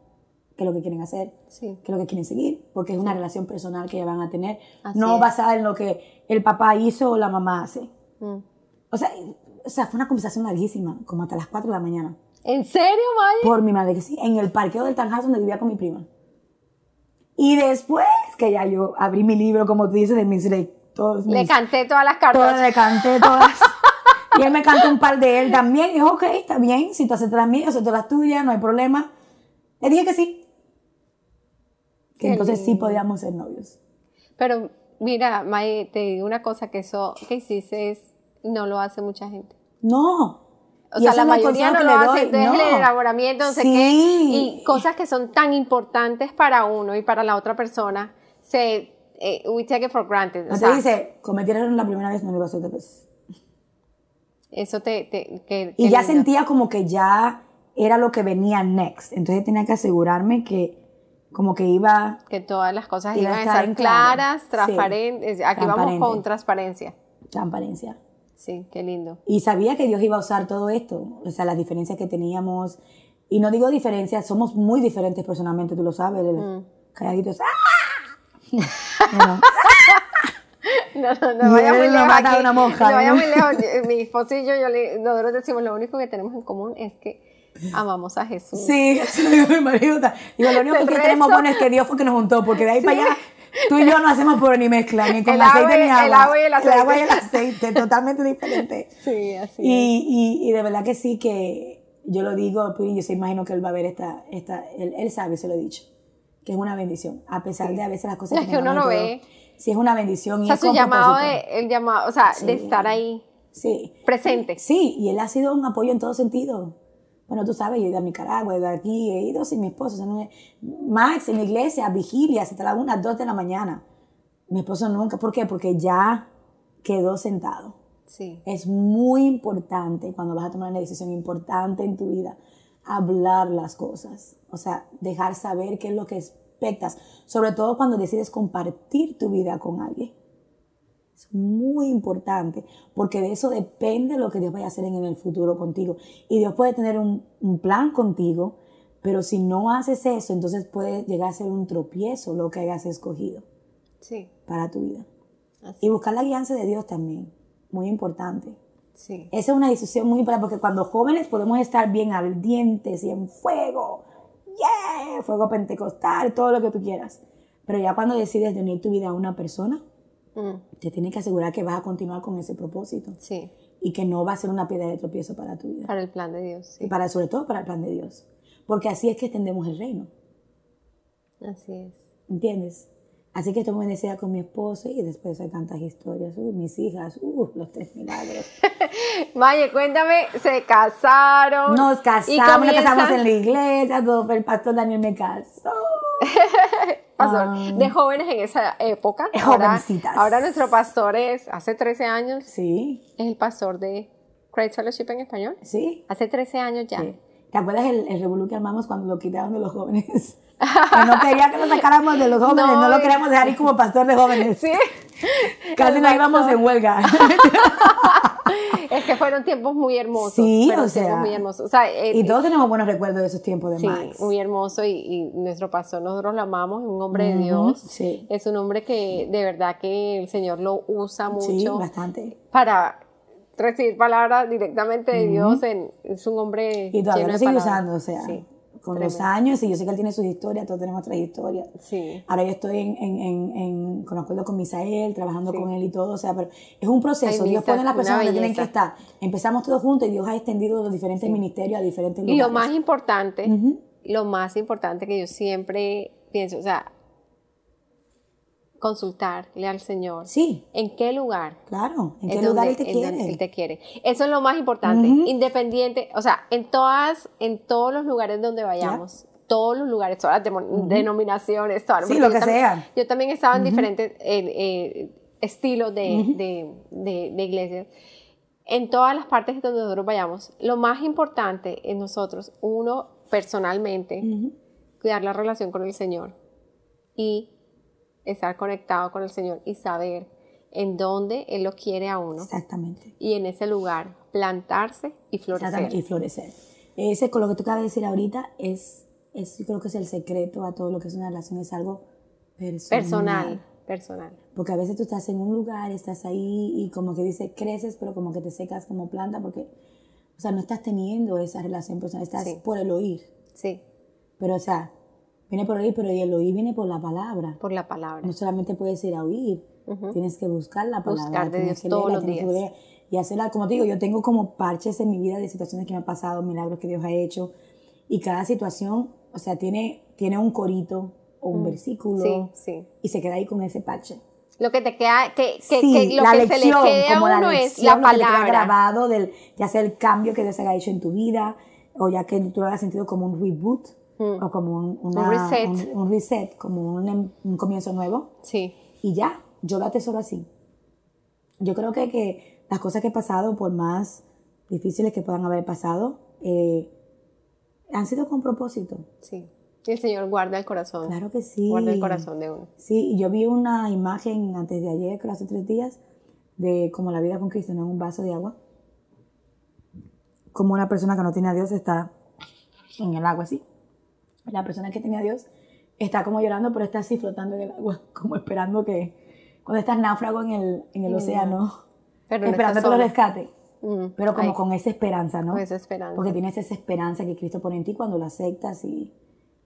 qué es lo que quieren hacer, Sí. qué es lo que quieren seguir, porque es una relación personal que ellas van a tener, Así no es. basada en lo que el papá hizo o la mamá hace. Mm. O sea, o sea, fue una conversación larguísima, como hasta las 4 de la mañana. ¿En serio, Maya? Por mi madre que sí, en el parqueo del Tanjas donde vivía con mi prima. Y después que ya yo abrí mi libro, como tú dices, de mis re- todos Le mis- canté todas las todas, cartas. le canté todas. y él me cantó un par de él también. Y dijo, ok, está bien, si tú aceptas las mías, yo acepto las tuyas, no hay problema. Le dije que sí. Que Qué entonces sí podíamos ser novios. Pero mira, May, te digo una cosa, que eso que hiciste es, no lo hace mucha gente. No. O Y sea, la mayoría no lo hace, doy, entonces no. el enamoramiento, no sé Sí. qué, y cosas que son tan importantes para uno y para la otra persona, se, eh, we take it for granted. O sea, te dice, cometieron la primera vez, no lo iba a hacer otra vez. eso te, te que, Y que ya lindo. sentía como que ya era lo que venía next. Entonces tenía que asegurarme que como que iba... que todas las cosas Iba iban a estar claras, Sí. transparentes. Aquí vamos Transparente. con transparencia. Transparencia. Sí, qué lindo. Y sabía que Dios iba a usar todo esto, o sea, las diferencias que teníamos. Y no digo diferencias, somos muy diferentes personalmente, tú lo sabes, el Mm. calladitos. ¡ah! No, no, no vaya muy lo lejos. aquí. una mosca, No vaya muy lejos. Mi esposo y yo, yo le- nosotros decimos lo único que tenemos en común es que amamos a Jesús. sí, eso digo mi marido. Digo, lo único Del que tenemos bueno es que Dios fue que nos juntó, porque de ahí para allá tú y yo no hacemos por ni mezcla, ni con El aceite agua y- ni agua. el agua y el aceite. agua y el aceite, totalmente diferente. Sí, así es. Y, y, y de verdad que sí que yo lo digo, yo se imagino que él va a ver esta, esta él, él sabe, se lo he dicho, que es una bendición, a pesar de a veces las cosas Es que uno y todo, ve. Sí, es una bendición. O y sea, es su llamado de, el llamado, o sea, de estar ahí Sí, presente. sí, y él ha sido un apoyo en todo sentido. Bueno, tú sabes, yo he ido a Nicaragua, he ido aquí, he ido sin mi esposo. o sea, no he- Max en la iglesia, vigilias, hasta las 1, 2 de la mañana. Mi esposo nunca, ¿por qué? Porque ya quedó sentado. Sí. Es muy importante cuando vas a tomar una decisión importante en tu vida, hablar las cosas. O sea, dejar saber qué es lo que expectas. Sobre todo cuando decides compartir tu vida con alguien. Es muy importante porque de eso depende lo que Dios vaya a hacer en el futuro contigo. Y Dios puede tener un, un plan contigo, pero si no haces eso, entonces puede llegar a ser un tropiezo lo que hayas escogido Sí. para tu vida. Así. Y buscar la guianza de Dios también, muy importante. Sí. Esa es una decisión muy importante porque cuando jóvenes podemos estar bien ardientes y en fuego, yeah, fuego pentecostal, todo lo que tú quieras. Pero ya cuando decides de unir tu vida a una persona, Mm, te tienes que asegurar que vas a continuar con ese propósito sí. y que no va a ser una piedra de tropiezo para tu vida. Para el plan de Dios. Y para, sobre todo para el plan de Dios. Porque así es que extendemos el reino. Así es. ¿Entiendes? Así que estoy muy bendecida con mi esposo y después hay tantas historias. Uh, mis hijas, uh, los tres milagros. Maye, cuéntame, se casaron. Nos casamos, nos casamos en la iglesia, todo, el pastor Daniel me casó. pastor, Ah. de jóvenes en esa época. Eh, Ahora, jovencitas. ahora nuestro pastor es, hace 13 años, Sí, es el pastor de Christ Fellowship en español. sí. Hace 13 años ya. sí. ¿Te acuerdas el, el revolú que armamos cuando lo quitaron de los jóvenes? No quería que lo sacáramos de los jóvenes, no, No, lo queríamos dejar ahí como pastor de jóvenes. Sí. Casi El nos íbamos en huelga. es que fueron tiempos muy hermosos. Sí, o sea, muy hermosos. O sea, eh, y todos tenemos buenos recuerdos de esos tiempos de Sí, Max. muy hermoso y, y nuestro pastor, nosotros lo amamos, es un hombre de Dios. sí. Es un hombre que de verdad que el Señor lo usa Sí, mucho bastante. para recibir palabras directamente de Dios. En, es un hombre Y todavía lo sigue palabras. usando, o sea, Sí, con tremendo. los años, y yo sé que él tiene sus historias, todos tenemos otras historias. Sí, Ahora yo estoy en, en, en, en- con acuerdo con Misael, trabajando Sí. con él y todo, o sea, pero es un proceso. Ay, Dios pone a las personas donde tienen que estar. Empezamos todos juntos y Dios ha extendido los diferentes ministerios a diferentes y lugares. lo más importante, lo más importante que yo siempre pienso, o sea, consultarle al Señor. Sí, ¿En qué lugar? claro. ¿En qué lugar donde- él te quiere? Él te quiere. Eso es lo más importante. Ujú. Independiente, o sea, en todas, en todos los lugares donde vayamos, todos los lugares, todas las demo- denominaciones, todas. Sí, lo que también- sea. Yo también estaba en diferentes eh, eh, estilos de, de, de- de iglesias. En todas las partes donde nosotros vayamos, lo más importante en nosotros, uno personalmente, cuidar la relación con el Señor y estar conectado con el Señor y saber en dónde Él lo quiere a uno Exactamente. y en ese lugar plantarse y florecer. Exactamente, Y florecer. Ese, con lo que tú acabas de decir ahorita, es, es, yo creo que es el secreto a todo lo que es una relación, es algo personal. Personal, personal. Porque a veces tú estás en un lugar, estás ahí y como que dice, creces, pero como que te secas como planta porque, o sea, no estás teniendo esa relación personal, estás Sí. por el oír. Sí, Pero, o sea, viene por oír, pero el oír viene por la palabra. por la palabra. No solamente puedes ir a oír, tienes que buscar la palabra. Buscar de Dios todos leerla, los días. leer y hacerla, como te digo, yo tengo como parches en mi vida de situaciones que me han pasado, milagros que Dios ha hecho, y cada situación, o sea, tiene, tiene un corito o un versículo, Mm. Sí, sí. y se queda ahí con ese parche. Lo que te queda, que, que, Sí, que lo la que lección, se le quede a como la uno es lección, la lo que te queda palabra. grabado del, ya sea el cambio que Dios haya hecho en tu vida, o ya que tú lo hayas sentido como un reboot, Mm. o como un, una- Un reset. un- un reset, como un, em- un comienzo nuevo, Sí, y ya, yo lo atesoro así. Yo creo que, que las cosas que he pasado, por más difíciles que puedan haber pasado, eh, han sido con propósito. sí. Y el Señor guarda el corazón. Claro que sí. Guarda el corazón de uno. Sí, y yo vi una imagen antes de ayer, creo hace tres días, de como la vida con Cristo, ¿no? en un vaso de agua. Como una persona que no tiene a Dios está en el agua así. La persona que tiene a Dios está como llorando, pero está así flotando en el agua, como esperando que, cuando estás náufrago en el, en el océano, Pero esperando que lo rescate. Mm, Pero como ay, con esa esperanza, ¿no? con esa esperanza. Porque tienes esa esperanza que Cristo pone en ti cuando lo aceptas y,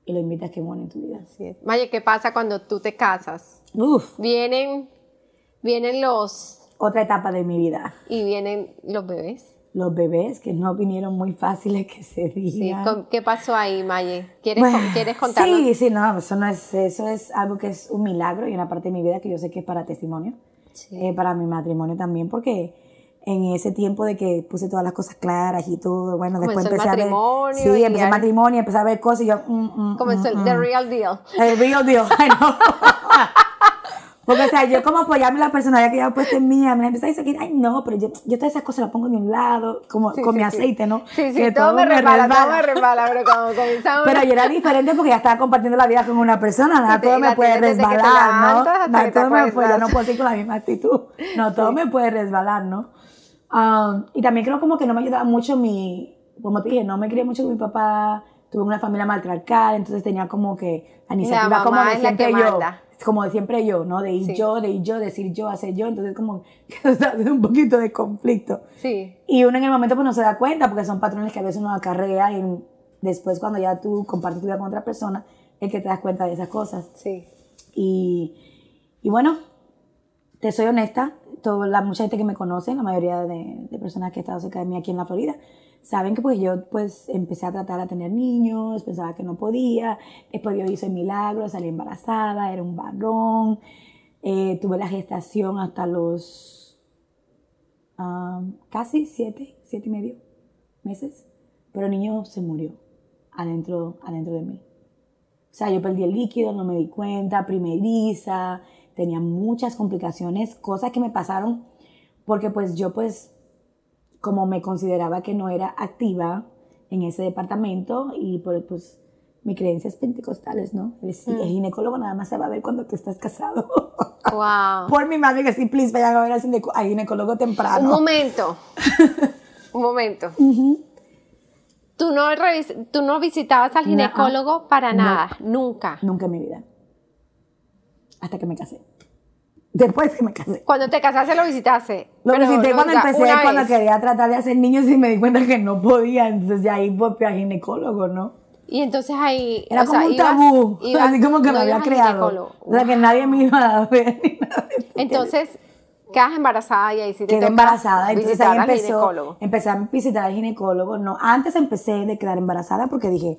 y lo invitas que muere en tu vida. Así es. Maye, ¿qué pasa cuando tú te casas? Uf, Vienen, vienen los, otra etapa de mi vida. y vienen los bebés. Los bebés que no vinieron muy fáciles que se Sí, digan. con- ¿Qué pasó ahí, Maye? ¿Quieres, Bueno, ¿quieres contarnos? Sí, sí, no, eso no es, eso es algo que es un milagro y una parte de mi vida que yo sé que es para testimonio, Sí. eh, para mi matrimonio también, porque en ese tiempo de que puse todas las cosas claras y todo, bueno, después Comenzó el empecé a ver, matrimonio sí, empecé el matrimonio, empecé a ver cosas y yo, mm, mm, Comenzó mm, el The Real Deal. El real deal, ay no. Porque, o sea, yo como apoyarme la personalidad que ya he puesto en mí, me empecé a decir, ay, no, pero yo, yo todas esas cosas las pongo en un lado, como Sí, con sí, mi aceite, ¿no? Sí, sí, Que todo, me resbala, todo me resbala, pero cuando comenzamos... Pero yo era diferente porque ya estaba compartiendo la vida con una persona, nada, te- todo me puede que resbalar, ¿no? Nada, que todo me puede, yo no puedo seguir con la misma actitud, no, todo me puede resbalar, ¿no? Um, y también creo como que no me ayudaba mucho mi, como te dije, no me crié mucho con mi papá, tuve una familia matriarcal, entonces tenía como que la iniciativa como mamá de la que siempre yo, manda. Como siempre yo, ¿no? De ir Sí. yo, de ir yo, decir yo, hacer yo, entonces como que un poquito de conflicto. Sí, Y uno en el momento pues no se da cuenta porque son patrones que a veces uno acarrea y después cuando ya tú compartes tu vida con otra persona es que te das cuenta de esas cosas. sí. Y, y bueno, te soy honesta, toda la, mucha gente que me conoce, la mayoría de, de personas que han estado cerca de mí aquí en la Florida, saben que pues yo pues empecé a tratar a tener niños, pensaba que no podía, después Dios hizo el milagro, salí embarazada, era un varón, eh, tuve la gestación hasta los ah, casi siete, siete y medio meses, pero el niño se murió adentro, adentro de mí. O sea, yo perdí el líquido, no me di cuenta, primeriza, tenía muchas complicaciones, cosas que me pasaron porque pues yo pues como me consideraba que no era activa en ese departamento y por pues mi creencia es pentecostales, ¿no? El, el ginecólogo nada más se va a ver cuando tú estás casado. Wow. Por mi madre que sí, please, vayan a ver al ginecólogo temprano. Un momento. Un momento. Tú no, tú no visitabas al ginecólogo para No. nada, nunca. Nunca en mi vida. Hasta que me casé. Después que me casé. Cuando te casaste lo visitaste. Lo pero visité lo cuando visita- empecé, cuando vez. quería tratar de hacer niños y me di cuenta que no podía. Entonces de ahí pues, fui al ginecólogo, ¿no? Y entonces ahí. Era o como sea, un tabú. ibas- así como que no me había creado. O sea, que nadie me iba a ver. de eso. Entonces, quedas embarazada y ahí sí te Quedé embarazada, entonces ahí empezó, ginecólogo. empecé a visitar al ginecólogo. No, antes empecé de quedar embarazada porque dije,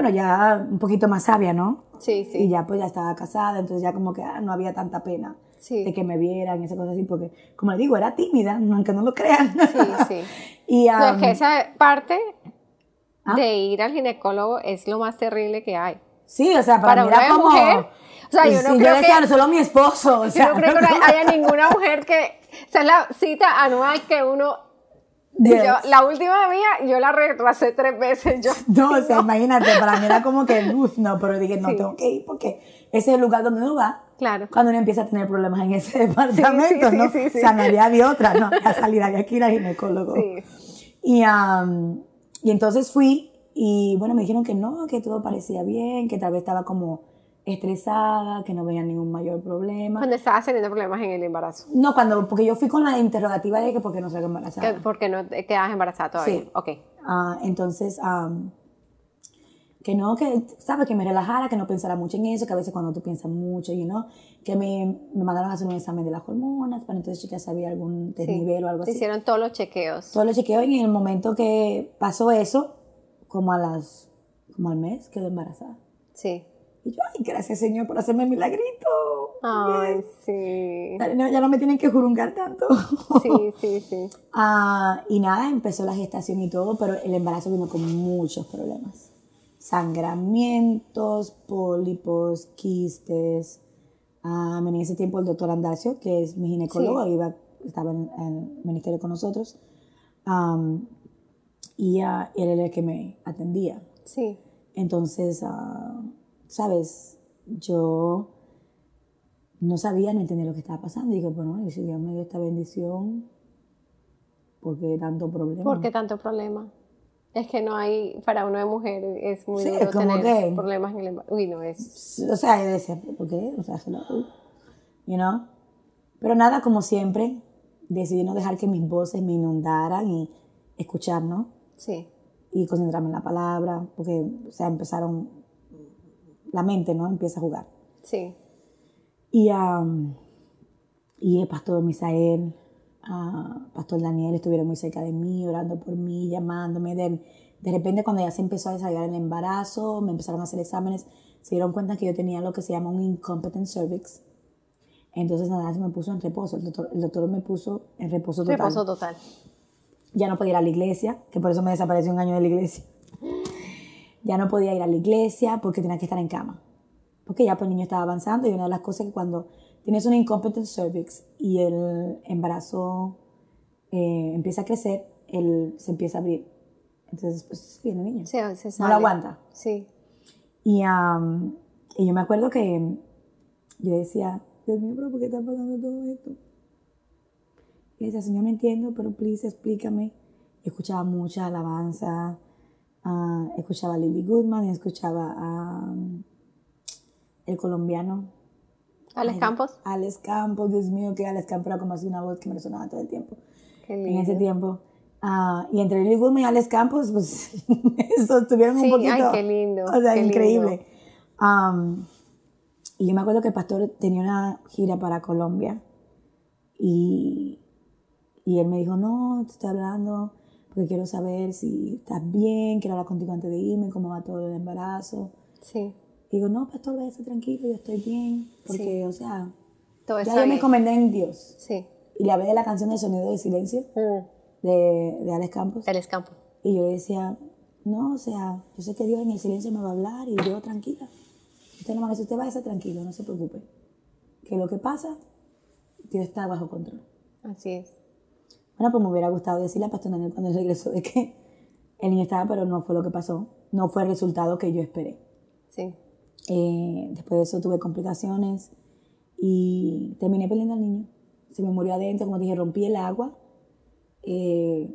bueno, ya un poquito más sabia, ¿no? Sí, sí. Y ya pues ya estaba casada, entonces ya como que ah, no había tanta pena Sí. de que me vieran, esas cosas así, porque como le digo, era tímida, aunque no lo crean. Sí, sí. y, No, es que esa parte ¿Ah? de ir al ginecólogo es lo más terrible que hay. sí, o sea, para, para mí una era como... mujer, o sea, yo no sí, creo decía, que- "No, solo mi esposo, o sea, Yo no creo que no haya ninguna mujer que. Es la cita anual que uno. Yo, la última mía, yo la retrasé tres veces. Yo, No, o sea, imagínate, para mí era como que, uff, no, pero dije, no, Sí. tengo que ir porque ese es el lugar donde uno va Claro. cuando uno empieza a tener problemas en ese departamento, sí, ¿no? sí, sí. O sea, no había de otra, ¿no? Ya salir, había que ir al ginecólogo. Sí. Y, am, y entonces fui y, bueno, me dijeron que no, que todo parecía bien, que tal vez estaba como estresada, que no veía ningún mayor problema. Cuando estabas teniendo problemas en el embarazo. No, cuando, porque yo fui con la interrogativa de que por qué no salgo embarazada. Que- Porque no te quedabas embarazada todavía. Sí. Ok. Ah, entonces, am, que no, que, ¿sabes? Que me relajara, que no pensara mucho en eso, que a veces cuando tú piensas mucho, you know, que me, me mandaron a hacer un examen de las hormonas para entonces chequear si había algún Sí. desnivel o algo así. hicieron todos los chequeos. Todo lo chequeo y en el momento que pasó eso, como a las, como al mes, quedé embarazada. Sí. Y yo, ay, gracias Señor por hacerme milagrito. Ay, sí. Ya no, ya no me tienen que jurungar tanto. Sí, sí, sí. Ah, y nada, empezó la gestación y todo, pero el embarazo vino con muchos problemas. Sangramientos, pólipos, quistes. Ah, en ese tiempo el doctor Andacio, que es mi ginecólogo, iba, estaba en, el ministerio con nosotros. Am, y ah, él era el que me atendía. Sí. Entonces, ah, sabes, yo no sabía, no entendía lo que estaba pasando. Y dije, bueno, y si Dios me dio esta bendición, ¿por qué tanto problema? ¿Por qué tanto problema? Es que no hay, para de mujer es muy Sí, duro es como tener que- problemas en el embarazo. Uy, no es. O sea, yo decía, ¿por qué? O sea, hello, you know? Pero nada, como siempre, decidí no dejar que mis voces me inundaran y escuchar, ¿no? Sí. Y concentrarme en la palabra, porque, o sea, empezaron, la mente, ¿no? Empieza a jugar. Sí. Y, am, y el pastor Misael, ah, pastor Daniel estuvieron muy cerca de mí, orando por mí, llamándome. De, de repente, cuando ya se empezó a desarrollar el embarazo, me empezaron a hacer exámenes, se dieron cuenta que yo tenía lo que se llama un incompetent cervix. Entonces, nada, se me puso en reposo. El doctor, el doctor me puso en reposo total. Reposo total. Ya no podía ir a la iglesia, que por eso me desapareció un año de la iglesia. Ya no podía ir a la iglesia porque tenía que estar en cama. Porque ya pues el niño estaba avanzando y una de las cosas que cuando tienes un incompetent cervix y el embarazo eh, empieza a crecer, él se empieza a abrir. Entonces, pues viene el niño. Sí, se no lo aguanta. Sí. Y, y yo me acuerdo que yo decía, Dios mío, pero ¿por qué está pasando todo esto? Y decía, Señor, no entiendo, pero please explícame. Y escuchaba mucha alabanza, ah, escuchaba a Lily Goodman y escuchaba a um, el colombiano. Alex Campos. Alex Campos, Dios mío, que Alex Campos era como así una voz que me resonaba todo el tiempo Qué en lindo. ese tiempo. Ah, y entre Lily Goodman y Alex Campos, pues eso tuvieron Sí, un poquito. ay, qué lindo, O sea, increíble. Y yo me acuerdo que el pastor tenía una gira para Colombia y, y él me dijo, no, te estoy hablando porque quiero saber si estás bien, quiero hablar contigo antes de irme, cómo va todo el embarazo. Sí. Y digo, no, pastor, váyase tranquilo, yo estoy bien, porque, o sea, Todo ya yo me encomendé en Dios. Sí. Y le hablé de la canción del sonido del silencio Mm. de, de Alex Campos. Alex Campos. Y yo le decía, no, o sea, yo sé que Dios en el silencio me va a hablar y yo tranquila. Usted no me usted va a estar tranquilo, no se preocupe. Que lo que pasa, Dios está bajo control. Así es. Bueno, pues me hubiera gustado decirle a Pastor Daniel cuando regresó de que el niño estaba, pero no fue lo que pasó. No fue el resultado que yo esperé. Sí. Eh, después de eso tuve complicaciones Y terminé perdiendo al niño. Se me murió adentro, como te dije, rompí el agua. Eh,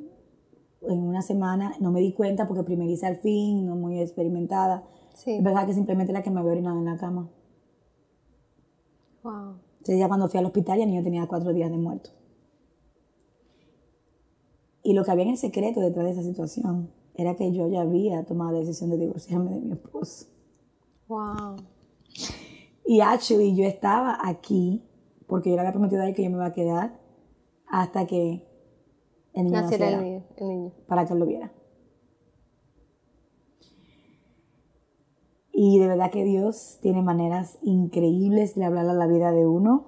en una semana no me di cuenta porque primeriza al fin, no muy experimentada. Sí. Es verdad que simplemente era que me había orinado en la cama. Wow. Entonces ya cuando fui al hospital ya el niño tenía cuatro días de muerto. Y lo que había en el secreto detrás de esa situación era que yo ya había tomado la decisión de divorciarme de mi esposo. Wow. Y actually yo estaba aquí porque yo le había prometido a él que yo me iba a quedar hasta que el niño Naciera el niño. El niño. para que él lo viera. Y de verdad que Dios tiene maneras increíbles de hablar a la vida de uno.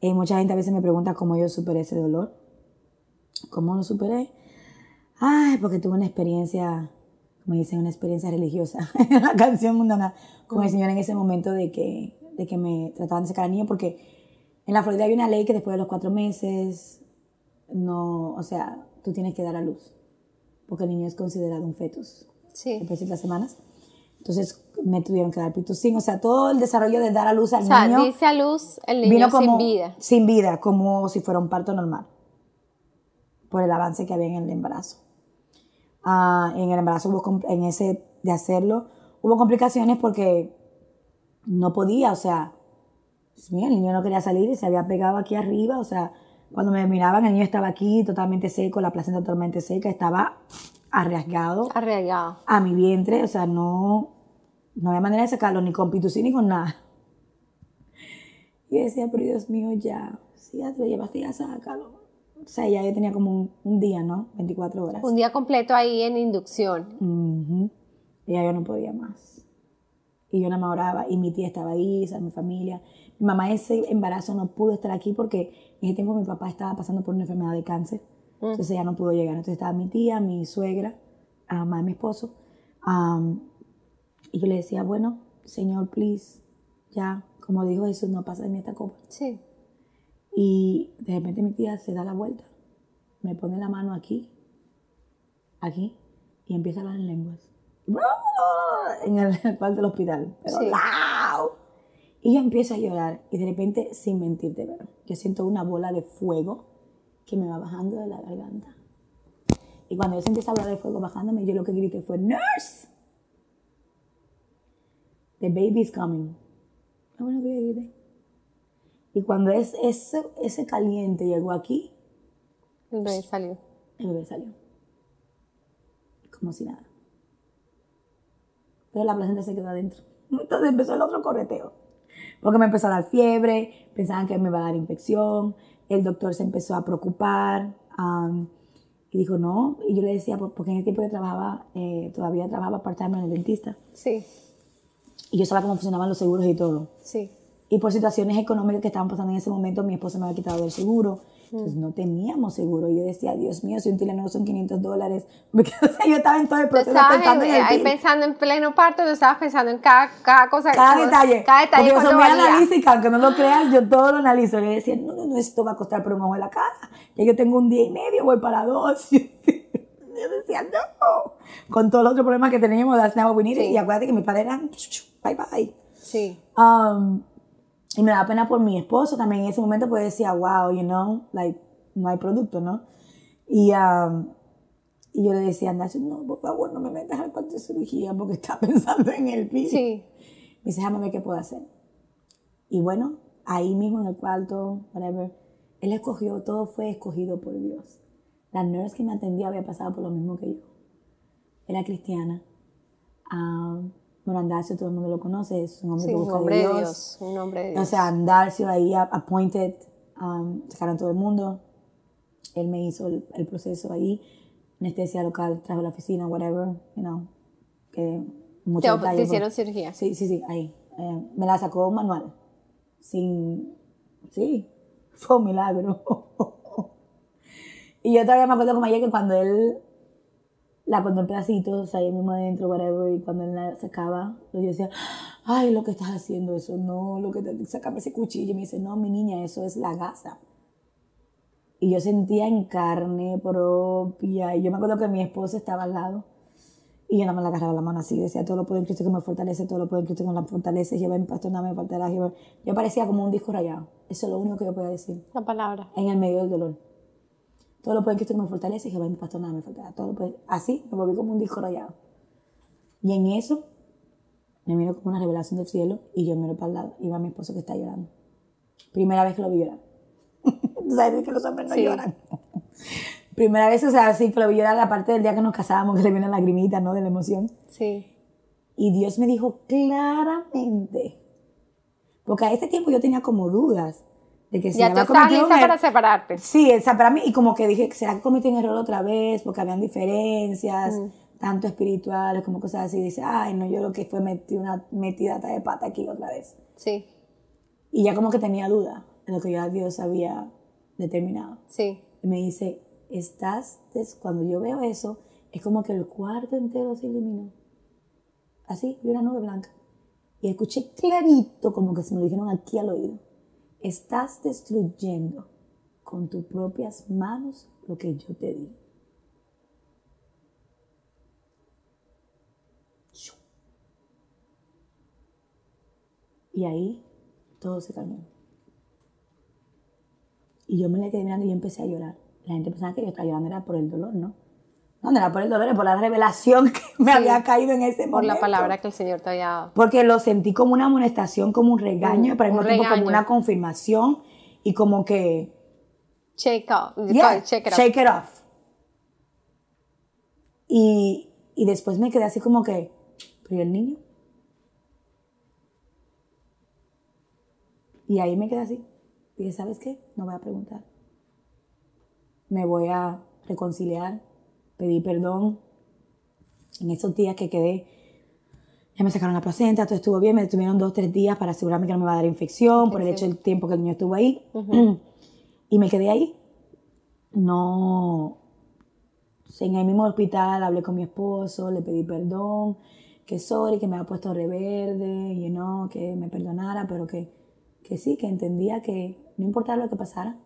Y mucha gente a veces me pregunta cómo yo superé ese dolor. ¿Cómo lo superé? Ay, porque tuve una experiencia, como dicen, una experiencia religiosa en la canción mundana con el Señor en ese momento de que, de que me trataban de sacar al niño, porque en la Florida hay una ley que después de los cuatro meses, no, o sea, tú tienes que dar a luz, porque el niño es considerado un fetus Sí. después de ciertas semanas. Entonces me tuvieron que dar pitocin, o sea, todo el desarrollo de dar a luz al O sea, niño dice a luz el niño vino como sin vida. sin vida, como si fuera un parto normal, por el avance que había en el embarazo. Ah, en el embarazo hubo, en ese de hacerlo, hubo complicaciones porque no podía, o sea, Dios mío, el niño no quería salir y se había pegado aquí arriba, o sea, cuando me miraban el niño estaba aquí totalmente seco, la placenta totalmente seca, estaba arriesgado Arriesgado. a mi vientre, o sea, no, no había manera de sacarlo, ni con pitocin ni con nada. Y decía, pero Dios mío, ya, si ya te lo llevaste, ya sácalo. O sea, ya yo tenía como un, un día, ¿no? 24 horas. Un día completo ahí en inducción. Y ya yo no podía más. Y yo nada más oraba, y mi tía estaba ahí, o sea, mi familia. Mi mamá ese embarazo no pudo estar aquí porque en ese tiempo mi papá estaba pasando por una enfermedad de cáncer. Entonces ella no pudo llegar. Entonces estaba mi tía, mi suegra, la mamá de mi esposo. am, y yo le decía, bueno, Señor, please, ya, como dijo Jesús, no pasa de mí esta copa. Sí. Y de repente mi tía se da la vuelta, me pone la mano aquí, aquí, y empieza a hablar en lenguas. En el cuarto del hospital, pero Sí. Y yo empiezo a llorar, y de repente, sin mentirte, pero yo siento una bola de fuego que me va bajando de la garganta. Y cuando yo sentí esa bola de fuego bajándome, yo lo que grité fue, ¡Nurse! The baby's coming. Lo bueno que yo grité. Y cuando es, ese, ese caliente llegó aquí, El bebé salió. el bebé salió. Como si nada. Pero la placenta se quedó adentro. Entonces empezó el otro correteo. Porque me empezó a dar fiebre, pensaban que me iba a dar infección. El doctor se empezó a preocupar. am, y dijo, no. Y yo le decía, por- porque en ese tiempo yo trabajaba, eh, todavía trabajaba part-time en el dentista. Sí. Y yo sabía cómo funcionaban los seguros y todo. Sí. Y por situaciones económicas que estaban pasando en ese momento, mi esposo me había quitado del seguro. Entonces no teníamos seguro. Y yo decía, Dios mío, si un Tylenol son 500 dólares. Quedo- o sea, yo estaba en todo el proceso pensando en- en el ahí pensando en pleno parto, tú estabas pensando en cada, cada cosa. cada todo- detalle. Cada detalle Porque yo soy analítica, aunque no lo creas, yo todo lo analizo. Yo decía, no, no, no, esto va a costar por un ojo de la cara. Ya yo tengo un día y medio, voy para dos. Yo decía, no. Con todos los otros problemas que teníamos, that's not what we needed. Sí. Y acuérdate que mis padres eran, bye bye. Sí. Um, y me da pena por mi esposo también en ese momento, pues decía, wow, you know, like, no hay producto, ¿no? Y, um, y yo le decía, Nacho, no, por favor, no me metas al cuarto de cirugía porque está pensando en el piso. Sí. Me dice, déjame ver qué puedo hacer. Y bueno, ahí mismo en el cuarto, whatever, él escogió, todo fue escogido por Dios. La nurse que me atendía había pasado por lo mismo que yo. Era cristiana. Um, bueno, Andarcio, todo el mundo lo conoce, es un hombre Sí, que un busca hombre de Dios. Dios. Un hombre de O Dios. sea, Andarcio ahí appointed, um, sacaron todo el mundo. Él me hizo el, el proceso ahí. Anestesia local, trajo la oficina, whatever, you know. Que mucho te, te pues. hicieron cirugía. Sí, sí, sí, ahí. Eh, me la sacó manual. Sin. Sí, fue un milagro. y yo todavía me acuerdo como ayer que cuando él la pone en pedacitos, ahí mismo adentro, whatever, y cuando él la sacaba, yo decía, ay, lo que estás haciendo, eso no, lo que te, sácame ese cuchillo. Y me dice, no, mi niña, eso es la gasa. Y yo sentía en carne propia, y yo me acuerdo que mi esposa estaba al lado, Y yo no me la agarraba la mano así, decía, todo lo puedo en Cristo que me fortalece, todo lo puedo en Cristo que me fortalece, lleva en pastor, nada me faltará. Jehová". Yo parecía como un disco rayado. Eso es lo único que yo podía decir La palabra. en el medio del dolor. Todo lo puede en Cristo que me fortalece, Jehová en pastor, nada me faltará. Todo lo puede. Así, me volví como un disco rayado. Y en eso, me miro como una revelación del cielo y yo miro para el lado y va mi esposo que está llorando. Primera vez que lo vi llorar. Tú sabes que los hombres no Sí. lloran. Primera vez, o sea, sí que lo vi llorar la parte del día que nos casábamos, que le viene lagrimita, ¿no? De la emoción. Sí. Y Dios me dijo claramente, porque a este tiempo yo tenía como dudas de que si ya tú estabas lista er- para separarte. Sí, o sea, para mí, y como que dije, ¿será que cometí un error otra vez? Porque habían diferencias, tanto espirituales como cosas así. Dice, ay, no, yo lo que fue metí una metida de pata aquí otra vez. Sí, Y ya como que tenía duda de lo que ya Dios había determinado. sí. Y me dice, estás, cuando yo veo eso, es como que el cuarto entero se iluminó. Así, vi una nube blanca. Y escuché clarito, como que se me lo dijeron aquí al oído. Estás destruyendo con tus propias manos lo que yo te di. Y ahí todo se calmó. Y yo me le quedé mirando y yo empecé a llorar. La gente pensaba que yo estaba llorando era por el dolor, ¿no? No, no era por el dolor, era por la revelación que me Sí. había caído en ese momento. Por la palabra que el Señor te había dado. Porque lo sentí como una amonestación, como un regaño, pero al mismo tiempo como una confirmación y como que, Shake off. yeah, it shake it off. Y, y después me quedé así como que, ¿pero y el niño? Y ahí me quedé así. Y dije, ¿sabes qué? No voy a preguntar. Me voy a reconciliar, pedir perdón. En esos días que quedé, ya me sacaron la placenta, todo estuvo bien, me detuvieron dos, tres días para asegurarme que no me va a dar infección por el hecho del tiempo que el niño estuvo ahí. Y me quedé ahí. No, en el mismo hospital hablé con mi esposo, le pedí perdón, que sorry, que me había puesto reverde, you know, que me perdonara, pero que, que sí, que entendía que no importaba lo que pasara,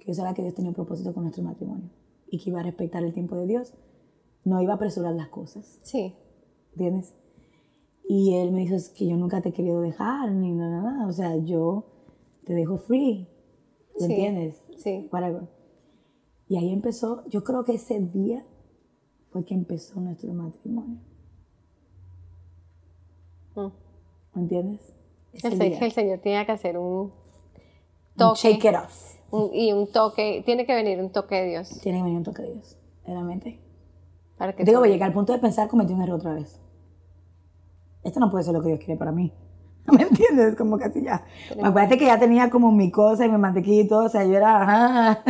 que yo sabía que Dios tenía un propósito con nuestro matrimonio y que iba a respetar el tiempo de Dios, no iba a apresurar las cosas, Sí. ¿entiendes? Y él me dijo, es que yo nunca te he querido dejar, ni nada, nada, o sea, yo te dejo free, ¿me Sí. entiendes? Sí. Whatever. Y ahí empezó, yo creo que ese día fue que empezó nuestro matrimonio. Mm. ¿Me entiendes? El, el Señor tiene que hacer un Un toque. Shake it off. Un- y un toque. Tiene que venir un toque de Dios. Tiene que venir un toque de Dios, realmente. Para que Digo, voy a llegar al punto de pensar cometí un error otra vez. Esto no puede ser lo que Dios quiere para mí. ¿Me entiendes? Como así ya. Acuérdate que ya tenía como mi cosa y mi mantequilla y todo. O sea, yo era ajá,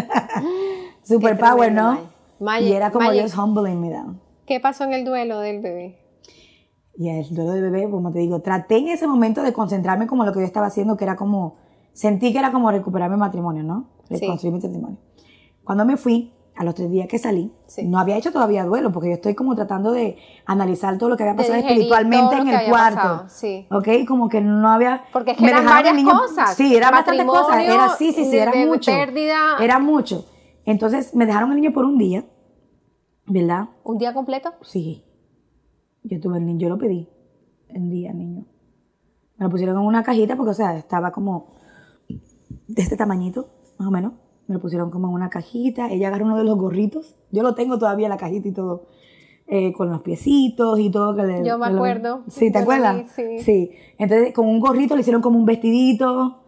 super power, ¿no? Y era como Dios humbling me down. ¿Qué pasó en el duelo del bebé? Y el duelo de bebé, como te digo, traté en ese momento de concentrarme como lo que yo estaba haciendo, que era como, sentí que era como recuperar mi matrimonio, ¿no? Sí. Reconstruir mi matrimonio. Cuando me fui, a los tres días que salí, Sí. no había hecho todavía duelo, porque yo estoy como tratando de analizar todo lo que había pasado espiritualmente en el cuarto. pasado, sí. ¿Ok? Como que no había... Porque es que me eran varias cosas. Sí, era bastante cosas. Era sí, sí, sí, era de mucho. pérdida. Era mucho. Entonces me dejaron el niño por un día, ¿verdad? ¿Un día completo? Sí. Yo tuve el niño, yo lo pedí. El día, niño. Me lo pusieron en una cajita porque, o sea, estaba como de este tamañito, más o menos. Me lo pusieron como en una cajita. Ella agarró uno de los gorritos. Yo lo tengo todavía, la cajita y todo. eh, con los piecitos y todo. Que le- Yo me lo- acuerdo. Sí, ¿te Yo acuerdas? vi, sí. Entonces, con un gorrito le hicieron como un vestidito.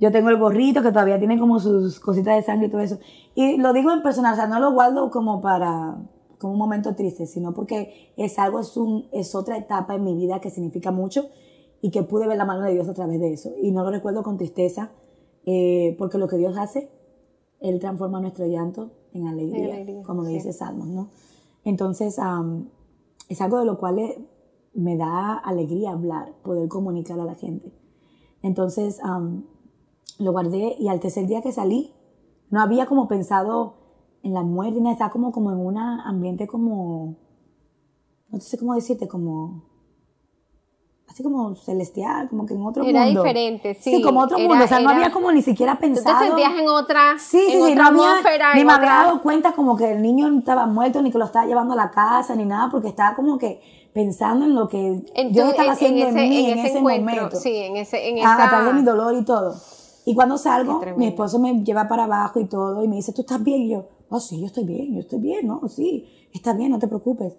Yo tengo el gorrito que todavía tiene como sus cositas de sangre y todo eso. Y lo digo en personal, o sea, no lo guardo como para como un momento triste, sino porque es algo, es, un, es otra etapa en mi vida que significa mucho y que pude ver la mano de Dios a través de eso. Y no lo recuerdo con tristeza, eh, porque lo que Dios hace, Él transforma nuestro llanto en alegría, En alegría, como le sí. dice Salmos, ¿no? Entonces, am, es algo de lo cual eh, me da alegría hablar, poder comunicar a la gente. Entonces, am, lo guardé y al tercer día que salí, no había como pensado en la muerte, estaba como, como en un ambiente como, no sé cómo decirte, como así como celestial, como que en otro Era mundo. diferente, sí. Sí, como otro Era- mundo, o sea, no era- había como ni siquiera Tú te pensado. sentías en otra, Sí, sí, en sí, otra no había, ni me había otra- dado cuenta como que el niño estaba muerto, ni que lo estaba llevando a la casa, ni nada, porque estaba como que pensando en lo que en Dios tu- estaba en- haciendo en, ese, mí en ese momento. sí, en ese, en a, esa, a través de mi dolor y todo. Y cuando salgo, mi esposo me lleva para abajo y todo, y me dice, ¿tú estás bien? Y yo, oh, sí, yo estoy bien, yo estoy bien, no, sí, está bien, no te preocupes.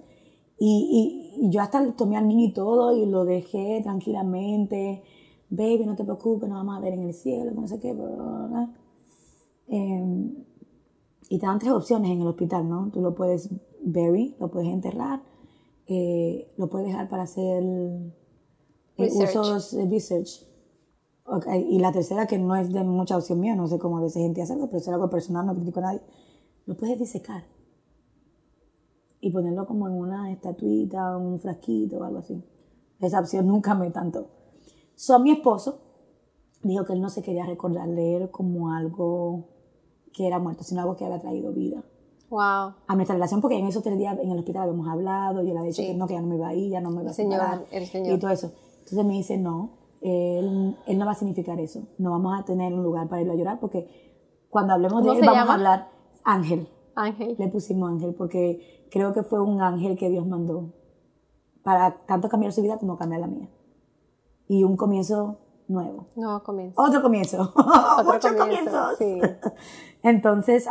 Y, y, y yo hasta tomé al niño y todo, y lo dejé tranquilamente. Baby, no te preocupes, nos vamos a ver en el cielo, no sé qué, bla, bla. Eh, y te dan tres opciones en el hospital, ¿no? Tú lo puedes bury, lo puedes enterrar, eh, lo puedes dejar para hacer eh, Research. usos de research. Ok, Y la tercera, que no es de mucha opción mía, no sé cómo a veces gente hace algo, pero es algo personal, no critico a nadie, lo puedes disecar y ponerlo como en una estatuita, un frasquito o algo así. Esa opción nunca me tanto. So, mi esposo dijo que él no se quería recordar como algo que era muerto, sino algo que había traído vida Wow. a nuestra relación, porque en esos tres días en el hospital habíamos hablado, yo le había dicho Sí. que no, que ya no me iba a ir, ya no me iba a Señor, el Señor. y todo eso. Entonces me dice, no, él, él no va a significar eso, no vamos a tener un lugar para irlo a llorar, porque cuando hablemos de ¿Cómo él vamos llama? a hablar ángel, Ángel. le pusimos ángel, porque creo que fue un ángel que Dios mandó para tanto cambiar su vida como cambiar la mía. Y un comienzo nuevo. No, comienza. Otro comienzo. Otro Muchos comienzo, comienzos. sí. Entonces,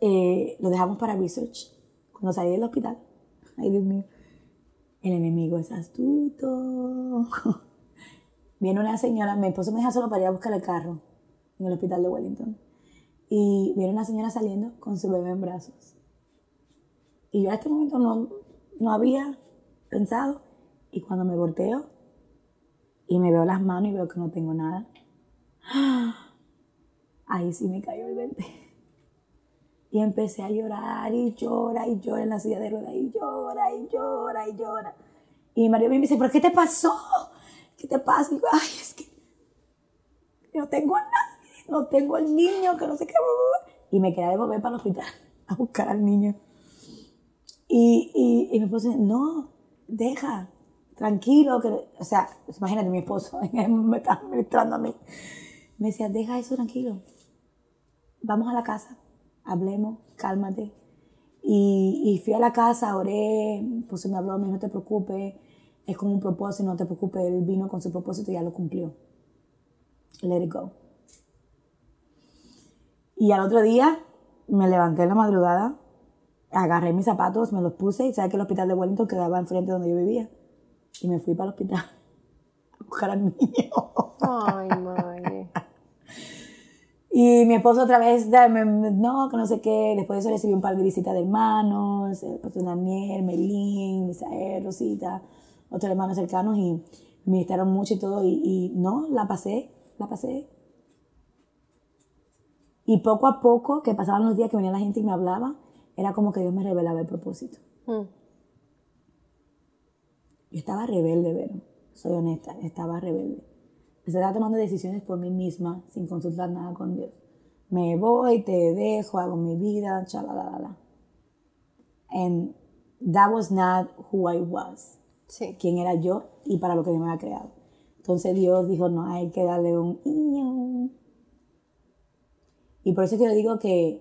eh, lo dejamos para research. Cuando salí del hospital, ay Dios mío, el enemigo es astuto. Viene una señora, mi esposo me deja solo para ir a buscar el carro en el hospital de Wellington. Y viene una señora saliendo con su bebé en brazos. Y yo a este momento no, no había pensado. Y cuando me volteo y me veo las manos y veo que no tengo nada, ahí sí me cayó el 20. Y empecé a llorar y llora y llora en la silla de ruedas y llora y llora y llora. Y mi marido me dice, ¿pero qué te pasó? ¿Qué te pasa? Y digo, ay, es que no tengo a nadie, no tengo al niño, que no sé qué. Y me quedé de volver para el hospital a buscar al niño. Y, y, mi esposo dice, no, deja, tranquilo. Que, o sea, imagínate, mi esposo me estaba ministrando a mí. Me decía, deja eso tranquilo. Vamos a la casa, hablemos, cálmate. Y, y fui a la casa, oré, pues me habló, me dijo, no te preocupes, es con un propósito, no te preocupes, él vino con su propósito y ya lo cumplió. Let it go. Y al otro día me levanté en la madrugada, agarré mis zapatos, me los puse y sabes que el hospital de Wellington quedaba enfrente de donde yo vivía. Y me fui para el hospital a buscar al niño. Ay, madre. Y mi esposo otra vez, no, que no sé qué. Después de eso recibí un par de visitas de hermanos, el pastor Daniel, Melín, Misael, Rosita, otros hermanos cercanos y me ministraron mucho y todo. Y, y no, la pasé, la pasé. Y poco a poco, que pasaban los días que venía la gente y me hablaba, era como que Dios me revelaba el propósito. Mm. Yo estaba rebelde, Vero. Soy honesta, estaba rebelde. Estaba tomando decisiones por mí misma sin consultar nada con Dios. Me voy, te dejo, hago mi vida, chalalala. And that was not who I was. Sí. Quién era yo y para lo que Dios me había creado. Entonces Dios dijo, no, hay que darle un. Y por eso es yo digo que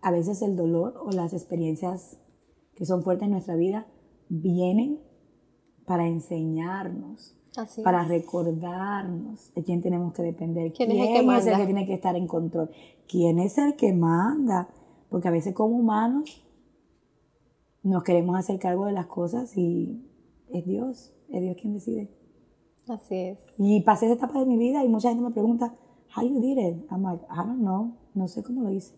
a veces el dolor o las experiencias que son fuertes en nuestra vida vienen para enseñarnos, Así. para recordarnos de quién tenemos que depender. ¿Quién es el que manda? que tiene que estar en control? ¿Quién es el que manda? Porque a veces como humanos nos queremos hacer cargo de las cosas y es Dios, es Dios quien decide. Así es. Y pasé esa etapa de mi vida y mucha gente me pregunta, how you did it? I'm like, I don't know, no sé cómo lo hice.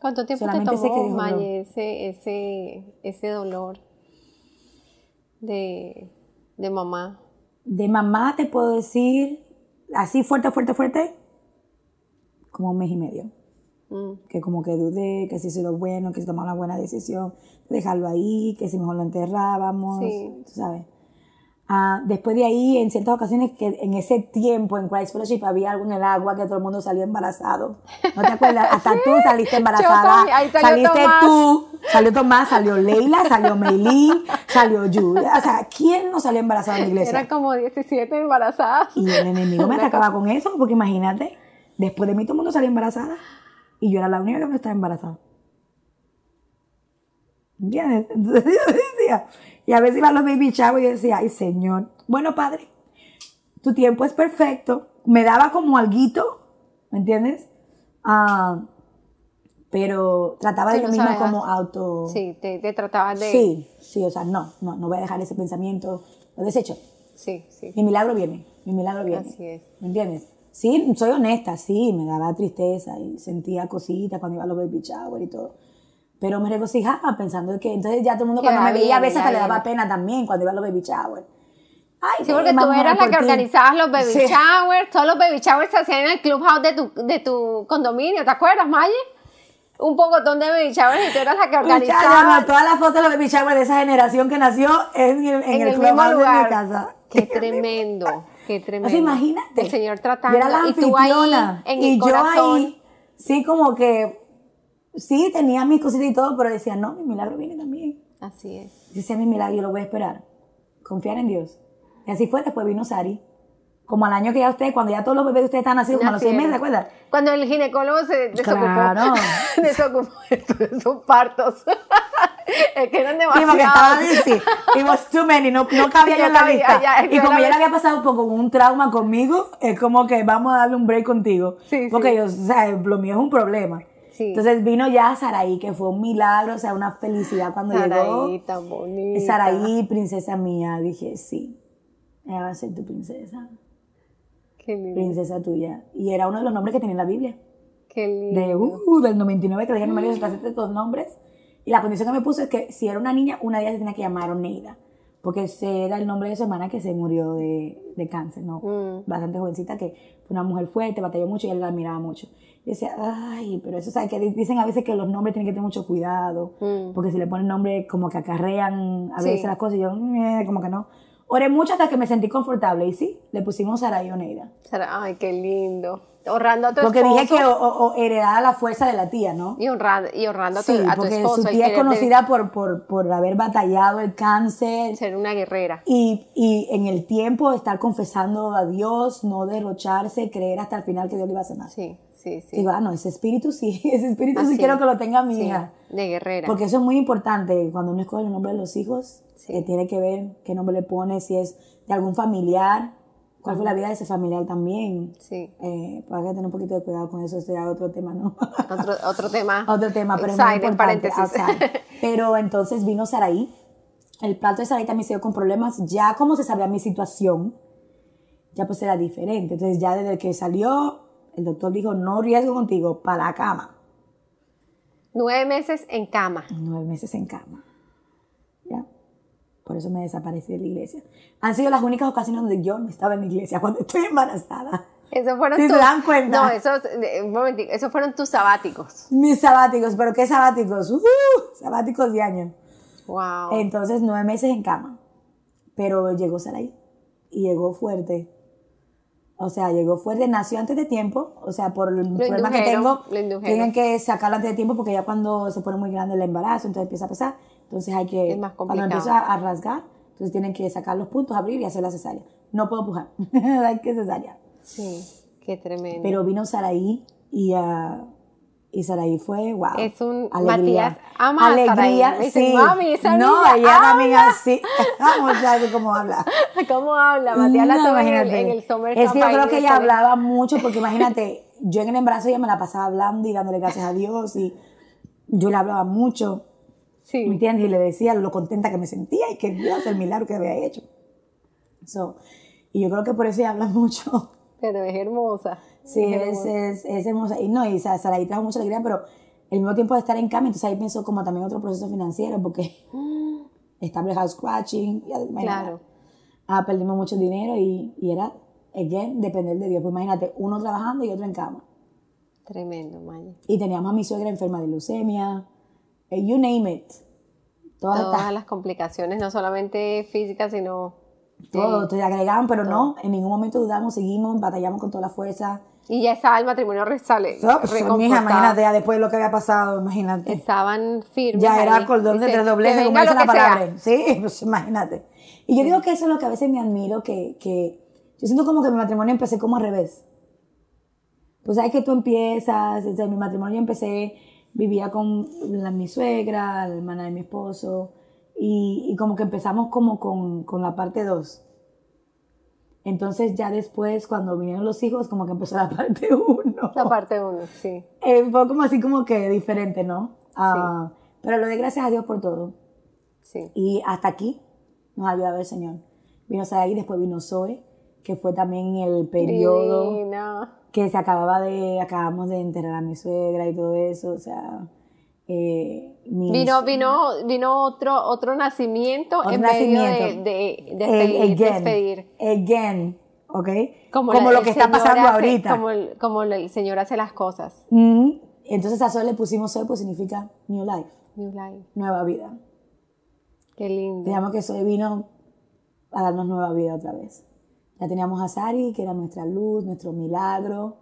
¿Cuánto tiempo Solamente te tomó, dijo Maye, ese, ese, ese dolor de, de mamá? De mamá te puedo decir, así fuerte, fuerte, fuerte, como un mes y medio. Mm. Que como que dudé, que si hizo lo bueno, que si tomaba una buena decisión, dejarlo ahí, que si mejor lo enterrábamos, Sí. tú sabes. Ah, después de ahí, en ciertas ocasiones, que en ese tiempo en Christ Fellowship había algo en el agua que todo el mundo salió embarazado. ¿No te acuerdas? Hasta tú saliste embarazada. ahí salió saliste Tomás. tú, salió Tomás, salió Leila, salió Meilín, salió Julia. O sea, ¿quién no salió embarazada en la iglesia? Era como 17 embarazadas. Y el enemigo me atacaba con eso, porque imagínate, después de mí todo el mundo salió embarazada y yo era la única que no estaba embarazada. ¿Entiendes? Decía, y a veces iba a los baby shower y yo decía, ay Señor, bueno Padre, tu tiempo es perfecto. Me daba como alguito, ¿me entiendes? Ah, pero trataba de yo misma sabías. como auto... Sí, te, te tratabas de... sí, sí, o sea, no, no, no voy a dejar ese pensamiento, lo desecho. sí, sí. Mi milagro viene, mi milagro viene. Así es. ¿Me entiendes? Sí, soy honesta, sí, me daba tristeza y sentía cositas cuando iba a los baby shower y todo. Pero me regocijaba pensando que entonces ya todo el mundo Que cuando me veía a veces hasta le daba pena también cuando iba a los baby shower. Ay, Sí, porque tú eras la que ti. organizabas los baby Sí. showers, todos los baby showers se hacían en el clubhouse de tu, de tu condominio, ¿te acuerdas, Maye? Un pocotón de baby showers y tú eras la que organizaba no, todas las fotos de los baby shower de esa generación que nació en, el- en en el, el, mismo clubhouse de lugar. mi casa. Qué tremendo, qué tremendo. O sea, imagínate. El Señor Yo tratando. era la y tú ahí, en y el yo corazón. ahí, sí, como que, sí, tenía mis cositas y todo, pero decía, no, mi milagro viene también. Así es. Dice mi milagro, yo lo voy a esperar. Confiar en Dios. Y así fue, después vino Sari. Como al año que ya ustedes, cuando ya todos los bebés de ustedes están nacidos, como a los seis Nacieron. meses, ¿se acuerdan? Cuando el ginecólogo se desocupó. Claro. desocupó de esos partos. es que eran Sí, porque estaba demasiados. busy. It was too many, no, no cabía yo en la lista. ya, y yo como ya le había pasado un poco un trauma conmigo, es como que vamos a darle un break contigo. Sí, porque sí. yo, o sea, lo mío es un problema. Sí. Entonces vino ya Saraí, que fue un milagro, o sea, una felicidad cuando Saraí, llegó. tan bonita. Saraí, princesa mía, dije, sí, ella va a ser tu princesa, Qué lindo. princesa tuya. Y era uno de los nombres que tenía en la Biblia. Qué lindo. de uh, del 99 que le dijeron María se estos nombres. Y la condición que me puso es que si era una niña, una de ellas se tenía que llamar Oneida. Porque ese era el nombre de su hermana que se murió de, de cáncer, ¿no? Mm. Bastante jovencita, que fue una mujer fuerte, batalló mucho y él la admiraba mucho. Y decía, ay, pero eso, ¿sabes? Que dicen a veces que los nombres tienen que tener mucho cuidado. Mm. Porque si le ponen nombre como que acarrean a Sí. veces las cosas. Y yo, "Eh", como que no. Oré mucho hasta que me sentí confortable. Y sí, le pusimos Saray Oneida. Ay, qué lindo. Honrando a tu Porque esposo. dije que o, heredaba la fuerza de la tía, ¿no? Y honrando, y honrando a tu, Sí, a tu porque esposo. su tía es de conocida por, por, por haber batallado el cáncer Ser una guerrera. y, y en el tiempo estar confesando a Dios, no derrocharse, creer hasta el final que Dios le iba a sanar. Sí, sí, sí. Digo, ah, no, ese espíritu sí, ese espíritu sí quiero que lo tenga mi Sí, hija. De guerrera. Porque eso es muy importante cuando uno escoge el nombre de los hijos, Sí. que tiene que ver qué nombre le pone, si es de algún familiar, cuál fue la vida de ese familiar también. Sí. Eh, pues hay que tener un poquito de cuidado con eso, ya otro tema, ¿no? Otro, otro tema. Otro tema, pero es muy importante, paréntesis. outside. Pero entonces vino Saraí. El plato de Saraí también se dio con problemas. Ya como se sabía mi situación, ya pues era diferente. Entonces ya desde que salió, el doctor dijo, no riesgo contigo, para la cama. Nueve meses en cama. Nueve meses en cama. Ya. Por eso me desaparecí de la iglesia. Han sido las únicas ocasiones donde yo no estaba en la iglesia, cuando estoy embarazada. Esos fueron Sí, tus. dan cuenta. No, esos, un esos fueron tus sabáticos. Mis sabáticos, pero ¿qué sabáticos? ¡Uh! sabáticos de año. Wow. Entonces, nueve meses en cama. Pero llegó Sarai. Y llegó fuerte. O sea, llegó fuerte. Nació antes de tiempo. O sea, por el problema que tengo, tienen que sacarlo antes de tiempo porque ya cuando se pone muy grande el embarazo, entonces empieza a pesar. Entonces hay que, Es más cuando complicado. empieza a rasgar, entonces tienen que sacar los puntos, abrir y hacer la cesárea. No puedo pujar. hay que cesárea. Sí, qué tremendo. Pero vino Saraí y, ah, y Saraí fue, wow. Es un- alegría. Matías ama a Alegría. Dice, sí. "Mami, esa No, ella también habla". así. Vamos a ver cómo habla. ¿Cómo habla? Matías la No, tuve en el, imagínate. en el summer Es que yo creo que ella hablaba mucho porque imagínate, yo en el embarazo ella me la pasaba hablando y dándole gracias a Dios y yo le hablaba mucho. ¿Me Sí, entiendes? Y le decía lo contenta que me sentía y que Dios, el milagro que había hecho. So, y yo creo que por eso ella habla mucho. pero es hermosa. Sí, Es es, es, hermosa. Y no, y Sa- Saraí trajo mucha alegría, pero el mismo tiempo de estar en cama, entonces ahí pensó como también otro proceso financiero, porque estable house imagínate. Claro. Ah, perdimos mucho dinero y, y era, again, depender de Dios. Pues imagínate, uno trabajando y otro en cama. Tremendo, Maya. Y teníamos a mi suegra enferma de leucemia, eh, you name it. Todas Todas estas- las complicaciones, no solamente físicas, sino Todo, te agregaban, pero no, en ningún momento dudamos, seguimos, batallamos con toda la fuerza. Y ya estaba el matrimonio resale. No, pues, mija, imagínate, ya después de lo que había pasado, imagínate. Estaban firmes. Ya era ahí. cordón de tres dobleces, como dice la palabra. Sí, pues imagínate. Y yo digo que eso es lo que a veces me admiro, que, que yo siento como que mi matrimonio empecé como al revés. Pues sabes que tú empiezas, sea, mi matrimonio empecé, vivía con la, mi suegra, la hermana de mi esposo, y, y como que empezamos como con, con la parte 2. Entonces ya después, cuando vinieron los hijos, como que empezó la parte 1. La parte uno, sí. Eh, fue como así como que diferente, ¿no? Ah, Pero lo doy gracias a Dios por todo. Sí. Y hasta aquí nos ha ayudado el Señor. Vino Sarai, después vino Zoe, que fue también el periodo Divina. que se acababa de, acabamos de enterrar a mi suegra y todo eso, o sea, eh, mis- Vino, vino, vino otro, otro nacimiento Otro en medio de, de, de despedir, again, despedir. again, ¿ok? Como, la- lo que está pasando hace- ahorita. Como el, como el Señor hace las cosas. Ujú. Entonces a Zoe le pusimos Zoe, pues significa New Life, New life. nueva vida. Qué lindo. Digamos que Zoe vino a darnos nueva vida otra vez. Ya teníamos a Sari, que era nuestra luz, nuestro milagro.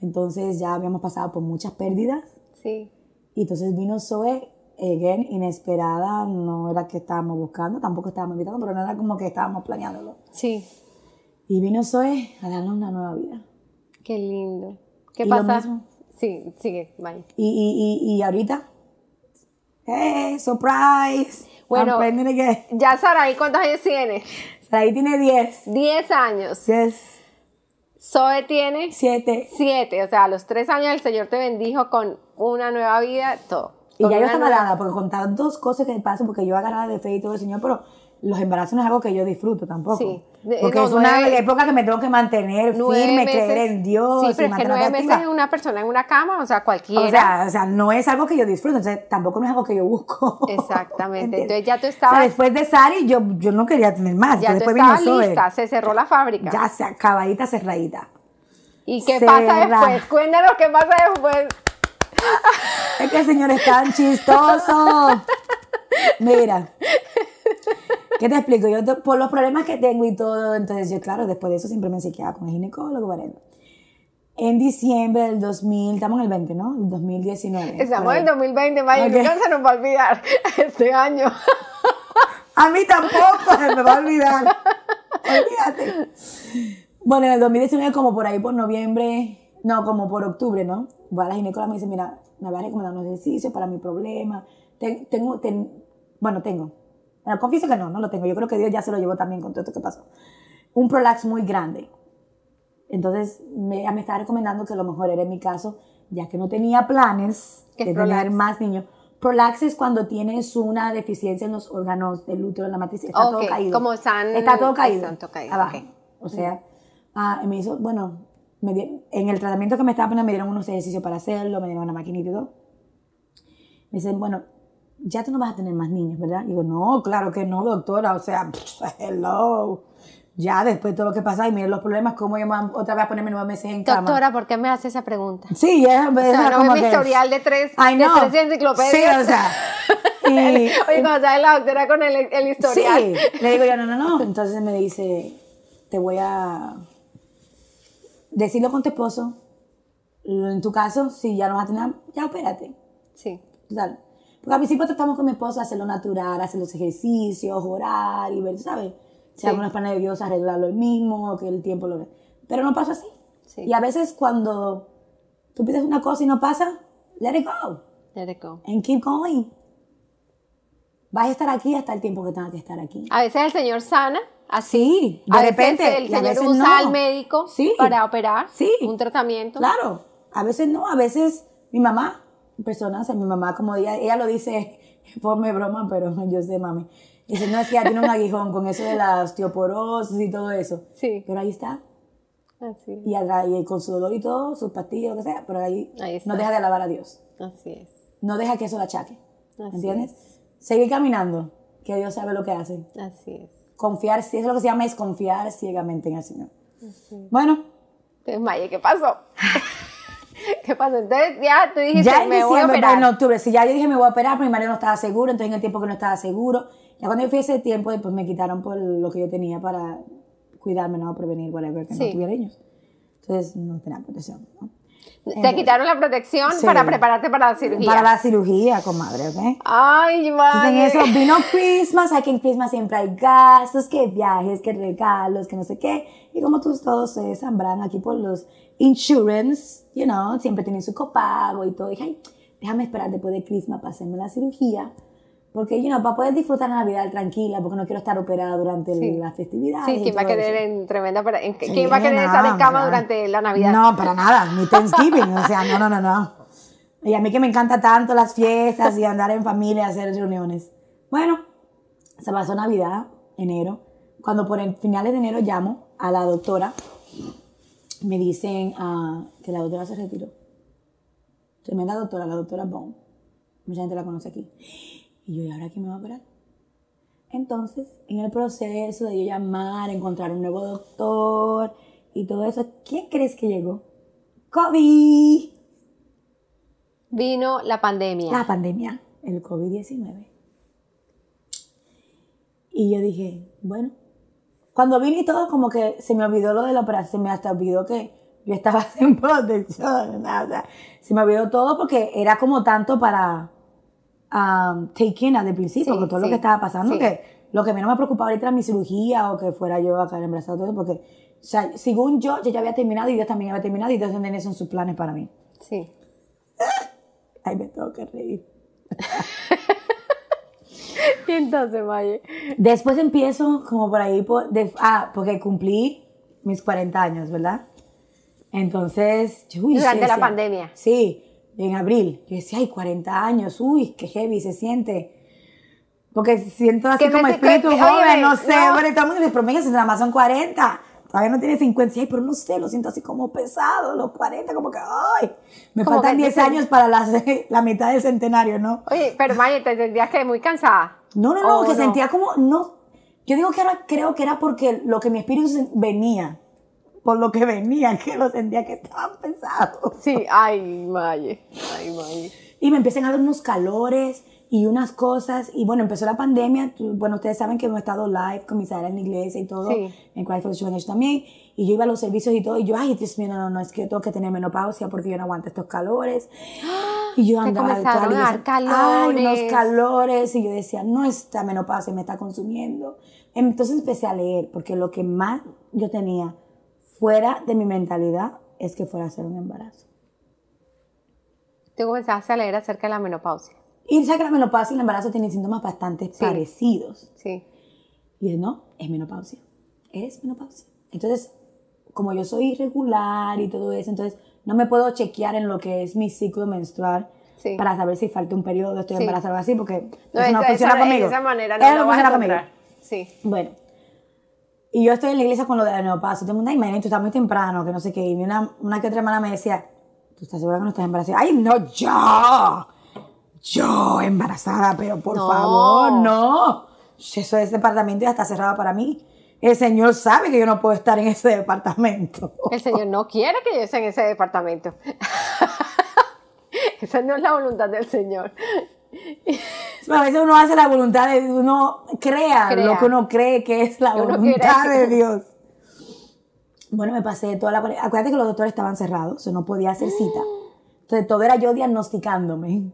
Entonces ya habíamos pasado por muchas pérdidas. Sí. Y entonces vino Zoe, again, inesperada, no era que estábamos buscando, tampoco estábamos invitando, pero no era como que estábamos planeándolo. Sí. Y vino Zoe a darnos una nueva vida. Qué lindo. ¿Qué Y lo pasa? mismo. Sí, sigue, bye. Y, y, y, y ahorita, ¡hey, surprise! Bueno. Ya, Saraí, ¿cuántos años tiene? Ahí tiene 10, 10 años. 10, Zoe tiene 7. 7. O sea, a los 3 años el Señor te bendijo con una nueva vida, todo. Y Con ya yo estaba nueva- porque contar dos cosas que me pasan, porque yo agarrada de fe y todo el Señor, pero los embarazos no es algo que yo disfruto tampoco. Sí. De- Porque no, es una nueve- época que me tengo que mantener firme, meses. creer en Dios. Sí, y pero es que nueve meses en una persona en una cama, o sea, cualquiera. O sea, o sea, no es algo que yo disfruto, entonces tampoco no es algo que yo busco. Exactamente. ¿Entiendes? Entonces ya tú O sea, estabas, después de Sari, yo, yo no quería tener más. ya tú después vino estabas lista, se cerró la fábrica. Ya se acabadita, cerradita. ¿Y qué Cerra. pasa después? Cuéntanos qué pasa después. Es que el señor es tan chistoso. Mira. ¿Qué te explico? Yo te- por los problemas que tengo y todo, entonces yo, claro, después de eso siempre me psiquiatra con el ginecólogo, whatever. En diciembre del 2000, estamos en el 20, ¿no? El 2019. Estamos en el 2020, Maya, Ok. nunca se nos va a olvidar este año. A mí tampoco se me va a olvidar. Olvídate. Bueno, en el 2019, como por ahí por noviembre, no, como por octubre, ¿no? Voy a la ginecóloga y me dice, mira, me va a recomendar unos ejercicios para mi problema. Ten- tengo, ten- bueno, tengo. Bueno, confieso que no, no lo tengo. Yo creo que Dios ya se lo llevó también con todo esto que pasó. Un prolax muy grande. Entonces, me, me estaba recomendando que lo mejor era en mi caso, ya que no tenía planes ¿Qué es de prolax? tener más niños. Prolax es cuando tienes una deficiencia en los órganos del útero, en la matriz. Está todo caído. como están- Está todo caído. están todo caído, Abajo. O sea, ah, me hizo, bueno, me di- en el tratamiento que me estaba poniendo me dieron unos ejercicios para hacerlo, me dieron una maquinita y todo. Me dicen, bueno, ya tú no vas a tener más niños, ¿verdad? Y digo, no, claro que no, doctora. O sea, hello. Ya después de todo lo que pasa y miren los problemas, ¿cómo yo me voy a- otra vez a ponerme nueve meses en cama? Doctora, ¿por qué me hace esa pregunta? Sí, ya. O sea, no mi historial de tres, de tres enciclopedias. Sí, o sea. y- Oye, cuando sale la doctora con el, el historial. Sí, le digo yo, no, no, no. Entonces me dice, te voy a decirlo con tu esposo. En tu caso, si ya no vas a tener, ya opérate. Sí. Total. Porque al principio tratamos con mi esposo hacerlo natural, hacer los ejercicios, orar y ver, ¿sabes? Si Sí. algunos planes de Dios, arreglarlo el mismo, que el tiempo lo ve. Pero no pasa así. Sí. Y a veces cuando tú pides una cosa y no pasa, let it go. Let it go. And keep going. Vas a estar aquí hasta el tiempo que tengas que estar aquí. A veces el Señor sana, así. Sí, de a veces repente. el y a Señor veces usa no. al médico Sí. para operar Sí. un tratamiento. Claro, a veces no, a veces mi mamá, personas, mi mamá como ella, ella lo dice de broma, pero yo sé, mami. Dice, no, es que ya tiene un aguijón con eso de la osteoporosis y todo eso. Sí. Pero ahí está. Así, Y, con su dolor y todo, sus pastillas, lo que sea, pero ahí, no deja de alabar a Dios. así es. No deja que eso la achaque. Así ¿Entiendes? Seguir caminando, que Dios sabe lo que hace. Así es. Confiar, es lo que se llama, es confiar ciegamente en el Señor. Bueno, Entonces, Maya, ¿qué pasó? ¿Qué pasó? Entonces, ya tú dijiste, ya en me voy a diciembre, operar. en octubre, si ya yo dije me voy a operar, pero mi marido no estaba seguro, entonces en el tiempo que no estaba seguro, Ya cuando yo fui ese tiempo, después me quitaron por lo que yo tenía para cuidarme, ¿no? Prevenir, whatever, que no tuviera niños. Entonces, no tenía protección, ¿no? Te quitaron la protección Sí. para prepararte para la cirugía. Para la cirugía, comadre, ¿ok? Ay, Entonces, en madre. eso vino Christmas, aquí en Christmas siempre hay gastos, que viajes, que regalos, que no sé qué. Y como todos, todos se sambran aquí por los insurance, you know, siempre tienen su copago y todo. dije, ay, déjame esperar después de Christmas para hacerme la cirugía. Porque, you know, para poder disfrutar la Navidad tranquila, porque no quiero estar operada durante Sí. las festividades. Sí, ¿quién va a querer eso. en tremenda... en- Sí, ¿Quién va a querer estar en cama durante la Navidad? No, para nada, ni Thanksgiving, o sea, no, no, no, no. Y a mí que me encanta tanto las fiestas y andar en familia, hacer reuniones. Bueno, se pasó Navidad, enero. Cuando por el finales de enero llamo a la doctora, me dicen ah, que la doctora se retiró. Tremenda doctora, la doctora Bone. Mucha gente la conoce aquí. Y yo, ¿y ahora quién me va a operar? Entonces, en el proceso de yo llamar, encontrar un nuevo doctor y todo eso, ¿quién crees que llegó? COVID. Vino la pandemia. La pandemia, el COVID-19. Y yo dije, bueno, cuando vine y todo, como que se me olvidó lo de la operación, se me hasta olvidó que yo estaba sin protección, nada. Se me olvidó todo porque era como tanto para um, take in desde el principio, Sí, con todo lo sí, que estaba pasando, sí. que lo que menos me preocupaba ahorita era mi cirugía o que fuera yo a caer embarazada, todo porque, o sea, según yo, yo ya había terminado y Dios también había terminado y Dios tiene eso en sus planes para mí. Sí. Ay, me tengo que reír. Y entonces, Maye. Después empiezo como por ahí, por- de- ah, porque cumplí mis 40 años, ¿verdad? Entonces, uy, Durante la decía- pandemia. Sí, en abril. Yo decía, ay, 40 años, uy, qué heavy se siente. Porque siento así como espíritu que- oye, joven, no sé. no. Bueno, todo el mundo dice, pero si nada más son 40. Todavía no tiene 50. Ay, pero no sé, lo siento así como pesado, los 40, como que, ay, me Como faltan que 10 te- años para la, la mitad del centenario, ¿no? Oye, pero Maye, te sentías que muy cansada. No, no, no, ¿O que sentía como, no, yo digo que era, creo que era porque lo que mi espíritu venía, por lo que venía, que lo sentía que estaban pesados. Sí, ay, Maye. Ay, Maye. Y me empiezan a dar unos calores y unas cosas, y bueno, empezó la pandemia, bueno, ustedes saben que hemos estado live con mis en la iglesia y todo, Sí. en Christ for the también, y yo iba a los servicios y todo, y yo, ay, Dios mío, no, no, no, es que yo tengo que tener menopausia porque yo no aguanto estos calores. Y yo andaba la a dar iglesia, Ay, unos calores. calores. Y yo decía, no, esta menopausia me está consumiendo. Entonces empecé a leer, porque lo que más yo tenía fuera de mi mentalidad es que fuera a ser un embarazo. Tú comenzaste a leer acerca de la menopausia. Y sabes que la menopausia y el embarazo tienen síntomas bastante Sí. parecidos. Sí. Y dije, no, es menopausia. Es menopausia. Entonces, como yo soy irregular y todo eso, entonces no me puedo chequear en lo que es mi ciclo menstrual Sí. para saber si falta un periodo, estoy Sí. embarazada o algo así, porque No, eso no funciona esa- conmigo. De esa manera no Eso no funciona conmigo. Sí. Bueno. Y yo estoy en la iglesia con lo de la menopausia. Todo el mundo, ay, Maylene, tú estás muy temprano, que no sé qué. Y una, una que otra hermana me decía, ¿tú estás segura que no estás embarazada? Ay, no, yo. Yo embarazada, pero por No. favor, no. Eso ese departamento ya está cerrado para mí. El Señor sabe que yo no puedo estar en ese departamento. El Señor no quiere que yo esté en ese departamento. Esa no es la voluntad del Señor. A veces uno hace la voluntad de uno crea, Crea. lo que uno cree que es la uno voluntad de Dios. Bueno, me pasé toda la Acuérdate que los doctores estaban cerrados, yo no podía hacer cita. Entonces todo era yo diagnosticándome,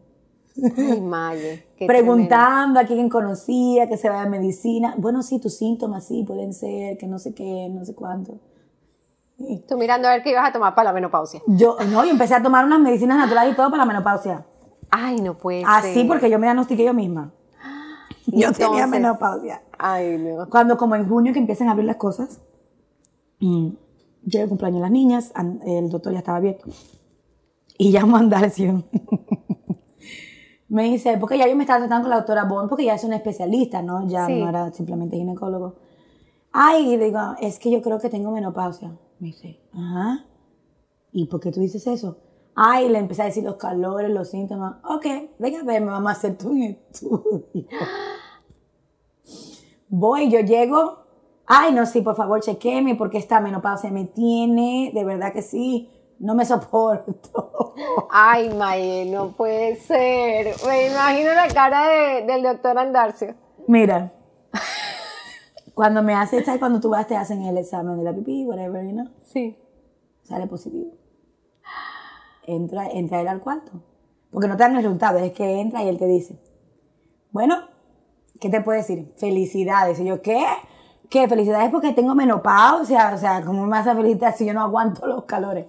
Ay, Maye. qué preguntando a quién conocía, que se vaya a medicina. Bueno, sí, tus síntomas sí pueden ser, que no sé qué, no sé cuánto. tremendo. Tú mirando a ver qué ibas a tomar para la menopausia. Yo, no, yo empecé a tomar unas medicinas naturales y todo para la menopausia. Ay, no puede Así ser. porque yo me diagnostiqué yo misma. Yo tenía menopausia. Ay, no. Cuando como en junio que empiezan a abrir las cosas, mm, llega el cumpleaños de las niñas, el doctor ya estaba abierto. Y llamo a Andarcio. me dice, porque ya yo me estaba tratando con la doctora Bond, porque ya es una especialista, ¿no? Ya Sí. no era simplemente ginecólogo. Ay, y digo, es que yo creo que tengo menopausia. Me dice, ajá. ¿Y por qué tú dices eso? Ay, le empecé a decir los calores, los síntomas. Ok, venga a verme, vamos a hacer tu estudio. Voy, yo llego. Ay, no, sí, por favor, chequeme porque esta menopausia me tiene, de verdad que sí, no me soporto. Ay, Maye, no puede ser. Me imagino la cara de- del doctor Andarcio. Mira, cuando me hace, ¿sabes? Cuando tú vas, te hacen el examen de la pipí, whatever, you know, Sí. sale positivo. Entra, entra él al cuarto. Porque no te dan el resultado, es que entra y él te dice, bueno, ¿qué te puede decir? Felicidades. Y yo, ¿qué? ¿Qué? Felicidades porque tengo menopausia. O sea, ¿cómo me vas a felicitar si yo no aguanto los calores?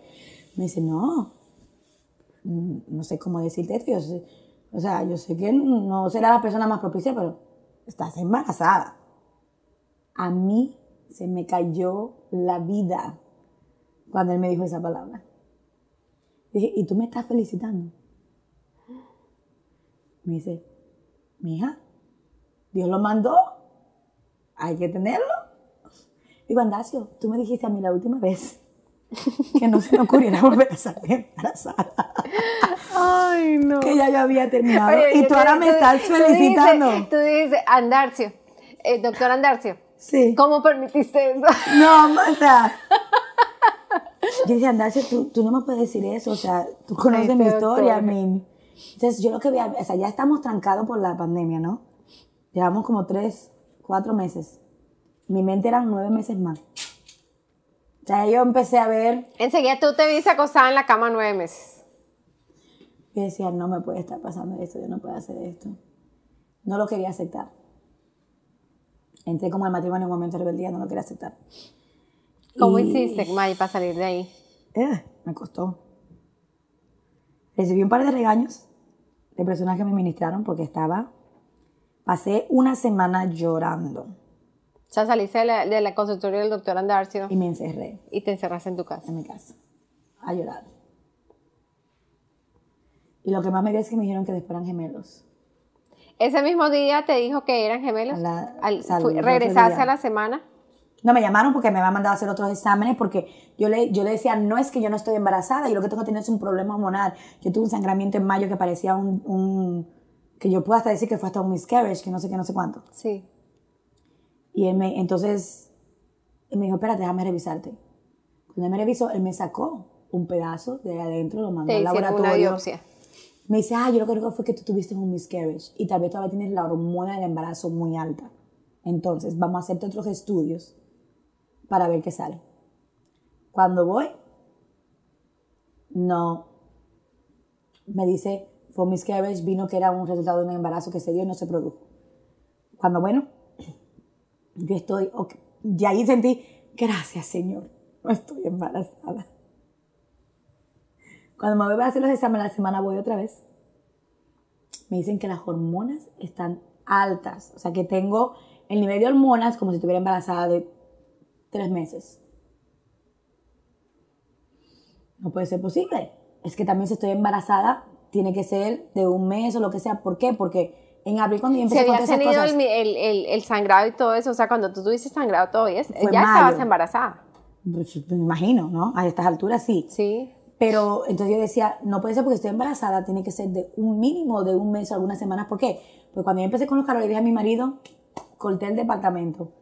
Me dice, no, no sé cómo decirte esto. Yo sé- o sea, yo sé que no será la persona más propicia, pero estás embarazada. A mí se me cayó la vida cuando él me dijo esa palabra. Dije, ¿y tú me estás felicitando? Me dice, mija, Dios lo mandó, hay que tenerlo. Digo, Andacio, tú me dijiste a mí la última vez que no se me ocurriera volver a salir embarazada, Ay, no. que ya yo había terminado Oye, y tú ahora me estás tú dices- felicitando. Tú dices, Andarcio, eh, doctor Andarcio, Sí. ¿cómo permitiste eso? No, o sea. Yo decía, Andarcio, tú, tú no me puedes decir eso, o sea, tú conoces Ay, mi historia. Entonces, yo lo que veía, o sea, ya estamos trancados por la pandemia, ¿no? Llevamos como tres, cuatro meses. Mi mente eran nueve meses más. O sea, yo empecé a ver, Enseguida tú te viste acostada en la cama nueve meses. y decía, no me puede estar pasando esto, yo no puedo hacer esto. No lo quería aceptar. Entré como al matrimonio en un momento de rebeldía, no lo quería aceptar. ¿Cómo Y- hiciste, May, para salir de ahí? Eh, me costó. Recibí un par de regaños de personas que me ministraron porque estaba, pasé una semana llorando O sea, saliste de la, de la consultorio del doctor Andarcio y me encerré y te encerraste en tu casa. en mi casa a llorar. Y lo que más me dio es que me dijeron que después eran gemelos. Ese mismo día te dijo que eran gemelos. A la- Al- fui- regresaste a la semana. No, me llamaron porque me habían mandado a hacer otros exámenes porque yo le, yo le decía, no es que yo no estoy embarazada, yo lo que tengo que tener es un problema hormonal. Yo tuve un sangramiento en mayo que parecía un, un- que yo puedo hasta decir que fue hasta un miscarriage, que no sé qué, no sé cuánto. Sí. Y él me, entonces, él me dijo, espérate, déjame revisarte. Cuando él me revisó, él me sacó un pedazo de adentro, lo mandó Te al hicieron una laboratorio. biopsia. Me dice, ah, yo lo que creo fue que tú tuviste un miscarriage y tal vez todavía tienes la hormona del embarazo muy alta. Entonces, vamos a hacerte otros estudios para ver qué sale. Cuando voy, no. Me dice, fue miscarriage, vino que era un resultado de un embarazo que se dio y no se produjo. Cuando, bueno, yo estoy, ok, y ahí sentí, gracias Señor, no estoy embarazada. Cuando me voy a hacer los exámenes la semana voy otra vez. Me dicen que las hormonas están altas. O sea, que tengo el nivel de hormonas como si estuviera embarazada de tres meses. No puede ser posible. Es que también si estoy embarazada, tiene que ser de un mes o lo que sea. ¿Por qué? Porque en abril cuando yo Si empecé con habías todas esas tenido cosas... el, el, el, sangrado y todo eso, o sea, cuando tú tuviste sangrado Fue ya mayo. estabas embarazada. Pues, me imagino, ¿no? A estas alturas sí. Sí. Pero entonces yo decía, no puede ser porque estoy embarazada, tiene que ser de un mínimo de un mes o algunas semanas. ¿Por qué? Porque cuando yo empecé con los calores, dije a mi marido, corté el departamento.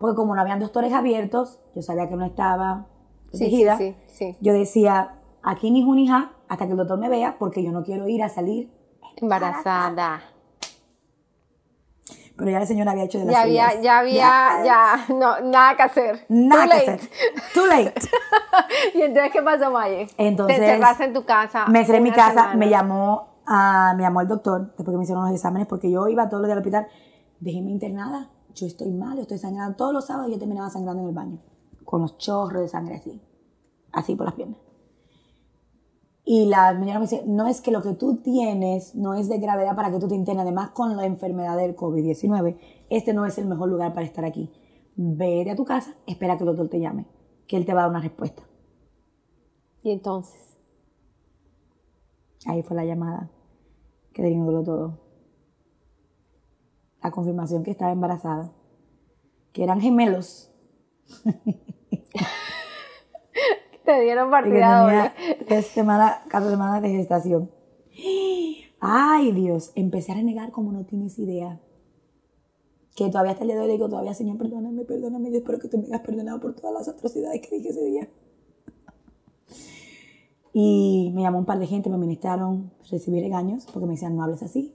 Porque como no habían doctores abiertos, yo sabía que no estaba sí, protegida. sí, sí. Yo decía, aquí ni junija hasta que el doctor me vea, porque yo no quiero ir a salir. Embarazada. Pero ya el señor había hecho de las Ya había, suyas. ya había, ya, no, nada que hacer. Nada Too que late. hacer. Too late. y entonces, ¿qué pasó, Maye? Entonces, Te encerraste en tu casa. Me encerré en mi casa, semana. me llamó, a, me llamó el doctor después que me hicieron los exámenes porque yo iba todos los días al hospital. Déjeme internada, yo estoy mal, yo estoy sangrando. Todos los sábados yo terminaba sangrando en el baño, con los chorros de sangre así, así por las piernas. Y la señora me dice, no es que lo que tú tienes no es de gravedad para que tú te internes. Además, con la enfermedad del COVID-19, este no es el mejor lugar para estar aquí. Vete a tu casa, espera que el doctor te llame, que él te va a dar una respuesta. Y entonces, Ahí fue la llamada que desvinculó todo. La confirmación que estaba embarazada. Que eran gemelos. te dieron partida doble. tres semanas, cuatro semanas de gestación. Ay, Dios. Empecé a renegar como no tienes idea. Que todavía hasta el día de hoy le digo, todavía, Señor, perdóname, perdóname. Yo espero que tú me hayas perdonado por todas las atrocidades que dije ese día. Y me llamó un par de gente, me ministraron, recibí regaños porque me decían, no hables así.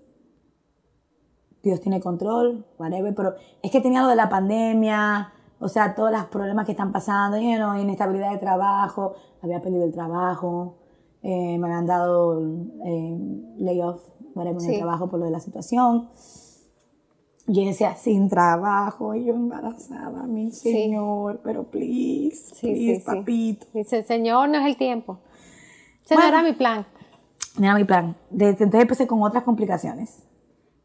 Dios tiene control, whatever, pero es que tenía lo de la pandemia, o sea, todos los problemas que están pasando, you know, inestabilidad de trabajo, había perdido el trabajo, eh, me habían dado eh, layoff, whatever, en el Sí. trabajo por lo de la situación. Yo decía, sin trabajo, yo embarazada, mi Sí. señor, pero please, Sí, please, sí, sí. papito. Dice, Señor, no es el tiempo. Ese no Bueno. era mi plan. Mira mi plan. Entonces empecé con otras complicaciones.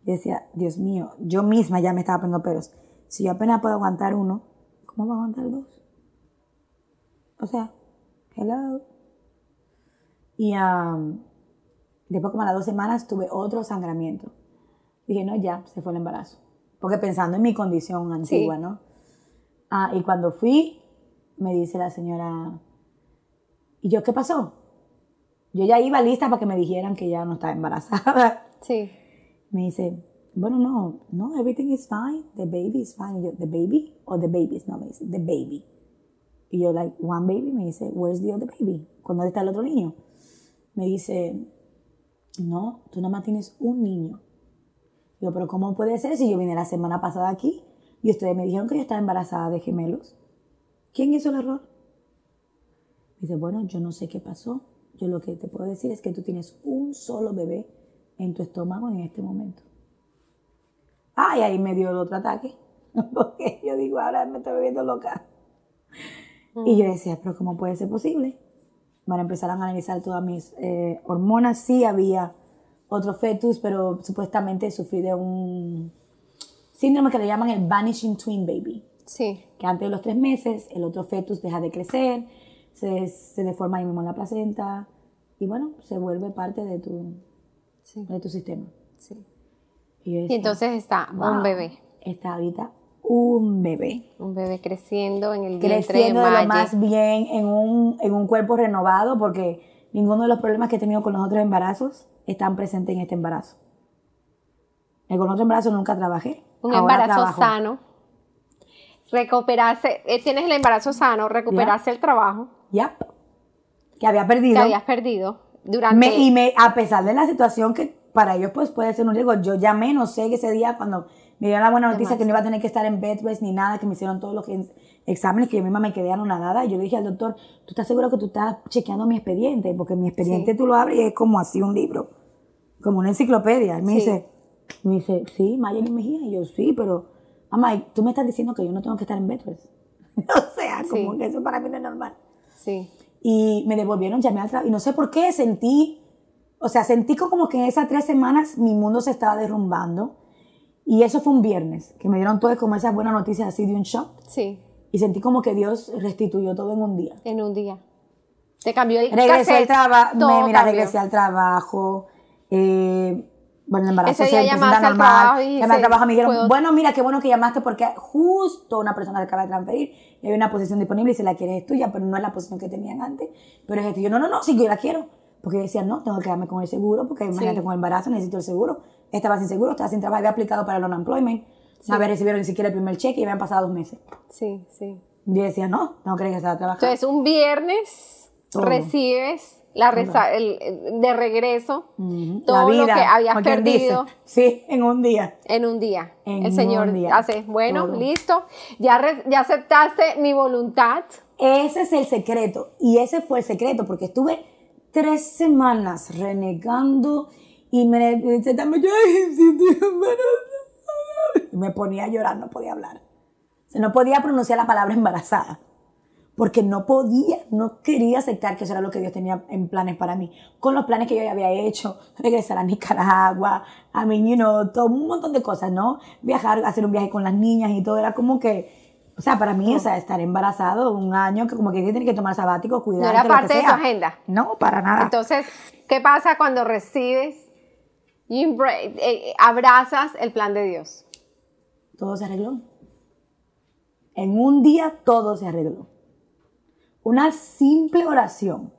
Y decía, Dios mío, yo misma ya me estaba poniendo peros. Si yo apenas puedo aguantar uno, ¿cómo voy a aguantar dos? O sea, hello. Y um, después como a las dos semanas tuve otro sangramiento. Dije, no, ya, se fue el embarazo. Porque pensando en mi condición antigua, Sí. ¿no? Ah, y cuando fui, me dice la señora, ¿y yo qué pasó? Yo ya iba lista para que me dijeran que ya no estaba embarazada. Sí. Me dice, bueno, no, no, everything is fine. The baby is fine. Y yo, ¿the baby? O the babies? No, me dice, the baby. Y yo, like, one baby. Me dice, where's the other baby? ¿Cuándo está el otro niño? Me dice, no, tú nada más tienes un niño. Yo, pero ¿cómo puede ser si yo vine la semana pasada aquí y ustedes me dijeron que yo estaba embarazada de gemelos? ¿Quién hizo el error? Dice, bueno, yo no sé qué pasó. Yo lo que te puedo decir es que tú tienes un solo bebé en tu estómago en este momento. Ay, ahí me dio el otro ataque. Porque yo digo, ahora me estoy bebiendo loca. Y yo decía, pero ¿cómo puede ser posible? Bueno, empezaron a analizar todas mis eh, hormonas. Sí había otro fetus, pero supuestamente sufrí de un síndrome que le llaman el Vanishing Twin Baby Sí. que antes de los tres meses el otro fetus deja de crecer, se, se deforma ahí mismo en la placenta y bueno, se vuelve parte de tu, Sí. de tu sistema. sí. Y, yo Y decía, entonces está un "Wow, bebé. Está ahorita un bebé. Un bebé creciendo en el vientre Creciendo de lo más bien en un, en un cuerpo renovado porque ninguno de los problemas que he tenido con los otros embarazos están presentes en este embarazo. Eh, Con otro embarazo nunca trabajé. Un ahora embarazo trabajo. sano. Recuperarse, eh, tienes el embarazo sano, recuperarse el trabajo Yep. Que había perdido. que habías perdido durante... Me- y me, a pesar de la situación que para ellos pues puede ser un riesgo, yo llamé, no sé, que ese día cuando me dieron la buena noticia que no iba a tener que estar en bed rest ni nada, que me hicieron todos los ex- exámenes, que yo misma me quedé anonadada, y yo le dije al doctor, ¿tú estás seguro que tú estás chequeando mi expediente? Porque mi expediente Sí. tú lo abres y es como así un libro, como una enciclopedia. Y me Sí. dice, me dice, sí, Mayeli Mejía, y yo, sí, pero, mamá, tú me estás diciendo que yo no tengo que estar en bed rest. o sea, como Sí. que eso para mí no es normal Sí. Y me devolvieron, llamé al trabajo y no sé por qué sentí, o sea, sentí como que en esas tres semanas mi mundo se estaba derrumbando y eso fue un viernes, que me dieron todas como esas buenas noticias así de un shock Sí. y sentí como que Dios restituyó todo en un día. En un día. Te cambió el Regresé al trabajo, mira, cambió. regresé al trabajo, eh, bueno, el embarazo Ese se presenta normal, llamé al trabajo y me dijeron, bueno, mira, qué bueno que llamaste porque justo una persona se acaba de transferir y hay una posición disponible y si la quieres es tuya, pero no es la posición que tenían antes, pero es esto. Yo, no, no, no, sí, yo la quiero. Porque yo decía, no, tengo que quedarme con el seguro, porque imagínate con el embarazo necesito el seguro. Estaba sin seguro, estaba sin trabajo, había aplicado para el unemployment, no había recibido ni siquiera el primer cheque y habían pasado dos meses. Sí, sí. Yo decía, no, tengo que regresar a trabajar. Entonces, un viernes Todo. recibes la el- de regreso todo lo que habías dice. perdido Sí, en un día. en un día. En el Señor día. hace, bueno, Todo. listo, ya, re- ya aceptaste mi voluntad. Ese es el secreto. Y ese fue el secreto, porque estuve tres semanas renegando y me me ponía a llorar, no podía hablar. No podía pronunciar la palabra embarazada. Porque no podía, no quería aceptar que eso era lo que Dios tenía en planes para mí. Con los planes que yo ya había hecho, regresar a Nicaragua, a mí, you know, todo un montón de cosas, ¿no? Viajar, hacer un viaje con las niñas y todo, era como que, o sea, para mí, o sea, estar embarazado un año, que como que tiene que tomar sabático, cuidar. No era parte de tu agenda. No, para nada. Entonces, ¿qué pasa cuando recibes y eh, abrazas el plan de Dios? todo se arregló. En un día todo se arregló. Una simple oración,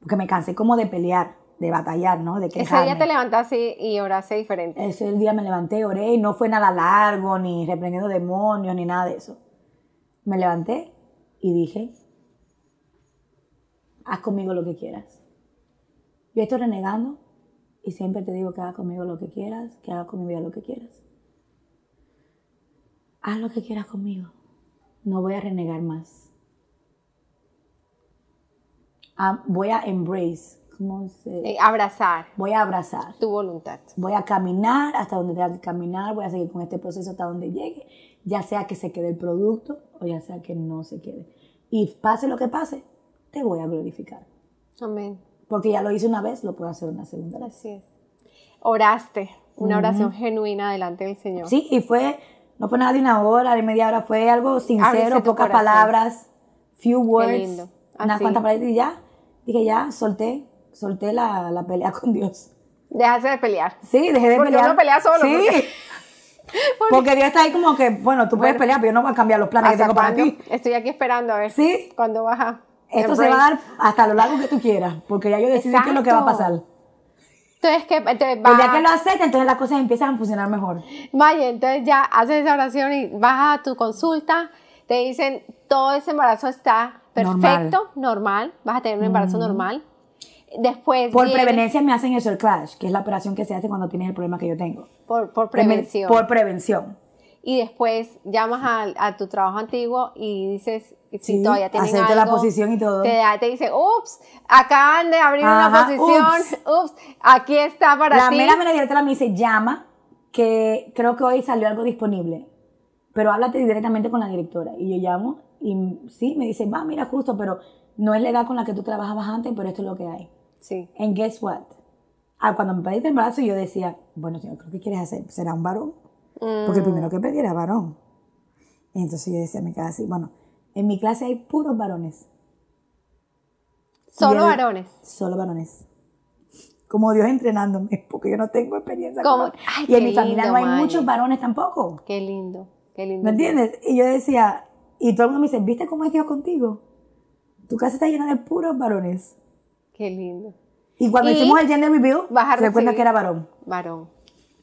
porque me cansé como de pelear, de batallar, ¿no? De Ese día quejarme. te levantaste y oraste diferente. Ese día me levanté, oré y no fue nada largo, ni reprendiendo demonios, ni nada de eso. Me levanté y dije, haz conmigo lo que quieras. Yo estoy renegando y siempre te digo que hagas conmigo lo que quieras, que hagas con mi vida lo que quieras. haz lo que quieras conmigo. No voy a renegar más. Voy a embrace, ¿cómo se? Eh, abrazar Voy a abrazar. tu voluntad. Voy a caminar hasta donde tenga que caminar, voy a seguir con este proceso hasta donde llegue, ya sea que se quede el producto o ya sea que no se quede. Y pase lo que pase, te voy a glorificar. Amén. Porque ya lo hice una vez, lo puedo hacer una segunda vez. Así es. Oraste, una oración genuina delante del Señor. Sí, y fue, no fue nada de una hora, de media hora, fue algo sincero, pocas palabras, few words, lindo. unas cuantas palabras y ya, dije ya, solté, solté la, la pelea con Dios. Dejaste de pelear. Sí, dejé de Porque pelear. uno pelea solo, Sí. porque- Porque Dios está ahí como que, bueno, tú puedes pelear, pero yo no voy a cambiar los planes que ¿Hasta tengo para ti. Estoy aquí esperando a ver Sí. cuándo vas a Esto se va a dar hasta lo largo que tú quieras, porque ya yo decidí qué es lo que va a pasar. Entonces, ¿qué? Entonces, El día va- que lo acepte, entonces las cosas empiezan a funcionar mejor. Vaya, entonces ya haces esa oración y vas a tu consulta, te dicen todo ese embarazo está perfecto, normal, vas a tener un embarazo normal. Después Por viene- preveniencia me hacen el Soul Clash, que es la operación que se hace cuando tienes el problema que yo tengo. por, por prevención. Por prevención. y después llamas a, a tu trabajo antiguo y dices si Sí, todavía tienen hacerte la algo, posición y todo. Te, te dice, ups, acaban de abrir una posición, ups. aquí está para La ti. mera mera directora me dice, llama, que creo que hoy salió algo disponible, pero háblate directamente con la directora. Y yo llamo y sí, me dice, va, mira, justo, pero no es la edad con la que tú trabajabas antes, pero esto es lo que hay. Sí, And guess what? Ah, cuando me pediste el embarazo yo decía, bueno, señor, ¿qué quieres hacer? ¿Será un varón? Porque el primero que pedí era varón. Y entonces yo decía, me quedaba así, bueno, en mi clase hay puros varones. solo varones. Solo varones. Como Dios entrenándome, porque yo no tengo experiencia. Como- con- Ay, y en mi familia lindo, no hay muchos varones tampoco. Qué lindo, qué lindo. ¿Me entiendes? Y yo decía, y todo el mundo me dice, ¿viste cómo es Dios contigo? Tu casa está llena de puros varones. Qué lindo. Y cuando Y hicimos el gender reveal, vas a se dio cuenta recibir- que era varón. Varón.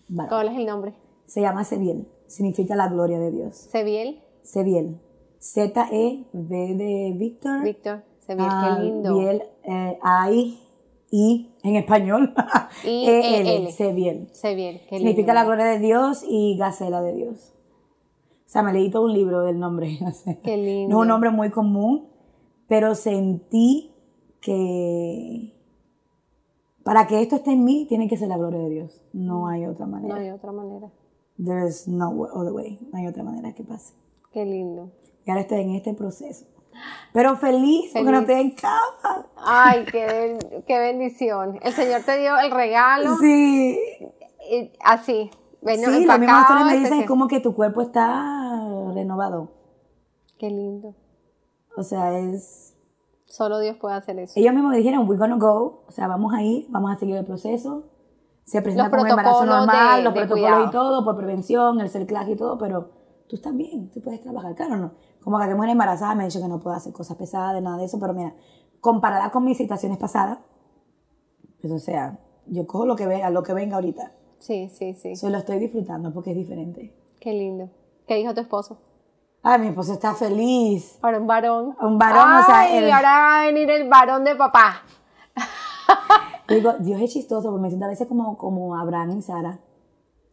Varón. ¿Cuál es el nombre? Se llama Sebiel. Significa la gloria de Dios. Sebiel, Sebiel. Z-E-V de Víctor. Víctor. Sebiel, Ah, qué lindo. Biel, eh, I, I, en español. I, E. Sebiel. Sebiel, qué Significa lindo. la gloria de Dios y gacela de Dios. O sea, me leí todo un libro del nombre. Qué lindo. No es un nombre muy común, pero sentí que para que esto esté en mí, tiene que ser la gloria de Dios. No hay otra No manera. hay otra manera. There's no other way. No hay otra manera que pase. Qué lindo. Y ahora estoy en este proceso. Pero feliz, porque no estoy en cama. Ay, qué, qué bendición. El Señor te dio el regalo Sí. y así. Ven, sí, los mismos doctores me ese dicen que- como que tu cuerpo está renovado. Qué lindo. O sea, es... Solo Dios puede hacer eso. Ellos mismos me dijeron, we're gonna go. O sea, vamos a ir, vamos a seguir el proceso. Se presenta Los como un embarazo normal, de- los de protocolos cuidado. y todo, por prevención, el cerclaje y todo, pero tú estás bien, tú puedes trabajar. Claro, no. Como que mujer embarazada me ha dicho que no puedo hacer cosas pesadas, nada de eso, pero mira, comparada con mis situaciones pasadas, pues o sea, yo cojo lo que venga, lo que venga ahorita. Sí, sí, sí. Eso lo estoy disfrutando porque es diferente. Qué lindo. ¿Qué dijo tu esposo? Ay, mi esposo está feliz. Ahora un varón. Un varón, o sea, Ay, el- ahora va a venir el varón de papá. Digo, Dios es chistoso, porque me siento a veces como, como Abraham y Sara.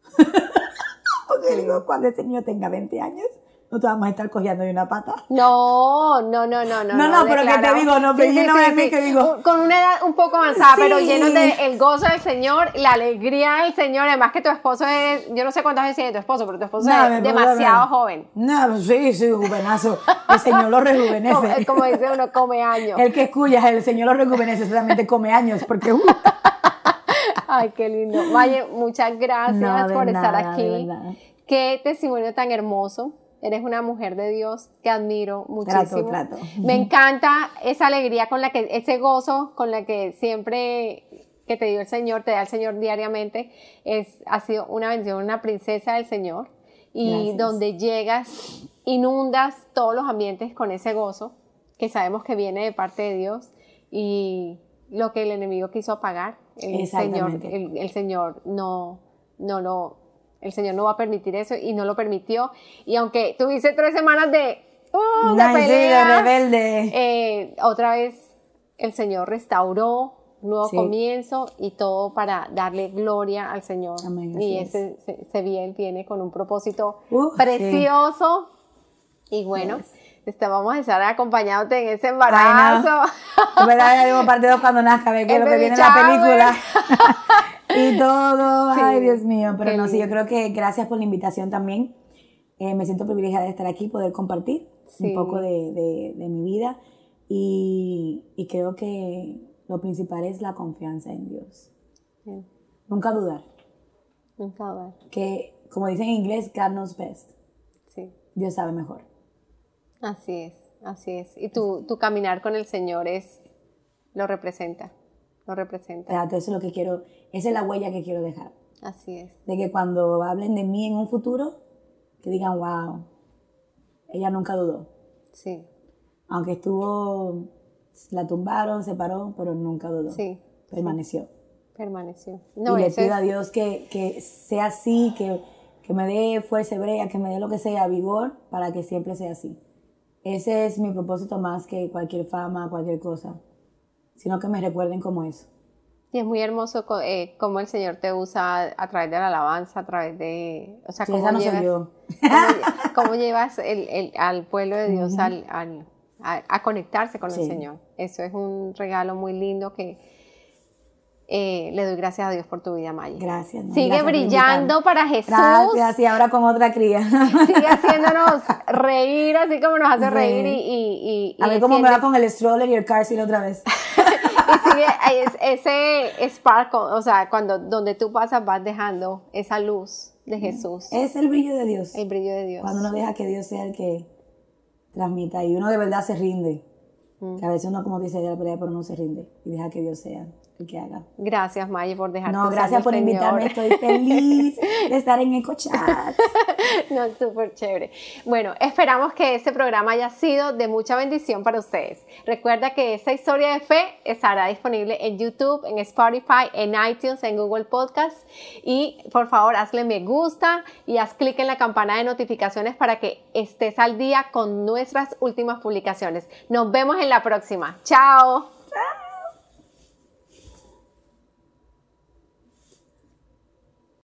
porque digo, cuando ese niño tenga 20 años, no te vamos a estar cogiendo de una pata. No, no, no, no, no. No, no, pero que te digo, no, pero yo no decir que digo- Con una edad un poco avanzada, pero llenos de el gozo del Señor, la alegría del Señor. Además que tu esposo es, yo no sé cuántas veces tiene tu esposo, pero tu esposo es me demasiado joven. No, sí, sí, juvenazo. El Señor lo rejuvenece. como dice uno, come años. El que escucha, el Señor lo rejuvenece, solamente come años, porque uh, Ay, qué lindo. Valle, muchas gracias No, por estar aquí. Qué testimonio tan hermoso. Eres una mujer de Dios que admiro muchísimo. trato. Me encanta esa alegría con la que, ese gozo con la que siempre que te dio el Señor, te da el Señor diariamente, es, ha sido una bendición, una princesa del Señor. Y Gracias. donde llegas, inundas todos los ambientes con ese gozo que sabemos que viene de parte de Dios y lo que el enemigo quiso apagar, el Señor, el, el Señor no, no lo, el Señor no va a permitir eso y no lo permitió. Y aunque tuviste tres semanas de, uh, de Ay, de pelea, rebelde. eh, otra vez el Señor restauró, nuevo Sí. comienzo y todo para darle gloria al Señor. Amén, y ese, ese bien viene con un propósito Uh, sí. precioso. Y bueno, Yes. este, vamos a estar acompañándote en ese embarazo. Es verdad, ya digo parte dos cuando nazca, es El lo que viene en la película. y todo, Sí, ay Dios mío. Pero no, sí, yo creo que gracias por la invitación también. Eh, me siento privilegiada de estar aquí, poder compartir Sí. un poco de, de- de mi vida. Y, y creo que lo principal es la confianza en Dios. Bien, Nunca dudar. nunca dudar. Que, como dicen en inglés, God knows best. Sí, Dios sabe mejor. así es, así es. Y tu, tu caminar con el Señor es, lo representa, lo representa. Exacto, eso es lo que quiero, esa es la huella que quiero dejar. Así es. de que cuando hablen de mí en un futuro, que digan, wow, ella nunca dudó. Sí, Aunque estuvo, la tumbaron, se paró, pero nunca dudó. sí, Permaneció. permaneció. y No, le eso pido es- a Dios que, que sea así, que, que me dé fuerza hebrea, que me dé lo que sea, vigor, para que siempre sea así. Ese es mi propósito más que cualquier fama, cualquier cosa, sino que me recuerden como eso. Y es muy hermoso eh, cómo el Señor te usa a través de la alabanza, a través de... O sea, Sí, cómo esa no llevas, cómo cómo llevas el, el- al pueblo de Dios al, al- a, a conectarse con el. Señor. Eso es un regalo muy lindo que eh, le doy gracias a Dios por tu vida, Maya. Gracias. ¿no? Sigue Gracias brillando para Jesús. Gracias, y ahora con otra cría. Sigue haciéndonos reír, así como nos hace reír y, y, y- A ver cómo me va con el stroller y el car otra vez. y sigue es- ese sparkle, o sea, cuando donde tú pasas vas dejando esa luz de Jesús, Es el brillo de Dios. el brillo de Dios. Cuando uno deja que Dios sea el que transmita y uno de verdad se rinde. Mm. Que a veces uno como dice de la pelea, pero no se rinde y deja que Dios sea que haga. Gracias, Maggie, por dejarte No, gracias por Señor. invitarme. Estoy feliz de estar en EcoChat. No, súper chévere. Bueno, esperamos que este programa haya sido de mucha bendición para ustedes. Recuerda que esta historia de fe estará disponible en YouTube, en Spotify, en iTunes, en Google Podcast. Y por favor, hazle me gusta y haz clic en la campana de notificaciones para que estés al día con nuestras últimas publicaciones. Nos vemos en la próxima. Chao.